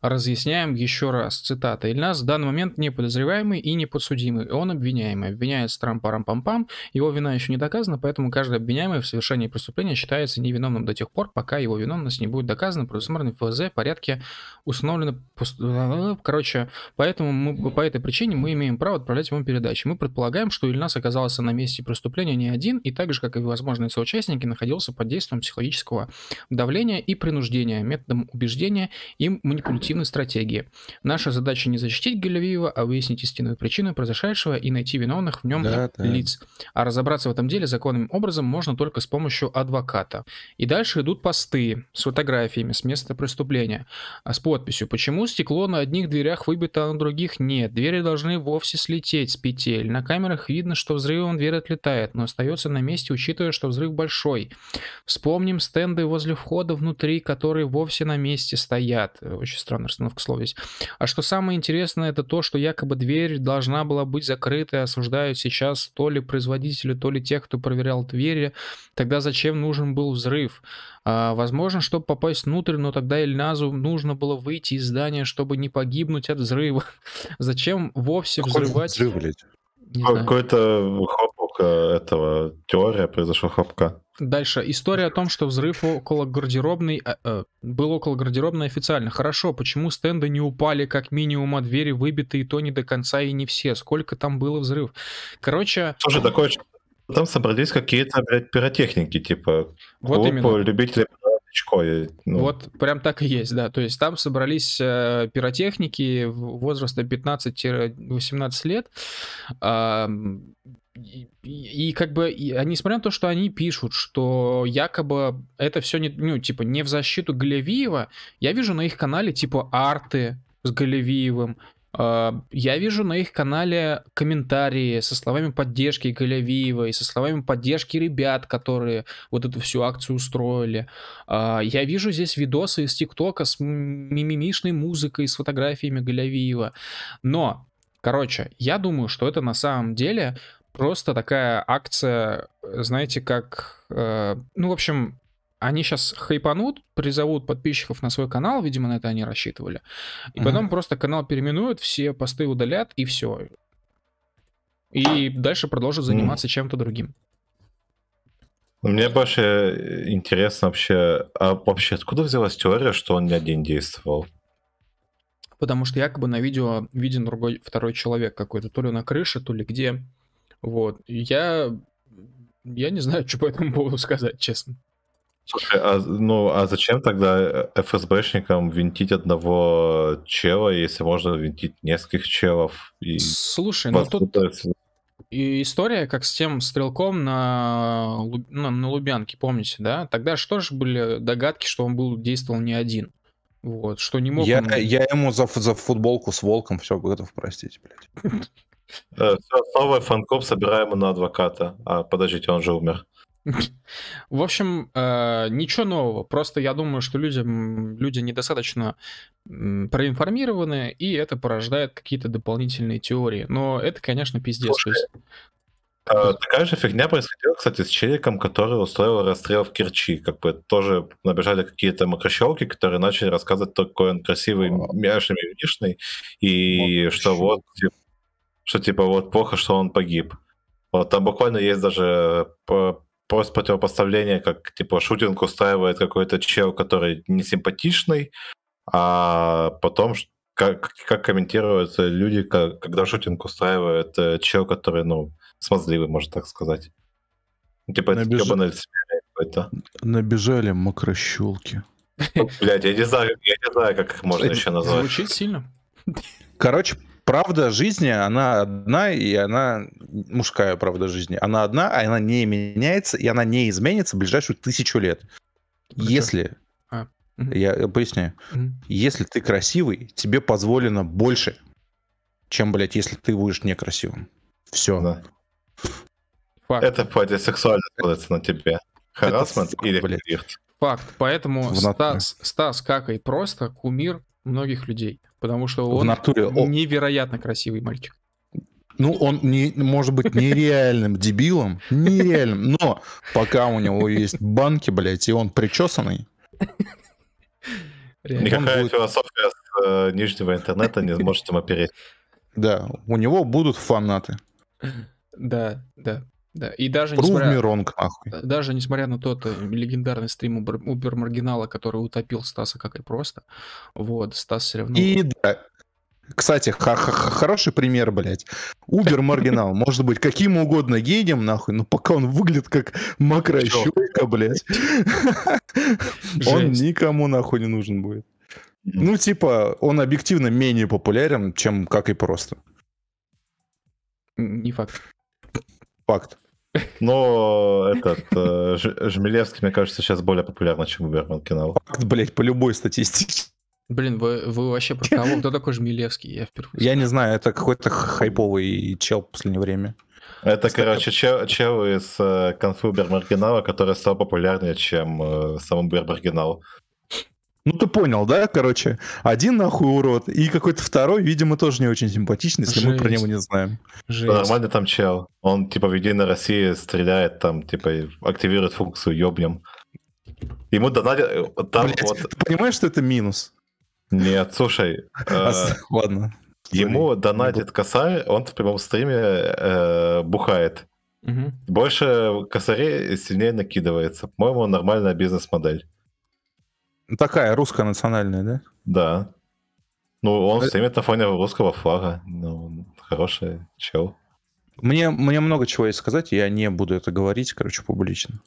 разъясняем еще раз. Цитата. Ильнас в данный момент не подозреваемый и не подсудимый. Он обвиняемый. Обвиняется трам-парам-пам-пам. Его вина еще не доказана, поэтому каждый обвиняемый в совершении преступления считается невиновным до тех пор, пока его виновность не будет доказана, предусмотрена в ФЗ порядке установлено... Короче, поэтому мы, по этой причине мы имеем право отправлять ему передачи. Мы предполагаем, что Ильнас оказался на месте месте преступления не один, и так же, как и возможные соучастники, находился под действием психологического давления и принуждения, методом убеждения и манипулятивной стратегии. Наша задача не защитить Гелевиева, а выяснить истинную причину произошедшего и найти виновных в нем да, да. лиц. А разобраться в этом деле законным образом можно только с помощью адвоката. И дальше идут посты с фотографиями с места преступления, а с подписью «Почему стекло на одних дверях выбито, а на других нет? Двери должны вовсе слететь с петель. На камерах видно, что взрывом дверь отлетает, но остается на месте, учитывая, что взрыв большой. Вспомним стенды возле входа внутри, которые вовсе на месте стоят». Очень странная расстановка слов здесь. А что самое интересное, это то, что якобы дверь должна была быть закрыта, осуждают сейчас то ли производители, то ли тех, кто проверял двери. Тогда зачем нужен был взрыв? А, возможно, чтобы попасть внутрь, но тогда Ильназу нужно было выйти из здания, чтобы не погибнуть от взрыва. Зачем вовсе взрывать? Взрыв, блядь?
Какой-то этого теория произошла хлопка.
Дальше. История о том, что взрыв около гардеробной э, э, был около гардеробной официально. Хорошо, почему стенды не упали как минимум, а двери выбиты, и то не до конца, и не все? Сколько там было взрыв? Короче...
Слушай, такое там собрались какие-то, блядь, пиротехники, типа вот именно. любителей очко.
Ну. Вот прям так и есть, да. То есть там собрались э, пиротехники возраста 15-18 лет. Э, и, и, как бы, и, а несмотря на то, что они пишут, что якобы это все не, ну, типа, не в защиту Галевиева, я вижу на их канале, типа, арты с Галевиевым, а, я вижу на их канале комментарии со словами поддержки Галявиева и со словами поддержки ребят, которые вот эту всю акцию устроили. А, я вижу здесь видосы из ТикТока с мимимишной музыкой, с фотографиями Галявиева. Но, короче, я думаю, что это на самом деле просто такая акция, знаете, как... Э, ну, в общем, они сейчас хайпанут, призовут подписчиков на свой канал, видимо, на это они рассчитывали. И mm-hmm. потом просто канал переименуют, все посты удалят, и все. И дальше продолжат заниматься mm-hmm. чем-то другим.
Мне больше интересно вообще, а вообще откуда взялась теория, что он не один действовал?
Потому что якобы на видео виден другой второй человек какой-то, то ли на крыше, то ли где. Вот. Я, я не знаю, что по этому поводу сказать, честно.
Слушай, а, ну, а зачем тогда ФСБшникам винтить одного чела, если можно винтить нескольких челов?
И Слушай, ну тут и история, как с тем стрелком на, на, на Лубянке, помните, да? Тогда что же были догадки, что он был действовал не один? Вот, что не мог
я,
он...
я ему за, за футболку с волком все готов простить, блядь.
Все, новый фанкоп собираем на адвоката. А, подождите, он же умер.
В общем, э, ничего нового. Просто я думаю, что людям, люди недостаточно проинформированы, и это порождает какие-то дополнительные теории. Но это, конечно, пиздец. Слушай, есть...
а, такая же фигня происходила, кстати, с человеком, который устроил расстрел в Керчи. Как бы тоже набежали какие-то макрощелки, которые начали рассказывать, какой он красивый, мяшный, внешний, и что вот, типа, что типа вот плохо, что он погиб. Вот там буквально есть даже просто противопоставление, как типа шутинг устраивает какой-то чел, который не симпатичный, а потом как, как комментируют люди, как, когда шутинг устраивает э, чел, который, ну, смазливый, можно так сказать. Ну, типа, Набеж... это какой-то.
Набежали мокрощелки.
Блядь, я не знаю, я не знаю, как их можно еще назвать.
Звучит сильно.
Короче, правда жизни, она одна, и она мужская правда жизни. Она одна, а она не меняется, и она не изменится в ближайшую тысячу лет. Хорошо. Если... А. Я поясняю. Угу. Если ты красивый, тебе позволено больше, чем, блядь, если ты будешь некрасивым. Все. Да.
Факт. Это вроде сексуально складывается на тебе. Харасмент или блядь.
Факт. Поэтому Стас, Стас, как и просто кумир многих людей. Потому что он в натуре. невероятно красивый мальчик.
Ну, он не, может быть нереальным дебилом, нереальным, но пока у него есть банки, блядь, и он причесанный.
Никакая будет... философия с э, нижнего интернета не сможет ему опереть.
Да, у него будут фанаты.
Да, да. Да, и даже
несмотря, Миронг, нахуй.
даже несмотря на тот э, легендарный стрим Убер Маргинала, который утопил Стаса как и просто, вот, Стас все равно...
И да, Кстати, хороший пример, блядь. Убер маргинал может быть каким угодно гением, нахуй, но пока он выглядит как мокрая щека, блядь, он никому нахуй не нужен будет. Ну, типа, он объективно менее популярен, чем как и просто.
Не факт.
Факт.
Но этот э, Жмелевский, мне кажется, сейчас более популярный, чем Убер Маргинал.
Факт, блядь, по любой статистике.
Блин, вы, вы вообще про кого? Кто такой Жмелевский?
Я впервые. Я не знаю, это какой-то хайповый чел в последнее время.
Это, Кстати, короче, чел, чел из э, конфу Бермаргинала, который стал популярнее, чем э, сам Бермаргинал.
Ну ты понял, да? Короче, один нахуй урод, и какой-то второй, видимо, тоже не очень симпатичный, если Жесть. мы про него не знаем.
Жесть. Нормально там чел. Он типа в Единой России стреляет, там, типа, активирует функцию ёбнем. Ему донатят... Э,
там Блять, вот... Ты понимаешь, что это минус?
Нет, слушай.
Э, ладно.
Ему донатит косарь, он в прямом стриме э, бухает. Угу. Больше косарей сильнее накидывается. По-моему, нормальная бизнес-модель.
Такая русская национальная, да?
Да. Ну, он стримит на фоне русского флага. Ну, хороший чел.
Мне, мне много чего есть сказать, я не буду это говорить, короче, публично.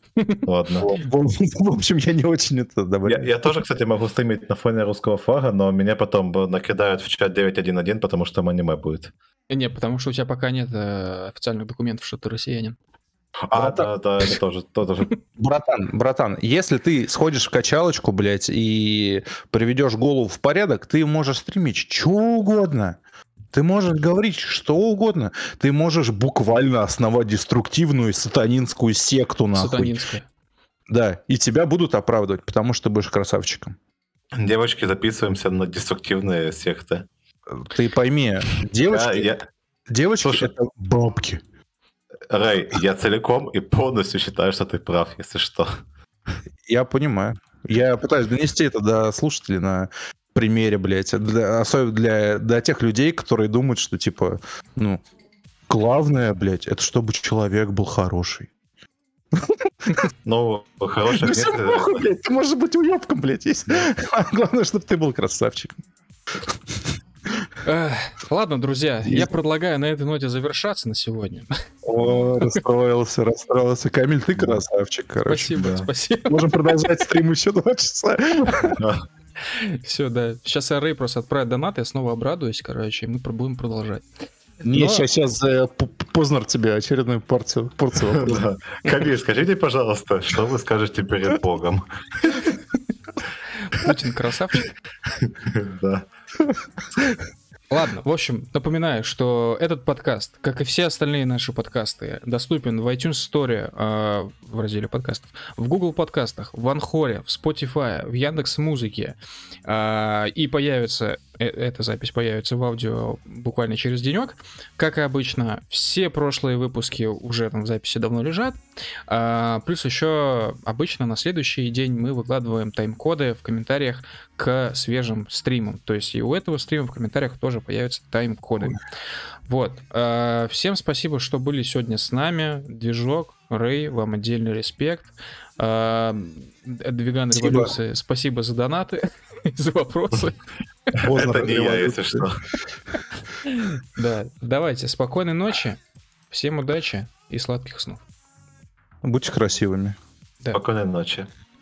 Ладно.
В общем, я не очень это
добавляю. Я, я тоже, кстати, могу стримить на фоне русского флага, но меня потом накидают в чат 911, потому что там аниме будет.
Не, потому что у тебя пока нет э, официальных документов, что ты россиянин.
А, братан. да, да, это тоже, тоже.
Братан, братан, если ты сходишь в качалочку, блядь, и приведешь голову в порядок, ты можешь стримить что угодно. Ты можешь говорить что угодно. Ты можешь буквально основать деструктивную сатанинскую секту, нахуй. Сатанинская. Да, и тебя будут оправдывать, потому что ты будешь красавчиком.
Девочки, записываемся на деструктивные секты.
Ты пойми, девочки, я, я... девочки Слушай, это бабки.
Рэй, я целиком и полностью считаю, что ты прав, если что.
Я понимаю. Я пытаюсь донести это до слушателей на примере, блядь. Для, особенно для, для тех людей, которые думают, что, типа, ну, главное, блядь, это чтобы человек был хороший.
Ну, хороший... Ну,
все похуй, блядь, ты можешь быть уебком, блядь, есть. Главное, чтобы ты был красавчиком.
Ладно, друзья, я предлагаю на этой ноте завершаться на сегодня.
О, расстроился, расстроился. Камиль, ты красавчик, короче.
Спасибо, спасибо.
Можем продолжать стрим еще два часа.
Все, да. Сейчас Рэй просто отправит донат, я снова обрадуюсь, короче, и мы будем продолжать.
Не, Но... сейчас, сейчас э, Познер тебе очередную порцию, порцию
да. Камиль, скажите, пожалуйста, что вы скажете перед Богом?
Путин красавчик?
Да.
Ладно, в общем, напоминаю, что этот подкаст, как и все остальные наши подкасты, доступен в iTunes Store э, в разделе подкастов, в Google подкастах, в Анхоре, в Spotify, в Яндекс Музыке. Э, и появится, эта запись появится в аудио буквально через денек. Как и обычно, все прошлые выпуски уже там в записи давно лежат. Э, плюс еще обычно на следующий день мы выкладываем тайм-коды в комментариях к свежим стримам. То есть и у этого стрима в комментариях тоже появятся тайм-коды. Вот. Э, всем спасибо, что были сегодня с нами. Движок, Рэй, вам отдельный респект. Э, Двиган Революции, спасибо за донаты, за вопросы.
Это не я, если что.
Да, давайте, спокойной ночи, всем удачи и сладких снов.
Будьте красивыми.
Спокойной ночи.